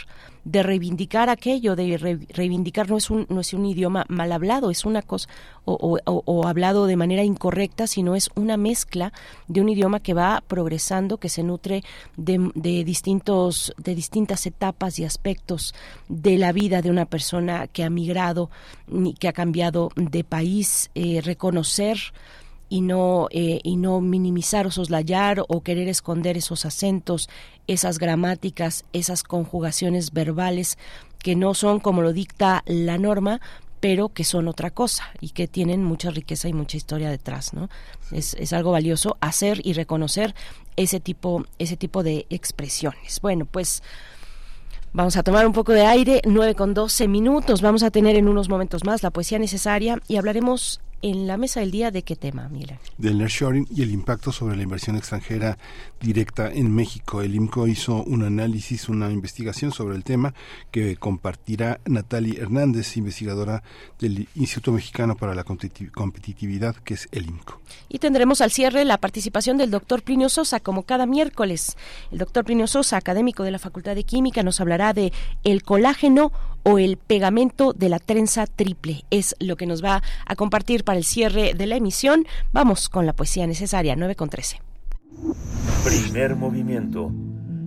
de reivindicar aquello, de reivindicar no es un no es un idioma mal hablado, es una cosa o, hablado de manera incorrecta, sino es una mezcla de un idioma que va progresando, que se nutre de, de distintos de distintas etapas y aspectos de la vida de una persona que ha migrado, que ha cambiado de país, eh, reconocer y no, eh, y no minimizar o soslayar o querer esconder esos acentos, esas gramáticas, esas conjugaciones verbales que no son como lo dicta la norma, pero que son otra cosa y que tienen mucha riqueza y mucha historia detrás, ¿no? Es, es algo valioso hacer y reconocer ese tipo, ese tipo de expresiones. Bueno, pues Vamos a tomar un poco de aire, 9 con 12 minutos. Vamos a tener en unos momentos más la poesía necesaria y hablaremos en la mesa del día de qué tema, Mila. Del nearshoring y el impacto sobre la inversión extranjera directa en México. El IMCO hizo un análisis, una investigación sobre el tema que compartirá Natalie Hernández, investigadora del Instituto Mexicano para la Competitividad, que es el IMCO. Y tendremos al cierre la participación del doctor Plinio Sosa, como cada miércoles. El doctor Plinio Sosa, académico de la Facultad de Química, nos hablará de el colágeno o el pegamento de la trenza triple. Es lo que nos va a compartir para el cierre de la emisión. Vamos con la poesía necesaria, 9 con 13. Primer movimiento.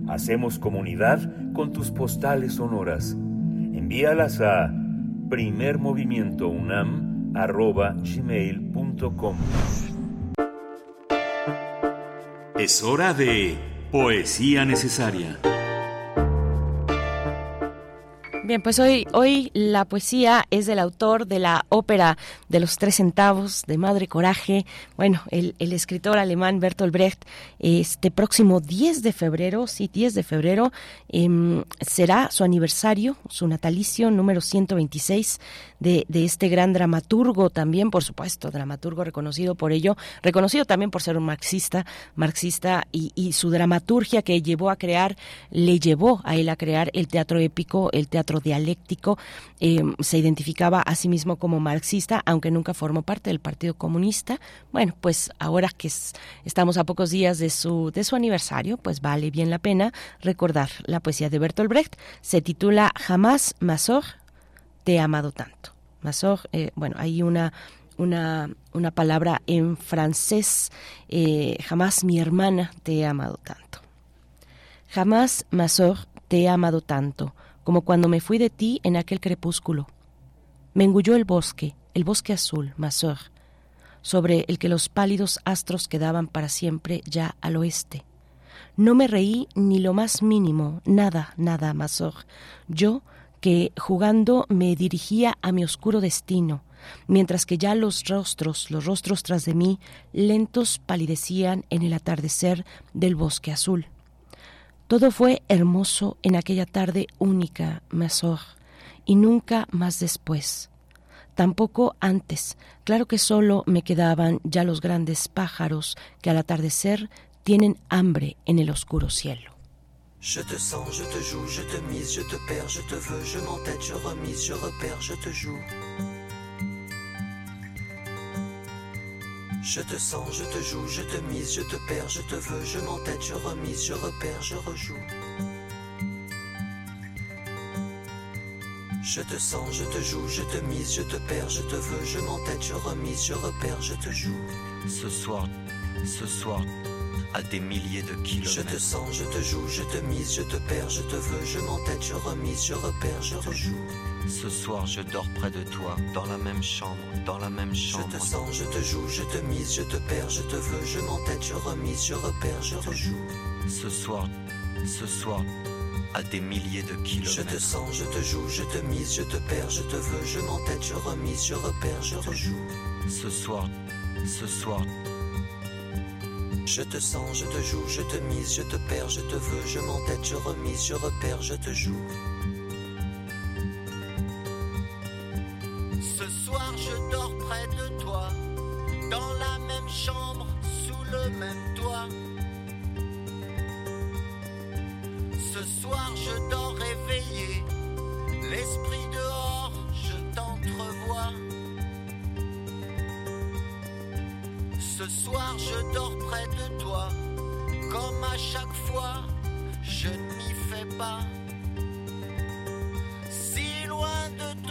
Hacemos comunidad con tus postales sonoras. Envíalas a primermovimientounam.gmail.com Es hora de Poesía Necesaria. Bien, pues hoy, hoy la poesía es del autor de la ópera de los tres centavos de Madre Coraje, bueno, el, el escritor alemán Bertolt Brecht, este próximo 10 de febrero, sí, 10 de febrero, eh, será su aniversario, su natalicio número 126 de, de este gran dramaturgo también, por supuesto, dramaturgo reconocido por ello, reconocido también por ser un marxista, marxista y, y su dramaturgia que llevó a crear, le llevó a él a crear el teatro épico, el teatro dialéctico, eh, se identificaba a sí mismo como marxista, aunque nunca formó parte del Partido Comunista. Bueno, pues ahora que estamos a pocos días de su, de su aniversario, pues vale bien la pena recordar la poesía de Bertolt Brecht. Se titula Jamás Mazor te he amado tanto. Mazor, eh, bueno, hay una una, una palabra en francés, eh, jamás mi hermana te he amado tanto. Jamás, Mazor, te he amado tanto como cuando me fui de ti en aquel crepúsculo. Me engulló el bosque, el bosque azul, Mazor, sobre el que los pálidos astros quedaban para siempre ya al oeste. No me reí ni lo más mínimo, nada, nada, Mazor. Yo, que jugando me dirigía a mi oscuro destino, mientras que ya los rostros, los rostros tras de mí, lentos palidecían en el atardecer del bosque azul. Todo fue hermoso en aquella tarde única, Mazor, y nunca más después. Tampoco antes. Claro que solo me quedaban ya los grandes pájaros que al atardecer tienen hambre en el oscuro cielo. Je te sens, je te joue, je te mise, je te perds, je te veux, je m'entête, je remise, je repère, je te joue. Je te sens, je te joue, je te mise, je te perds, je te veux, je m'entête, je remise, je repère, je rejoue. Je te sens, je te joue, je te mise, je te perds, je te veux, je m'entête, je remise, je repère, je te joue. Ce soir, ce soir, à des milliers de kilomètres. Je te sens, je te joue, je te mise, je te perds, je te veux, je m'entête, je remise, je repère, je rejoue. Ce soir, je dors près de toi, dans la même chambre, dans la même chambre. Je te sens, je te joue, je te mise, je te perds, je te veux, je m'entête, je remise, je repère, je rejoue. Ce soir, ce soir, à des milliers de kilomètres. Je te sens, je te joue, je te mise, je te perds, je te veux, je m'entête, je remise, je repère, je rejoue. Ce soir, ce soir, je te sens, je te joue, je te mise, je te perds, je te veux, je m'entête, je remise, je repère, je te joue. Dans la même chambre, sous le même toit. Ce soir, je dors réveillé, l'esprit dehors, je t'entrevois. Ce soir, je dors près de toi, comme à chaque fois, je ne m'y fais pas. Si loin de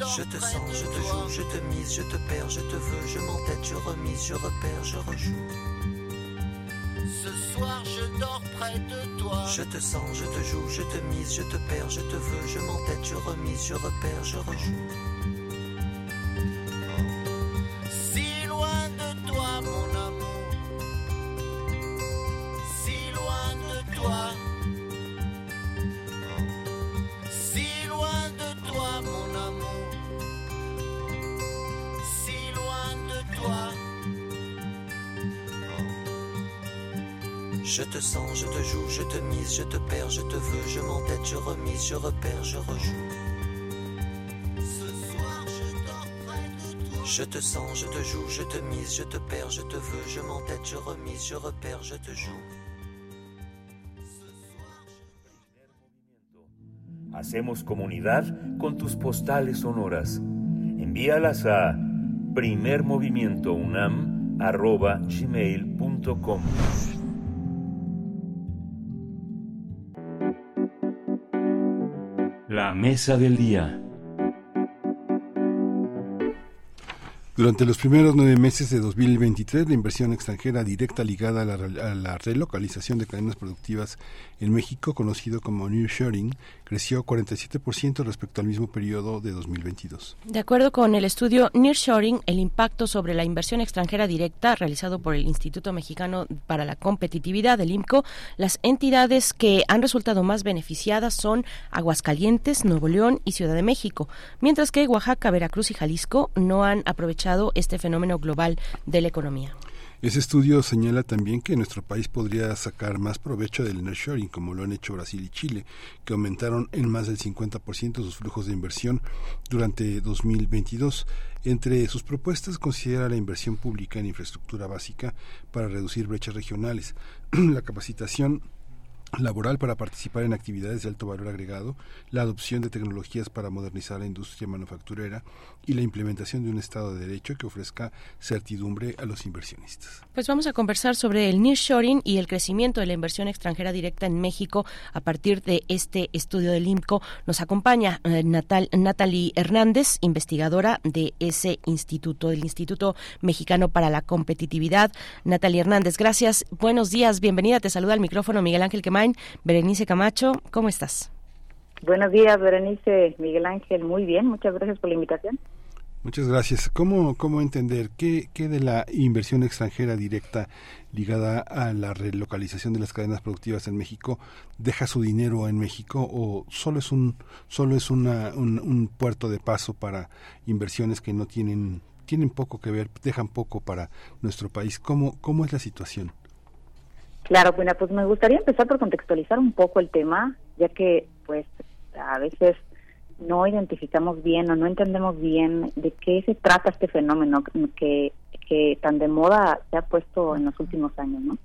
je te sens, je te joue, je te mise, je te perds, je te veux, je m'entête, je remise, je repère, je rejoue. Ce soir, je dors près de toi. Je te sens, je te joue, je te mise, je te perds, je te veux, je m'entête, je remise, je repère, je rejoue. Je te veux, je m'entête, je remise, je repère, je rejoue. Ce soir, je dors. Je te sens, je te joue, je te mise, je te perds, je te veux, je m'entête, je remise, je repère, je te joue. Hacemos comunidad con tus postales sonoras. Envíalas a primermovimientounam.gmail.com Mesa del día. Durante los primeros nueve meses de 2023, la inversión extranjera directa ligada a la, a la relocalización de cadenas productivas en México, conocido como Nearshoring, creció 47% respecto al mismo periodo de 2022. De acuerdo con el estudio Nearshoring, el impacto sobre la inversión extranjera directa realizado por el Instituto Mexicano para la Competitividad, el IMCO, las entidades que han resultado más beneficiadas son Aguascalientes, Nuevo León y Ciudad de México, mientras que Oaxaca, Veracruz y Jalisco no han aprovechado este fenómeno global de la economía. Ese estudio señala también que nuestro país podría sacar más provecho del nearshoring, como lo han hecho Brasil y Chile, que aumentaron en más del 50% sus flujos de inversión durante 2022. Entre sus propuestas considera la inversión pública en infraestructura básica para reducir brechas regionales, la capacitación laboral para participar en actividades de alto valor agregado, la adopción de tecnologías para modernizar la industria manufacturera y la implementación de un Estado de Derecho que ofrezca certidumbre a los inversionistas. Pues vamos a conversar sobre el nearshoring y el crecimiento de la inversión extranjera directa en México a partir de este estudio del IMCO. Nos acompaña eh, Natal, Natalie Hernández, investigadora de ese instituto, del Instituto Mexicano para la Competitividad. Natalie Hernández, gracias. Buenos días, bienvenida. Te saluda al micrófono Miguel Ángel Quemain. Berenice Camacho, ¿cómo estás? Buenos días, Berenice, Miguel Ángel. Muy bien, muchas gracias por la invitación. Muchas gracias. ¿Cómo, cómo entender qué, qué de la inversión extranjera directa ligada a la relocalización de las cadenas productivas en México deja su dinero en México o solo es un solo es una, un, un puerto de paso para inversiones que no tienen tienen poco que ver, dejan poco para nuestro país? ¿Cómo, cómo es la situación? Claro, bueno, pues me gustaría empezar por contextualizar un poco el tema, ya que pues a veces no identificamos bien o no entendemos bien de qué se trata este fenómeno que, que tan de moda se ha puesto en los últimos años, ¿no?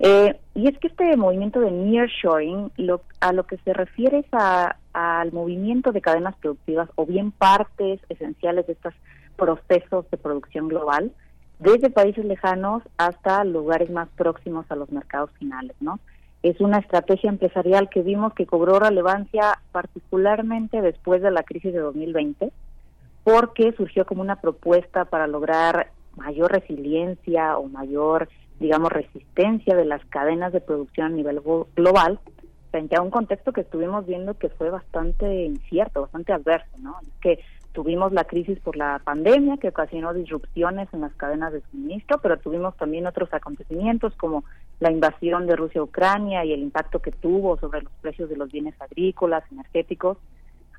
Eh, y es que este movimiento de nearshoring, lo, a lo que se refiere es a, al movimiento de cadenas productivas o bien partes esenciales de estos procesos de producción global, desde países lejanos hasta lugares más próximos a los mercados finales, ¿no? Es una estrategia empresarial que vimos que cobró relevancia particularmente después de la crisis de 2020, porque surgió como una propuesta para lograr mayor resiliencia o mayor, digamos, resistencia de las cadenas de producción a nivel global frente a un contexto que estuvimos viendo que fue bastante incierto, bastante adverso, ¿no? Que tuvimos la crisis por la pandemia que ocasionó disrupciones en las cadenas de suministro, pero tuvimos también otros acontecimientos como la invasión de Rusia a Ucrania y el impacto que tuvo sobre los precios de los bienes agrícolas, energéticos,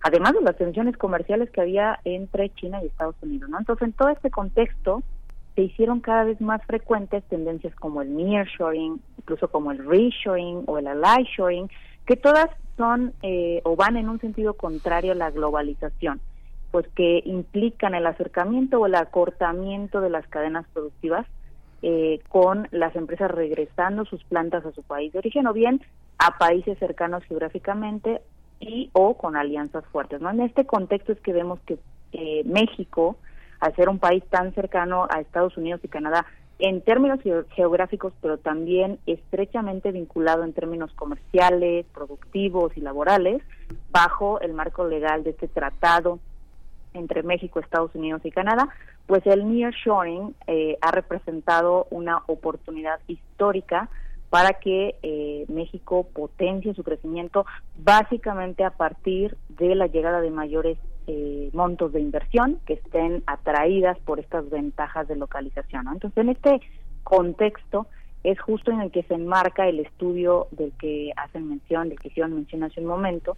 además de las tensiones comerciales que había entre China y Estados Unidos. ¿no? Entonces, en todo este contexto, se hicieron cada vez más frecuentes tendencias como el nearshoring, incluso como el reshoring o el ally-shoring, que todas son eh, o van en un sentido contrario a la globalización, pues que implican el acercamiento o el acortamiento de las cadenas productivas eh, con las empresas regresando sus plantas a su país de origen o bien a países cercanos geográficamente y o con alianzas fuertes. ¿no? En este contexto es que vemos que eh, México, al ser un país tan cercano a Estados Unidos y Canadá, en términos geográficos, pero también estrechamente vinculado en términos comerciales, productivos y laborales, bajo el marco legal de este tratado entre México, Estados Unidos y Canadá, pues el nearshoring eh, ha representado una oportunidad histórica para que eh, México potencie su crecimiento básicamente a partir de la llegada de mayores eh, montos de inversión que estén atraídas por estas ventajas de localización. Entonces, en este contexto es justo en el que se enmarca el estudio del que hacen mención, del que hicieron mención hace un momento,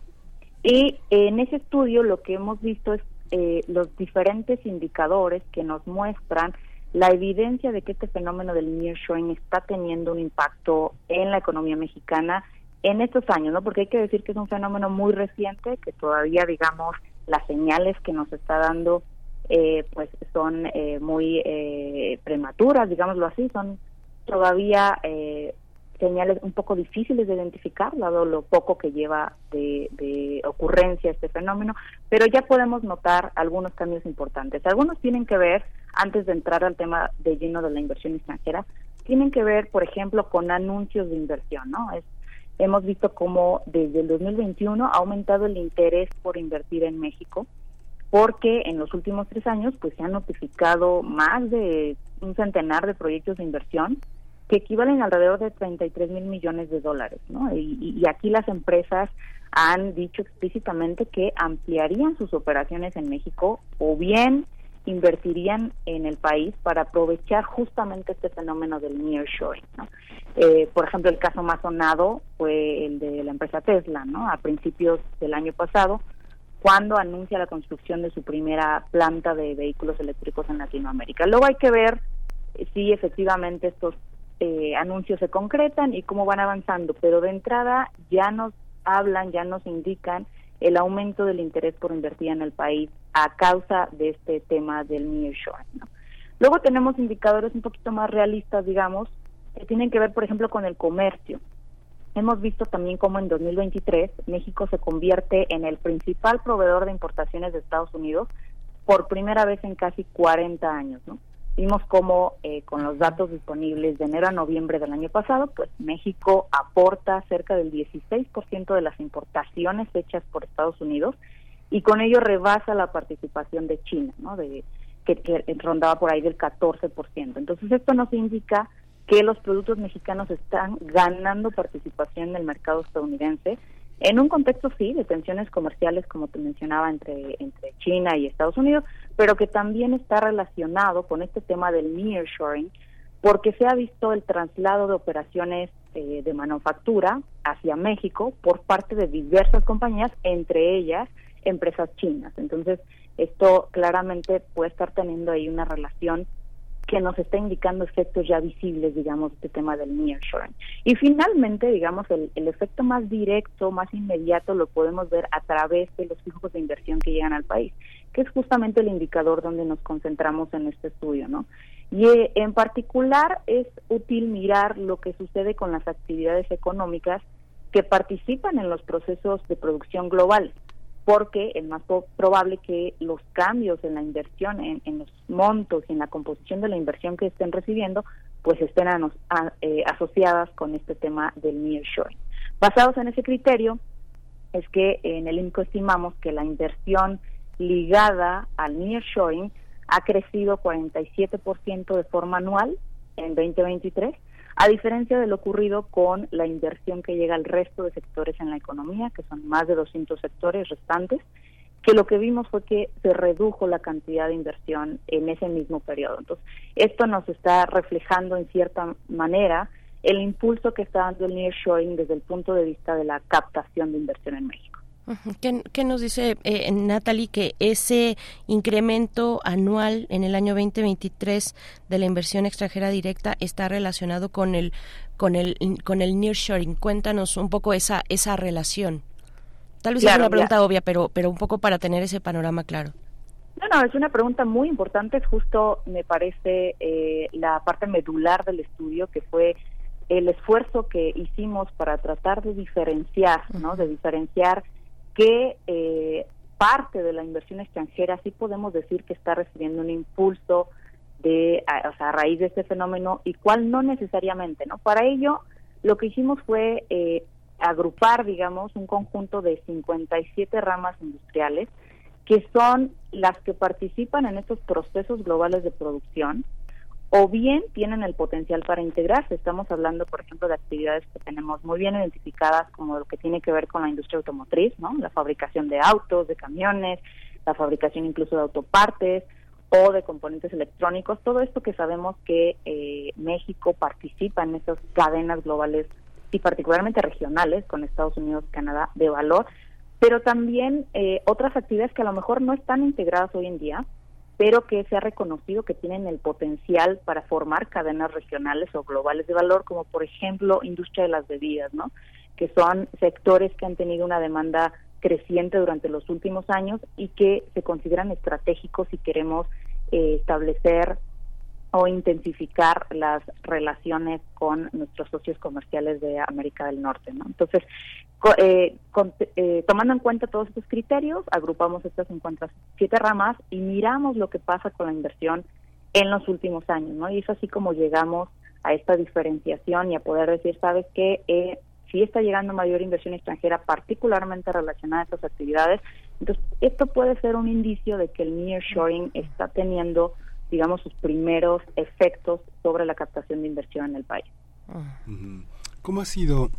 y en ese estudio lo que hemos visto es eh, los diferentes indicadores que nos muestran la evidencia de que este fenómeno del nearshoring está teniendo un impacto en la economía mexicana en estos años, ¿no? Porque hay que decir que es un fenómeno muy reciente, que todavía, digamos, las señales que nos está dando, eh, pues son eh, muy eh, prematuras, digámoslo así, son todavía eh, señales un poco difíciles de identificar, dado lo poco que lleva de, ocurrencia este fenómeno, pero ya podemos notar algunos cambios importantes. Algunos tienen que ver, antes de entrar al tema de lleno de la inversión extranjera, tienen que ver, por ejemplo, con anuncios de inversión, ¿no? Es, hemos visto cómo desde el 2021 ha aumentado el interés por invertir en México, porque en los últimos tres años pues se han notificado más de un centenar de proyectos de inversión que equivalen alrededor de 33 mil millones de dólares, ¿no? Y, aquí las empresas han dicho explícitamente que ampliarían sus operaciones en México o bien invertirían en el país para aprovechar justamente este fenómeno del nearshoring. ¿no? Eh, por ejemplo, el caso más sonado fue el de la empresa Tesla, ¿no? A principios del año pasado, cuando anuncia la construcción de su primera planta de vehículos eléctricos en Latinoamérica. Luego hay que ver si efectivamente estos eh, anuncios se concretan y cómo van avanzando, pero de entrada ya nos hablan, ya nos indican el aumento del interés por invertir en el país a causa de este tema del nearshoring. ¿no? Luego tenemos indicadores un poquito más realistas, digamos, que tienen que ver, por ejemplo, con el comercio. Hemos visto también cómo en 2023 México se convierte en el principal proveedor de importaciones de Estados Unidos por primera vez en casi 40 años, ¿no? Vimos cómo eh, con los datos disponibles de enero a noviembre del año pasado, pues México aporta cerca del 16% de las importaciones hechas por Estados Unidos y con ello rebasa la participación de China, ¿no? De, que, que rondaba por ahí del 14%. Entonces esto nos indica que los productos mexicanos están ganando participación en el mercado estadounidense en un contexto sí de tensiones comerciales como te mencionaba entre entre China y Estados Unidos, pero que también está relacionado con este tema del nearshoring porque se ha visto el traslado de operaciones eh, de manufactura hacia México por parte de diversas compañías, entre ellas empresas chinas. Entonces, esto claramente puede estar teniendo ahí una relación que nos está indicando efectos ya visibles, digamos, este tema del nearshoring. Y finalmente, digamos, el, efecto más directo, más inmediato, lo podemos ver a través de los flujos de inversión que llegan al país, que es justamente el indicador donde nos concentramos en este estudio, ¿no? Y eh, en particular es útil mirar lo que sucede con las actividades económicas que participan en los procesos de producción global porque es más probable que los cambios en la inversión, en, los montos y en la composición de la inversión que estén recibiendo, pues estén eh, asociadas con este tema del nearshoring. Basados en ese criterio, es que en el INCO estimamos que la inversión ligada al nearshoring ha crecido 47% de forma anual en 2023 a diferencia de lo ocurrido con la inversión que llega al resto de sectores en la economía, que son más de 200 sectores restantes, que lo que vimos fue que se redujo la cantidad de inversión en ese mismo periodo. Entonces, esto nos está reflejando en cierta manera el impulso que está dando el nearshoring desde el punto de vista de la captación de inversión en México. ¿Qué, nos dice eh, Natalie que ese incremento anual en el año 2023 de la inversión extranjera directa está relacionado con el con el con el nearshoring? Cuéntanos un poco esa esa relación. Tal vez es una pregunta obvia, pero pero un poco para tener ese panorama claro. No, no, es una pregunta muy importante. Es justo, me parece, eh, la parte medular del estudio, que fue el esfuerzo que hicimos para tratar de diferenciar, ¿no? De diferenciar que eh, parte de la inversión extranjera sí podemos decir que está recibiendo un impulso de a, o sea, a raíz de este fenómeno y cuál no necesariamente, ¿no? Para ello, lo que hicimos fue eh, agrupar, digamos, un conjunto de 57 ramas industriales que son las que participan en estos procesos globales de producción o bien tienen el potencial para integrarse. Estamos hablando, por ejemplo, de actividades que tenemos muy bien identificadas como lo que tiene que ver con la industria automotriz, ¿no? La fabricación de autos, de camiones, la fabricación incluso de autopartes o de componentes electrónicos, todo esto que sabemos que eh, México participa en esas cadenas globales y particularmente regionales con Estados Unidos, Canadá, de valor, pero también eh, otras actividades que a lo mejor no están integradas hoy en día, pero que se ha reconocido que tienen el potencial para formar cadenas regionales o globales de valor, como por ejemplo industria de las bebidas, ¿no? que son sectores que han tenido una demanda creciente durante los últimos años y que se consideran estratégicos si queremos eh, establecer o intensificar las relaciones con nuestros socios comerciales de América del Norte. ¿no? Entonces, eh, eh, tomando en cuenta todos estos criterios, agrupamos estas 57 ramas y miramos lo que pasa con la inversión en los últimos años. ¿no? Y es así como llegamos a esta diferenciación y a poder decir, sabes que eh, si está llegando mayor inversión extranjera, particularmente relacionada a estas actividades, entonces esto puede ser un indicio de que el nearshoring está teniendo digamos, sus primeros efectos sobre la captación de inversión en el país. ¿Cómo ha sido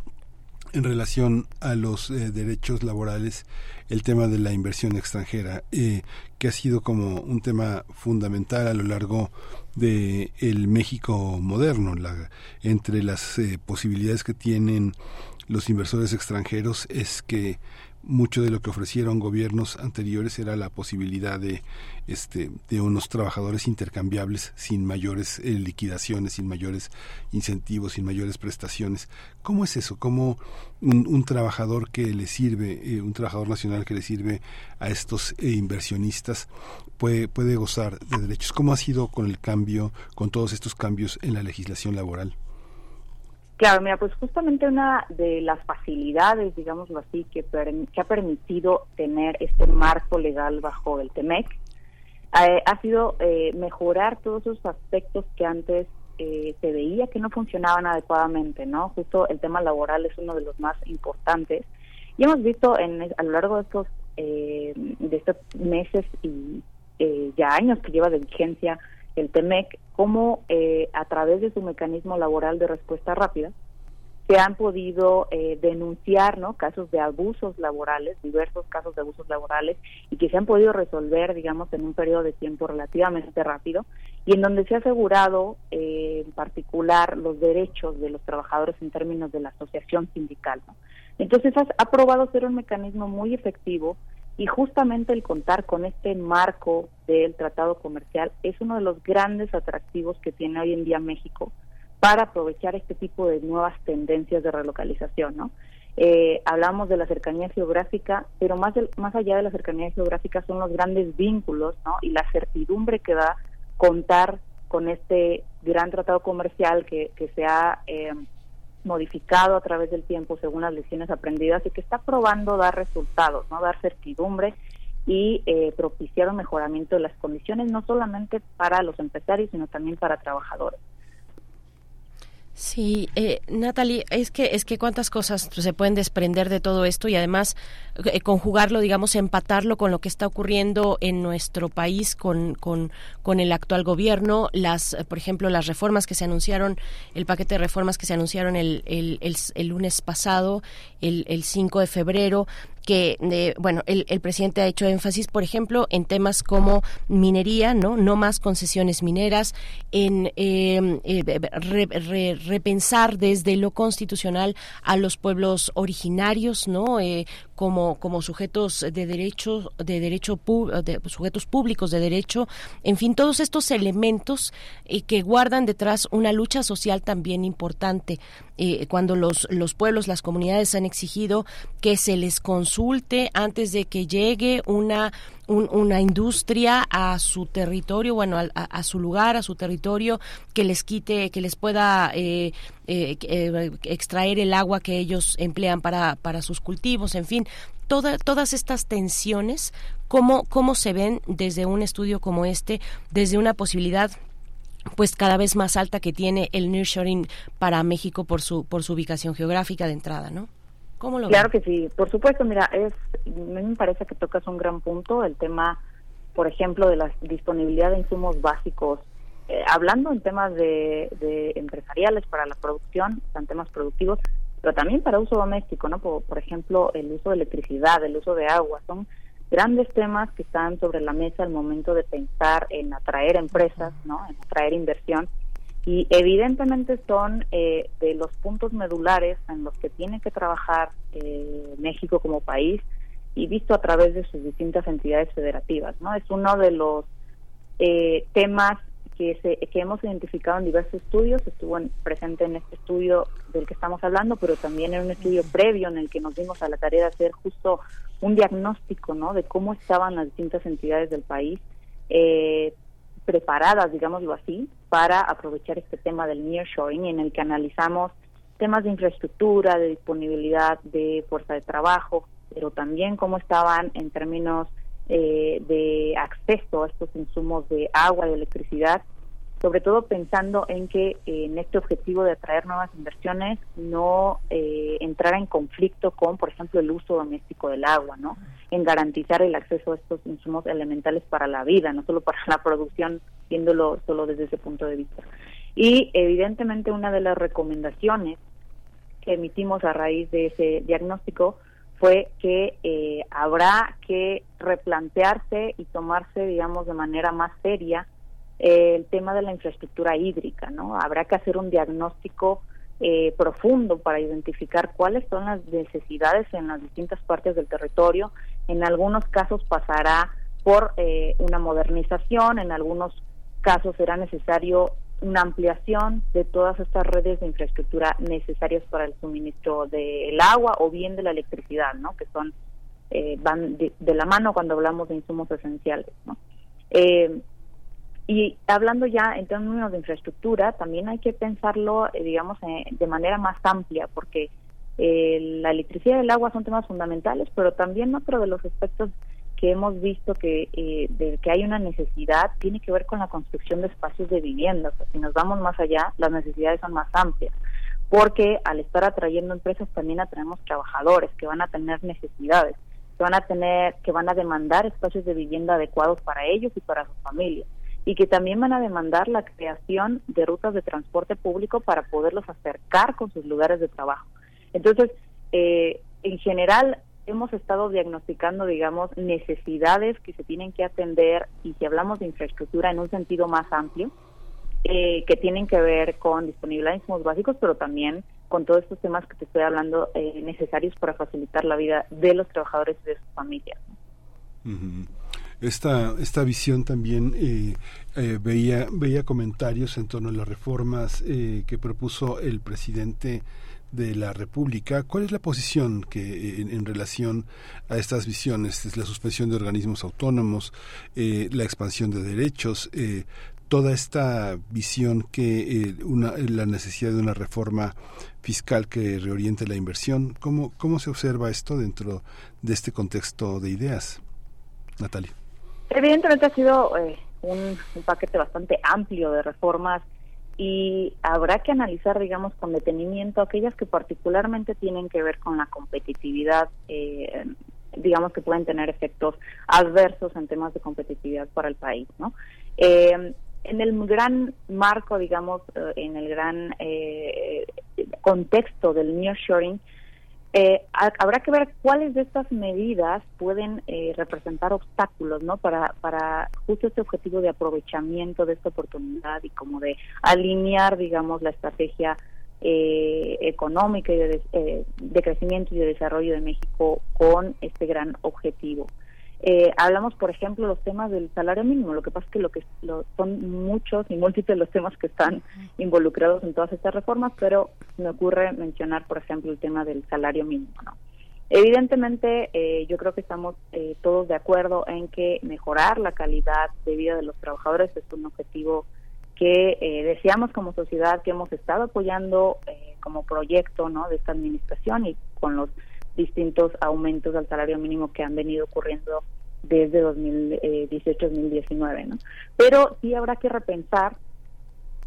en relación a los eh, derechos laborales el tema de la inversión extranjera, eh, que ha sido como un tema fundamental a lo largo de el México moderno. La, entre las eh, posibilidades que tienen los inversores extranjeros es que mucho de lo que ofrecieron gobiernos anteriores era la posibilidad de este de unos trabajadores intercambiables sin mayores eh, liquidaciones sin mayores incentivos sin mayores prestaciones. Cómo es eso cómo un, trabajador que le sirve eh, un trabajador nacional que le sirve a estos eh, inversionistas puede puede gozar de derechos cómo ha sido con el cambio con todos estos cambios en la legislación laboral Claro, mira, pues justamente una de las facilidades, digámoslo así, que, ha permitido tener este marco legal bajo el TEMEC eh, ha sido eh, mejorar todos esos aspectos que antes eh, se veía que no funcionaban adecuadamente, ¿no? Justo el tema laboral es uno de los más importantes. Y hemos visto en, a lo largo de estos, de estos meses y ya años que lleva de vigencia el TEMEC, cómo a través de su mecanismo laboral de respuesta rápida se han podido eh, denunciar ¿no? casos de abusos laborales, diversos casos de abusos laborales, y que se han podido resolver, digamos, en un periodo de tiempo relativamente rápido, y en donde se ha asegurado, eh, en particular, los derechos de los trabajadores en términos de la asociación sindical. Entonces, ha, probado ser un mecanismo muy efectivo y justamente el contar con este marco del tratado comercial es uno de los grandes atractivos que tiene hoy en día México para aprovechar este tipo de nuevas tendencias de relocalización, ¿no? Eh, hablamos de la cercanía geográfica, pero más, más allá de la cercanía geográfica son los grandes vínculos ¿no? y la certidumbre que da contar con este gran tratado comercial que, que se ha eh, modificado a través del tiempo según las lecciones aprendidas y que está probando dar resultados, no dar certidumbre y eh, propiciar un mejoramiento de las condiciones no solamente para los empresarios sino también para trabajadores. Sí, eh, Natalie, es que es que cuántas cosas se pueden desprender de todo esto y además eh, conjugarlo, digamos, empatarlo con lo que está ocurriendo en nuestro país con, con, con el actual gobierno, las, por ejemplo, las reformas que se anunciaron, el paquete de reformas que se anunciaron el, el, el, lunes pasado, el, el 5 de febrero, que bueno el, el, presidente ha hecho énfasis por ejemplo en temas como minería no no más concesiones mineras en em, eh, repensar desde lo constitucional a los pueblos originarios no eh, como sujetos de derecho de derecho de sujetos públicos de derecho en fin todos estos elementos eh, que guardan detrás una lucha social también importante. Cuando los los pueblos las comunidades han exigido que se les consulte antes de que llegue una una industria a su territorio, bueno, a, su lugar, a su territorio, que les quite, que les pueda eh, eh, eh, extraer el agua que ellos emplean para, para sus cultivos, en fin, toda, todas estas tensiones, ¿cómo, cómo se ven desde un estudio como este, desde una posibilidad pues cada vez más alta que tiene el nearshoring para México por su por su ubicación geográfica de entrada, ¿no? Claro que sí, por supuesto, mira, es, a mí me parece que tocas un gran punto, el tema, por ejemplo, de la disponibilidad de insumos básicos. Eh, hablando en temas de, empresariales para la producción, en temas productivos, pero también para uso doméstico, ¿no? Por, por ejemplo, el uso de electricidad, el uso de agua, son grandes temas que están sobre la mesa al momento de pensar en atraer empresas, ¿no? En atraer inversión y evidentemente son eh, de los puntos medulares en los que tiene que trabajar eh, México como país y visto a través de sus distintas entidades federativas. no Es uno de los eh, temas que, se, que hemos identificado en diversos estudios, estuvo presente en este estudio del que estamos hablando, pero también en un estudio previo en el que nos dimos a la tarea de hacer justo un diagnóstico ¿no? de cómo estaban las distintas entidades del país. Eh, preparadas, digámoslo así, para aprovechar este tema del nearshoring en el que analizamos temas de infraestructura, de disponibilidad de fuerza de trabajo, pero también cómo estaban en términos eh, de acceso a estos insumos de agua y electricidad sobre todo pensando en que eh, en este objetivo de atraer nuevas inversiones no eh, entrar en conflicto con, por ejemplo, el uso doméstico del agua, ¿no? En garantizar el acceso a estos insumos elementales para la vida, no solo para la producción, viéndolo solo desde ese punto de vista. Y evidentemente una de las recomendaciones que emitimos a raíz de ese diagnóstico fue que eh, habrá que replantearse y tomarse, digamos, de manera más seria el tema de la infraestructura hídrica, ¿no? Habrá que hacer un diagnóstico eh, profundo para identificar cuáles son las necesidades en las distintas partes del territorio. En algunos casos pasará por eh, una modernización, en algunos casos será necesario una ampliación de todas estas redes de infraestructura necesarias para el suministro del agua o bien de la electricidad, ¿no? Que son eh, van de, la mano cuando hablamos de insumos esenciales, ¿no? Eh, y hablando ya en términos de infraestructura, también hay que pensarlo, eh, digamos, eh, de manera más amplia, porque eh, la electricidad y el agua son temas fundamentales, pero también otro de los aspectos que hemos visto que, de que hay una necesidad tiene que ver con la construcción de espacios de vivienda. si nos vamos más allá, las necesidades son más amplias, porque al estar atrayendo empresas también atraemos trabajadores que van a tener necesidades, que van a tener, que van a demandar espacios de vivienda adecuados para ellos y para sus familias y que también van a demandar la creación de rutas de transporte público para poderlos acercar con sus lugares de trabajo. Entonces, eh, en general, hemos estado diagnosticando, digamos, necesidades que se tienen que atender y si hablamos de infraestructura en un sentido más amplio, eh, que tienen que ver con disponibilidad de insumos básicos, pero también con todos estos temas que te estoy hablando eh, necesarios para facilitar la vida de los trabajadores y de sus familias. Esta, esta visión también eh, veía, veía comentarios en torno a las reformas que propuso el presidente de la República. ¿Cuál es la posición que en, relación a estas visiones? Es la suspensión de organismos autónomos, la expansión de derechos, toda esta visión que eh, la necesidad de una reforma fiscal que reoriente la inversión. ¿Cómo, ¿Cómo se observa esto dentro de este contexto de ideas? Natalia. Evidentemente ha sido eh, un, paquete bastante amplio de reformas y habrá que analizar, digamos, con detenimiento aquellas que particularmente tienen que ver con la competitividad, eh, digamos que pueden tener efectos adversos en temas de competitividad para el país, ¿no? Eh, en el gran marco, digamos, eh, en el gran eh, contexto del nearshoring, eh, habrá que ver cuáles de estas medidas pueden eh, representar obstáculos, ¿no? Para, para justo este objetivo de aprovechamiento de esta oportunidad y como de alinear, digamos, la estrategia económica y de, de crecimiento y de desarrollo de México con este gran objetivo. Eh, hablamos, por ejemplo, los temas del salario mínimo. Lo que pasa es que lo que son muchos y múltiples los temas que están involucrados en todas estas reformas, pero me ocurre mencionar, por ejemplo, el tema del salario mínimo. ¿no? Evidentemente, eh, yo creo que estamos eh, todos de acuerdo en que mejorar la calidad de vida de los trabajadores es un objetivo que deseamos como sociedad, que hemos estado apoyando como proyecto ¿no? de esta administración y con los distintos aumentos al salario mínimo que han venido ocurriendo desde 2018-2019, ¿no? Pero sí habrá que repensar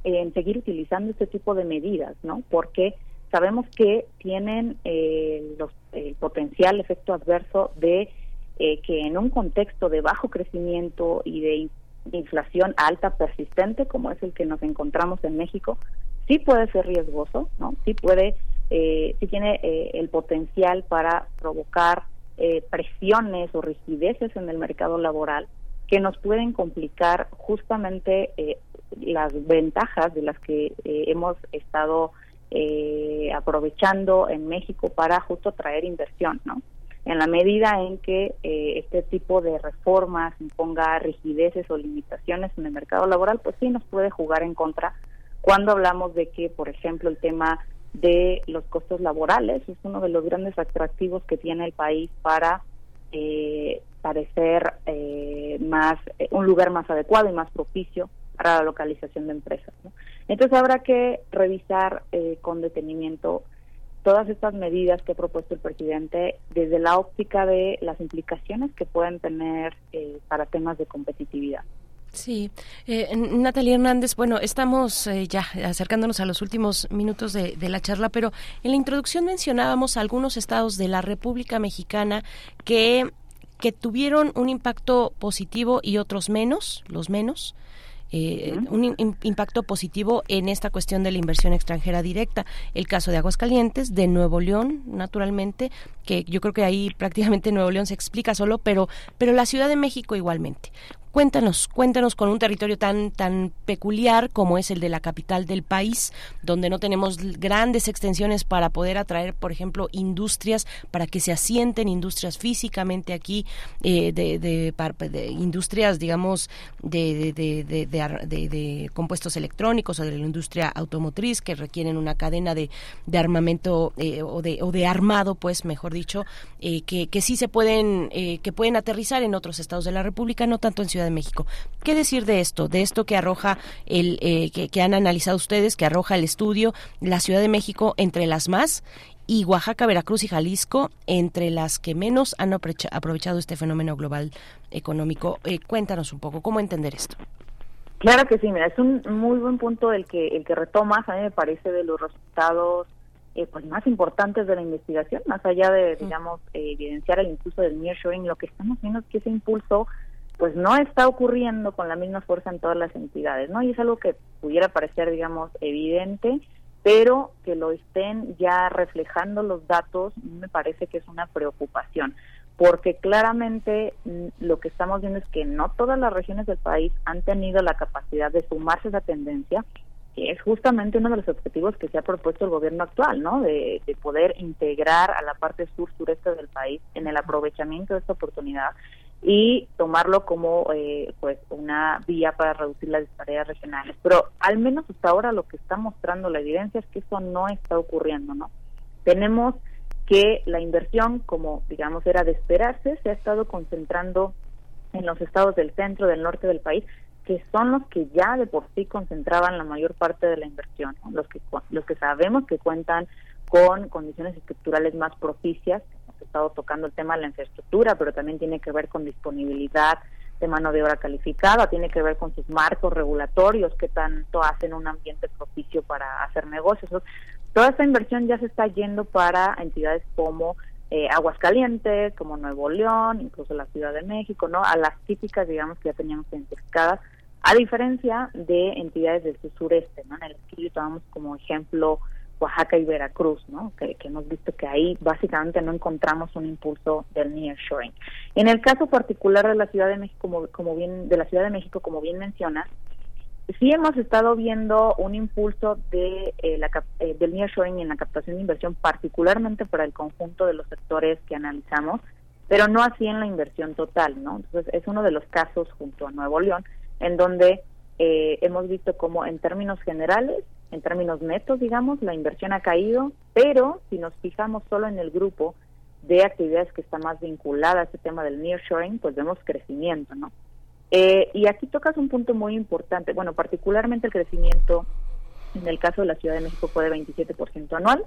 en seguir utilizando este tipo de medidas, ¿no? Porque sabemos que tienen eh, los, el potencial efecto adverso de eh, que en un contexto de bajo crecimiento y de inflación alta persistente como es el que nos encontramos en México, sí puede ser riesgoso, ¿no? Sí puede eh, sí tiene eh, el potencial para provocar eh, presiones o rigideces en el mercado laboral que nos pueden complicar justamente eh, las ventajas de las que hemos estado aprovechando en México para justo traer inversión, ¿no? En la medida en que este tipo de reformas imponga rigideces o limitaciones en el mercado laboral, pues sí nos puede jugar en contra cuando hablamos de que, por ejemplo, el tema de los costos laborales. Es uno de los grandes atractivos que tiene el país para eh, parecer eh, más eh, un lugar más adecuado y más propicio para la localización de empresas. Entonces habrá que revisar eh, con detenimiento todas estas medidas que ha propuesto el presidente desde la óptica de las implicaciones que pueden tener para temas de competitividad. Sí, eh, Natalia Hernández, bueno, estamos eh, ya acercándonos a los últimos minutos de, la charla, pero en la introducción mencionábamos algunos estados de la República Mexicana que, que tuvieron un impacto positivo y otros menos, los menos. Eh, un impacto positivo en esta cuestión de la inversión extranjera directa. El caso de Aguascalientes, de Nuevo León, naturalmente, que yo creo que ahí prácticamente Nuevo León se explica solo, pero, pero la Ciudad de México igualmente. Cuéntanos, cuéntanos con un territorio tan tan peculiar como es el de la capital del país, donde no tenemos grandes extensiones para poder atraer, por ejemplo, industrias para que se asienten industrias físicamente aquí, eh, de, de, industrias, digamos, de, de, compuestos electrónicos o de la industria automotriz que requieren una cadena de, armamento eh, o, de, o de armado, pues, mejor dicho, eh, que, sí se pueden, que pueden aterrizar en otros estados de la República, no tanto en Ciudad de México. ¿Qué decir de esto? De esto que arroja el eh, que, han analizado ustedes, que arroja el estudio, la Ciudad de México entre las más y Oaxaca, Veracruz y Jalisco entre las que menos han aprovechado este fenómeno global económico. Eh, cuéntanos un poco cómo entender esto. Claro que sí, mira, es un muy buen punto el que el que retomas, a mí me parece de los resultados eh, pues más importantes de la investigación, más allá de, digamos, evidenciar el impulso del nearshoring, lo que estamos viendo es que ese impulso pues no está ocurriendo con la misma fuerza en todas las entidades, ¿no? Y es algo que pudiera parecer, digamos, evidente, pero que lo estén ya reflejando los datos, me parece que es una preocupación, porque claramente mm, lo que estamos viendo es que no todas las regiones del país han tenido la capacidad de sumarse a esa tendencia, que es justamente uno de los objetivos que se ha propuesto el gobierno actual, ¿no? De, de poder integrar a la parte sur-sureste del país en el aprovechamiento de esta oportunidad y tomarlo como eh, pues una vía para reducir las disparidades regionales. Pero al menos hasta ahora lo que está mostrando la evidencia es que eso no está ocurriendo, ¿no? Tenemos que la inversión, como digamos era de esperarse, se ha estado concentrando en los estados del centro, del norte del país, que son los que ya de por sí concentraban la mayor parte de la inversión, los que los que sabemos que cuentan con condiciones estructurales más propicias estado tocando el tema de la infraestructura, pero también tiene que ver con disponibilidad de mano de obra calificada, tiene que ver con sus marcos regulatorios que tanto hacen un ambiente propicio para hacer negocios. Toda esta inversión ya se está yendo para entidades como eh, Aguascalientes, como Nuevo León, incluso la Ciudad de México, ¿no? A las típicas, digamos, que ya teníamos identificadas, a diferencia de entidades del sureste, ¿no? En el que tomamos como ejemplo Oaxaca y Veracruz, ¿no? Que, hemos visto que ahí básicamente no encontramos un impulso del nearshoring. En el caso particular de la Ciudad de México, como, como bien de la Ciudad de México, como bien mencionas, sí hemos estado viendo un impulso de eh, la, eh, del nearshoring en la captación de inversión, particularmente para el conjunto de los sectores que analizamos, pero no así en la inversión total, ¿no? Entonces es uno de los casos junto a Nuevo León en donde eh, hemos visto como en términos generales en términos netos, digamos, la inversión ha caído, pero si nos fijamos solo en el grupo de actividades que está más vinculada a este tema del nearshoring, pues vemos crecimiento, ¿no? Eh, y aquí tocas un punto muy importante, bueno, particularmente el crecimiento en el caso de la Ciudad de México fue de 27% anual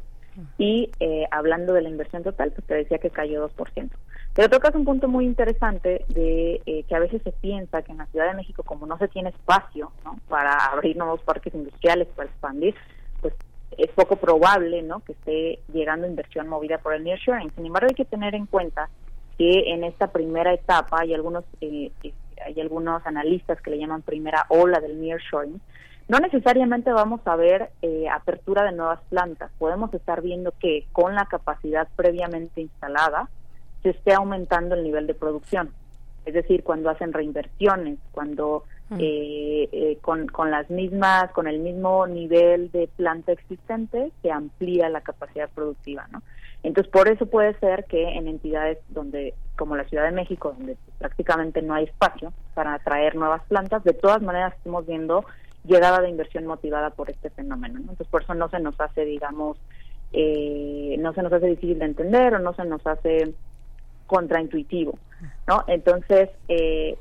y eh, hablando de la inversión total, pues te decía que cayó 2%. Pero tocas un punto muy interesante de eh, que a veces se piensa que en la Ciudad de México, como no se tiene espacio ¿no? para abrir nuevos parques industriales, para expandir, pues es poco probable ¿no? que esté llegando inversión movida por el nearshoring. Sin embargo, hay que tener en cuenta que en esta primera etapa hay algunos eh, eh, hay algunos analistas que le llaman primera ola del nearshoring. No necesariamente vamos a ver apertura de nuevas plantas. Podemos estar viendo que con la capacidad previamente instalada, se esté aumentando el nivel de producción. Es decir, cuando hacen reinversiones, cuando mm. eh, eh, con, con las mismas, con el mismo nivel de planta existente, se amplía la capacidad productiva, ¿no? Entonces, por eso puede ser que en entidades donde, como la Ciudad de México, donde prácticamente no hay espacio para atraer nuevas plantas, de todas maneras estamos viendo llegada de inversión motivada por este fenómeno. Entonces, por eso no se nos hace, digamos, eh, no se nos hace difícil de entender o no se nos hace contraintuitivo, ¿no? Entonces, eh,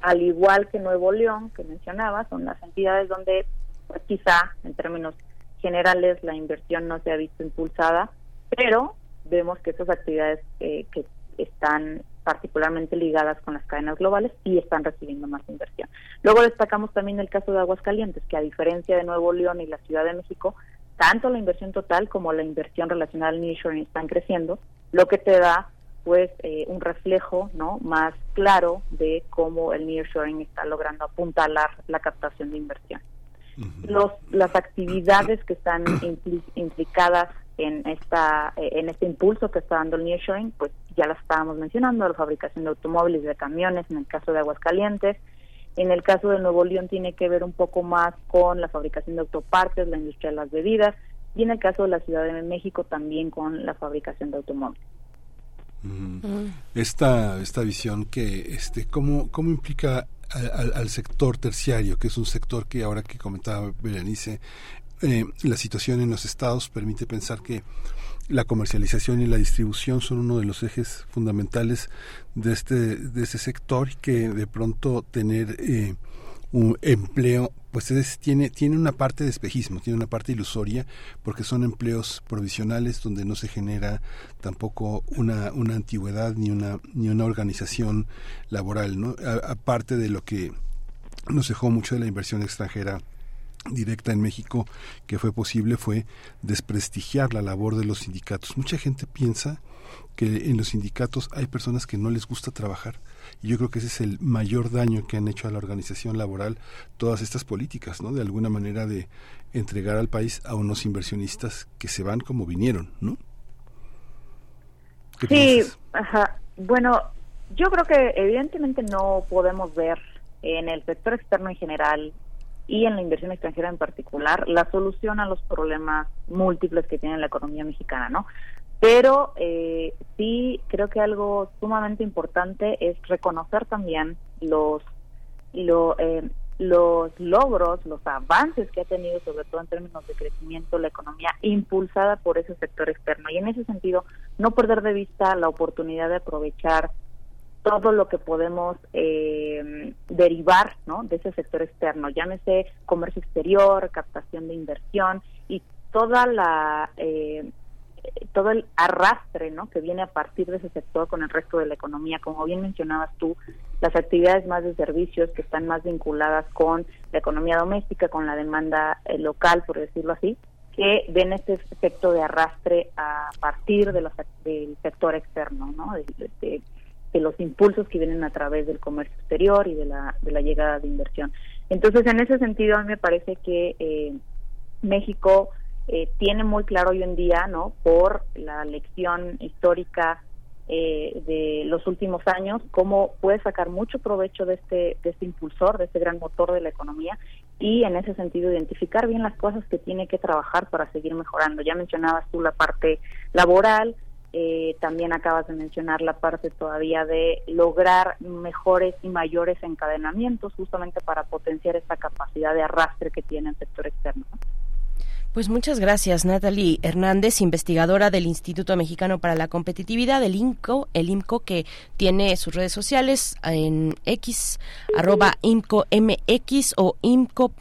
al igual que Nuevo León, que mencionaba, son las entidades donde pues, quizá en términos generales la inversión no se ha visto impulsada, pero vemos que esas actividades eh, que están particularmente ligadas con las cadenas globales y están recibiendo más inversión. Luego destacamos también el caso de Aguascalientes, que a diferencia de Nuevo León y la Ciudad de México, tanto la inversión total como la inversión relacionada al nearshoring están creciendo, lo que te da pues eh, un reflejo no más claro de cómo el nearshoring está logrando apuntalar la captación de inversión. Los, las actividades que están implicadas en esta eh, en este impulso que está dando el nearshoring, pues ya las estábamos mencionando, la fabricación de automóviles, de camiones, en el caso de Aguascalientes. En el caso de Nuevo León tiene que ver un poco más con la fabricación de autopartes, la industria de las bebidas, y en el caso de la Ciudad de México también con la fabricación de automóviles. Esta, esta visión que, este, ¿cómo, cómo implica al, sector terciario, que es un sector que ahora que comentaba Berenice, eh, la situación en los estados permite pensar que la comercialización y la distribución son uno de los ejes fundamentales de este, de este sector y que de pronto tener eh, un empleo, pues es, tiene, tiene una parte de espejismo, tiene una parte ilusoria, porque son empleos provisionales donde no se genera tampoco una, una antigüedad ni una, ni una organización laboral, ¿no? aparte de lo que nos dejó mucho de la inversión extranjera directa en México que fue posible fue desprestigiar la labor de los sindicatos. Mucha gente piensa que en los sindicatos hay personas que no les gusta trabajar y yo creo que ese es el mayor daño que han hecho a la organización laboral todas estas políticas, ¿no? De alguna manera de entregar al país a unos inversionistas que se van como vinieron, ¿no? Sí, ajá. Bueno, yo creo que evidentemente no podemos ver en el sector externo en general y en la inversión extranjera en particular la solución a los problemas múltiples que tiene la economía mexicana, ¿no? Pero eh, sí creo que algo sumamente importante es reconocer también los lo, eh, los logros, los avances que ha tenido, sobre todo en términos de crecimiento, la economía impulsada por ese sector externo. Y en ese sentido, no perder de vista la oportunidad de aprovechar todo lo que podemos eh, derivar ¿no? de ese sector externo, llámese comercio exterior, captación de inversión y toda la eh, todo el arrastre ¿no? que viene a partir de ese sector con el resto de la economía. Como bien mencionabas tú, las actividades más de servicios que están más vinculadas con la economía doméstica, con la demanda eh, local, por decirlo así, que ven este efecto de arrastre a partir de los, del sector externo, ¿no? De, los impulsos que vienen a través del comercio exterior y de la, de la llegada de inversión. Entonces, en ese sentido, a mí me parece que eh, México eh, tiene muy claro hoy en día, ¿no? Por la lección histórica eh, de los últimos años, cómo puede sacar mucho provecho de este, de este impulsor, de este gran motor de la economía y en ese sentido identificar bien las cosas que tiene que trabajar para seguir mejorando. Ya mencionabas tú la parte laboral, eh, también acabas de mencionar la parte todavía de lograr mejores y mayores encadenamientos justamente para potenciar esta capacidad de arrastre que tiene el sector externo. Pues muchas gracias, Natalie Hernández, investigadora del Instituto Mexicano para la Competitividad, del INCO, el IMCO que tiene sus redes sociales en X, arroba IMCOMX o IMCO.org.mx,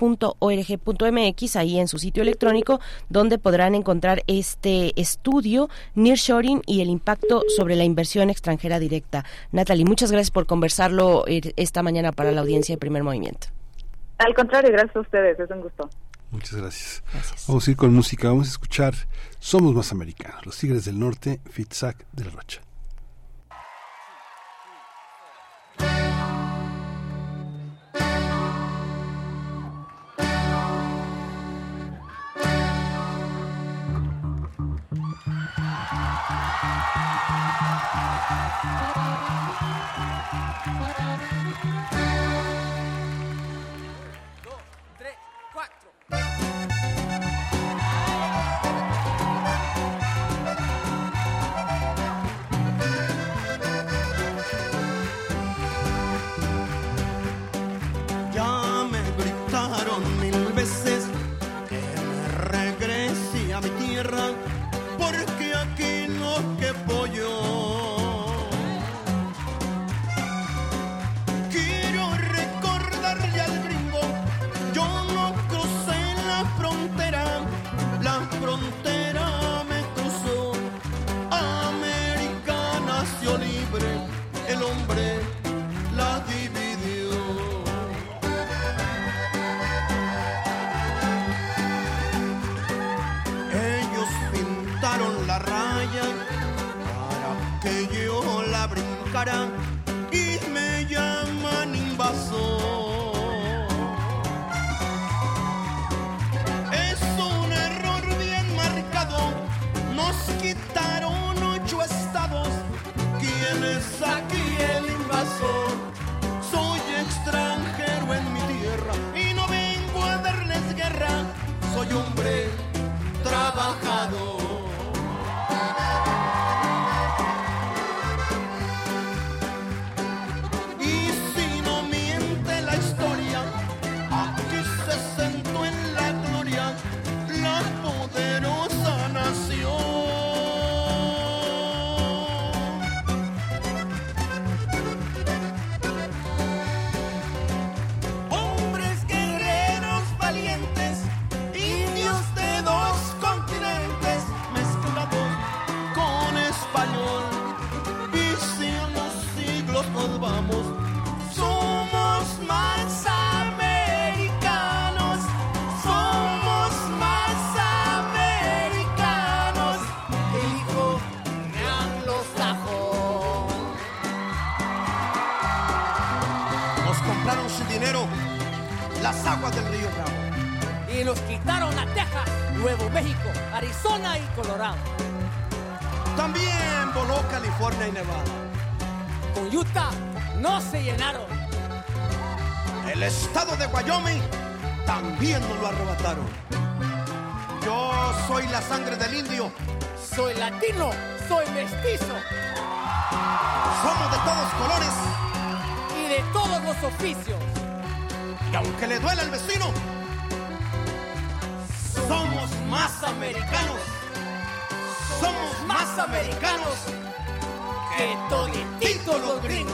ahí en su sitio electrónico, donde podrán encontrar este estudio, Nearshoring y el impacto sobre la inversión extranjera directa. Natalie, muchas gracias por conversarlo eh, esta mañana para la audiencia de Primer Movimiento. Al contrario, gracias a ustedes, es un gusto. Muchas gracias. Vamos a ir con música, vamos a escuchar Somos más americanos, los Tigres del Norte, Fitzak de la Rocha. Las aguas del río Bravo. Y nos quitaron a Texas, Nuevo México, Arizona y Colorado. También voló California y Nevada. Con Utah no se llenaron. El estado de Wyoming también nos lo arrebataron. Yo soy la sangre del indio. Soy latino, soy mestizo. Somos de todos colores. Y de todos los oficios. Y aunque le duela al vecino, somos más americanos. Somos más americanos que todititos los gringos.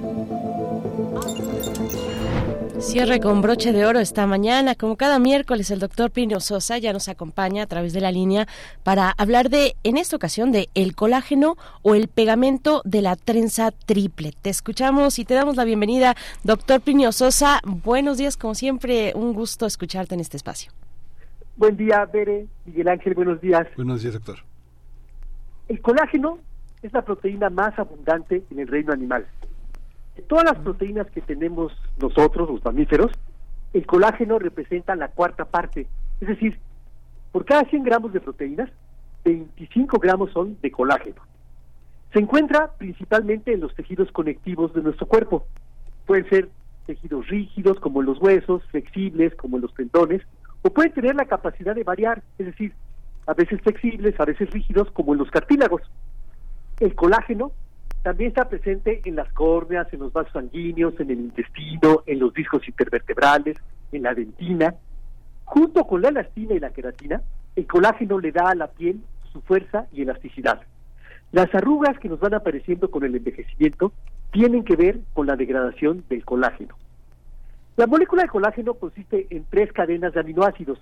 Cierre con broche de oro esta mañana. Como cada miércoles, el doctor Pino Sosa ya nos acompaña a través de la línea para hablar de, en esta ocasión, de el colágeno o el pegamento de la trenza triple. Te escuchamos y te damos la bienvenida, doctor Pino Sosa. Buenos días, como siempre, un gusto escucharte en este espacio. Buen día, Bere, Miguel Ángel, buenos días. Buenos días, doctor. El colágeno es la proteína más abundante en el reino animal. De todas las proteínas que tenemos nosotros, los mamíferos, el colágeno representa la cuarta parte. Es decir, por cada 100 gramos de proteínas, 25 gramos son de colágeno. Se encuentra principalmente en los tejidos conectivos de nuestro cuerpo. Pueden ser tejidos rígidos como los huesos, flexibles como los tendones, o pueden tener la capacidad de variar, es decir, a veces flexibles, a veces rígidos como en los cartílagos. El colágeno también está presente en las córneas, en los vasos sanguíneos, en el intestino, en los discos intervertebrales, en la dentina. Junto con la elastina y la queratina, el colágeno le da a la piel su fuerza y elasticidad. Las arrugas que nos van apareciendo con el envejecimiento tienen que ver con la degradación del colágeno. La molécula de colágeno consiste en tres cadenas de aminoácidos.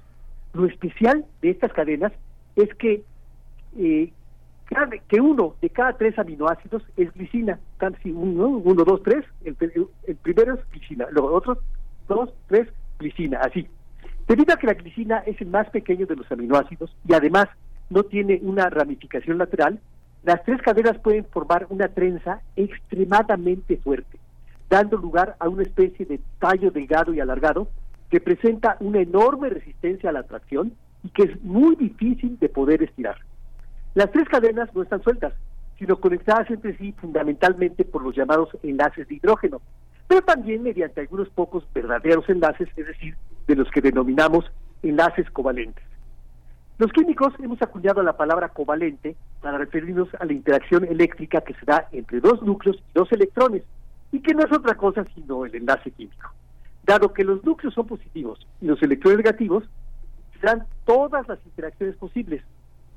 Lo especial de estas cadenas es que eh, que uno de cada tres aminoácidos es glicina. Casi uno, uno, dos, tres. El, el primero es glicina. Los otros, dos, tres, glicina. Así. Debido a que la glicina es el más pequeño de los aminoácidos y además no tiene una ramificación lateral, las tres cadenas pueden formar una trenza extremadamente fuerte, dando lugar a una especie de tallo delgado y alargado que presenta una enorme resistencia a la tracción y que es muy difícil de poder estirar. Las tres cadenas no están sueltas, sino conectadas entre sí fundamentalmente por los llamados enlaces de hidrógeno, pero también mediante algunos pocos verdaderos enlaces, es decir, de los que denominamos enlaces covalentes. Los químicos hemos acuñado la palabra covalente para referirnos a la interacción eléctrica que se da entre dos núcleos y dos electrones, y que no es otra cosa sino el enlace químico. Dado que los núcleos son positivos y los electrones negativos, se dan todas las interacciones posibles.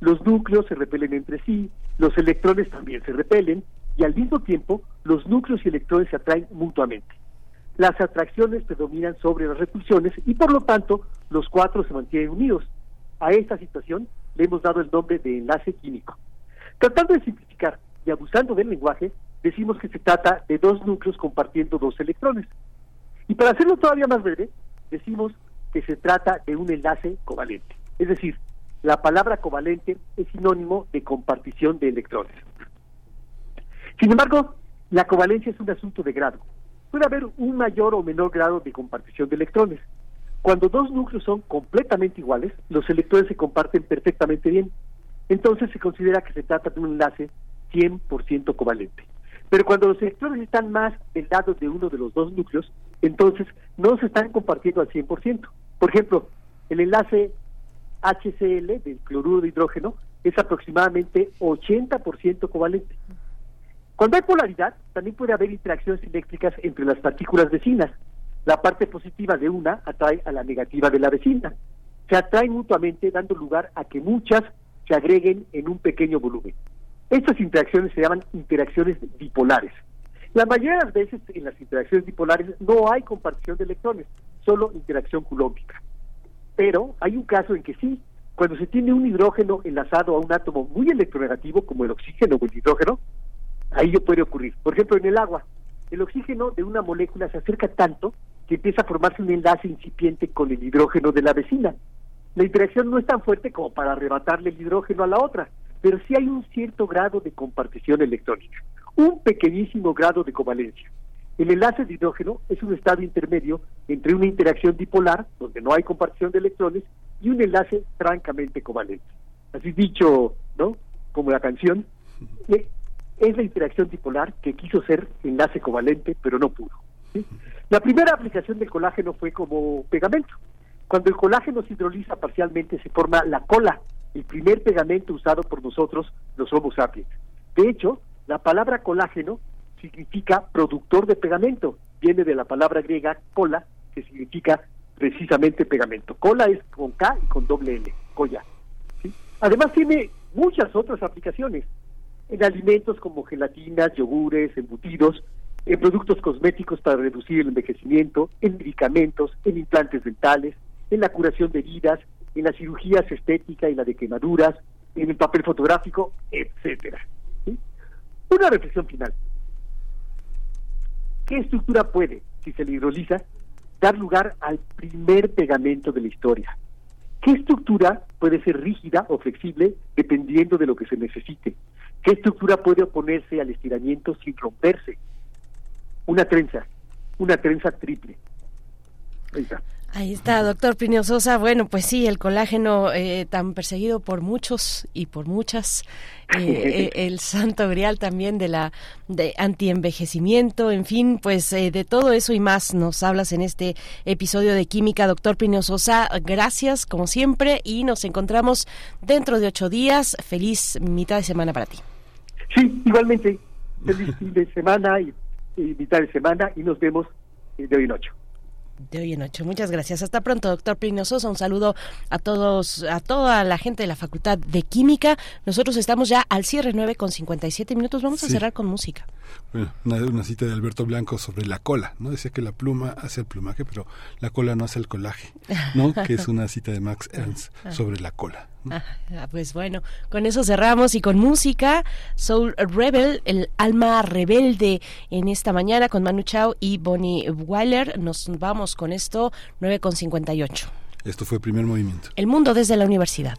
Los núcleos se repelen entre sí, los electrones también se repelen, y al mismo tiempo los núcleos y electrones se atraen mutuamente. Las atracciones predominan sobre las repulsiones y por lo tanto los cuatro se mantienen unidos. A esta situación le hemos dado el nombre de enlace químico. Tratando de simplificar y abusando del lenguaje, decimos que se trata de dos núcleos compartiendo dos electrones. Y para hacerlo todavía más breve, decimos que se trata de un enlace covalente. Es decir, la palabra covalente es sinónimo de compartición de electrones. Sin embargo, la covalencia es un asunto de grado. Puede haber un mayor o menor grado de compartición de electrones. Cuando dos núcleos son completamente iguales, los electrones se comparten perfectamente bien. entonces se considera que se trata de un enlace 100% covalente. Pero cuando los electrones están más del lado de uno de los dos núcleos, entonces no se están compartiendo al 100%. Por ejemplo, el enlace HCl del cloruro de hidrógeno es aproximadamente 80% covalente. Cuando hay polaridad, también puede haber interacciones eléctricas entre las partículas vecinas. La parte positiva de una atrae a la negativa de la vecina. Se atraen mutuamente dando lugar a que muchas se agreguen en un pequeño volumen. Estas interacciones se llaman interacciones dipolares. La mayoría de las veces en las interacciones dipolares no hay compartición de electrones, solo interacción culómbica. Pero hay un caso en que sí, cuando se tiene un hidrógeno enlazado a un átomo muy electronegativo, como el oxígeno o el hidrógeno, ahí puede ocurrir. Por ejemplo, en el agua, el oxígeno de una molécula se acerca tanto que empieza a formarse un enlace incipiente con el hidrógeno de la vecina. La interacción no es tan fuerte como para arrebatarle el hidrógeno a la otra, pero sí hay un cierto grado de compartición electrónica, un pequeñísimo grado de covalencia. El enlace de hidrógeno es un estado intermedio entre una interacción dipolar, donde no hay compartición de electrones, y un enlace francamente covalente. Así dicho, ¿no? Como la canción, es la interacción dipolar que quiso ser enlace covalente, pero no pudo. ¿sí? La primera aplicación del colágeno fue como pegamento. Cuando el colágeno se hidroliza parcialmente se forma la cola, el primer pegamento usado por nosotros, los Homo sapiens. De hecho, la palabra colágeno significa productor de pegamento. Viene de la palabra griega cola, que significa precisamente pegamento. Cola es con K y con doble L, colla. Además tiene muchas otras aplicaciones en alimentos como gelatinas, yogures, embutidos, en productos cosméticos para reducir el envejecimiento, en medicamentos, en implantes dentales, en la curación de heridas, en las cirugías estética y la de quemaduras, en el papel fotográfico, etcétera. Una reflexión final. ¿Qué estructura puede, si se le hidroliza, dar lugar al primer pegamento de la historia? ¿Qué estructura puede ser rígida o flexible dependiendo de lo que se necesite? ¿Qué estructura puede oponerse al estiramiento sin romperse? Una trenza, una trenza triple. Ahí está. Ahí está, doctor Plinio Sosa. Bueno, pues sí, el colágeno eh, tan perseguido por muchos y por muchas, eh, eh, el santo grial también de la de antienvejecimiento, en fin, pues eh, de todo eso y más nos hablas en este episodio de Química, doctor Plinio Sosa. Gracias, como siempre, y nos encontramos dentro de ocho días. Feliz mitad de semana para ti. Sí, igualmente. Feliz fin de semana y, y mitad de semana y nos vemos de hoy en ocho. De hoy en ocho. Muchas gracias. Hasta pronto, doctor Plinio Sosa. Un saludo a todos, a toda la gente de la Facultad de Química. Nosotros estamos ya al cierre 9 con 57 minutos. Vamos a cerrar con música. Bueno, una, una cita de Alberto Blanco sobre la cola, ¿no? Decía que la pluma hace el plumaje, pero la cola no hace el colaje, ¿no? que es una cita de Max Ernst sobre la cola. Ah, ah, pues bueno, con eso cerramos y con música, Soul Rebel, el alma rebelde en esta mañana con Manu Chao y Bonnie Weiler. Nos vamos con esto, 9 con 58. Esto fue el primer movimiento. El mundo desde la universidad.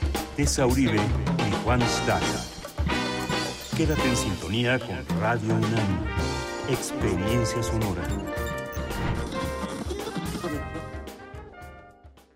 Tessa Uribe y Juan Staca. Quédate en sintonía con Radio UNAM. Experiencia sonora.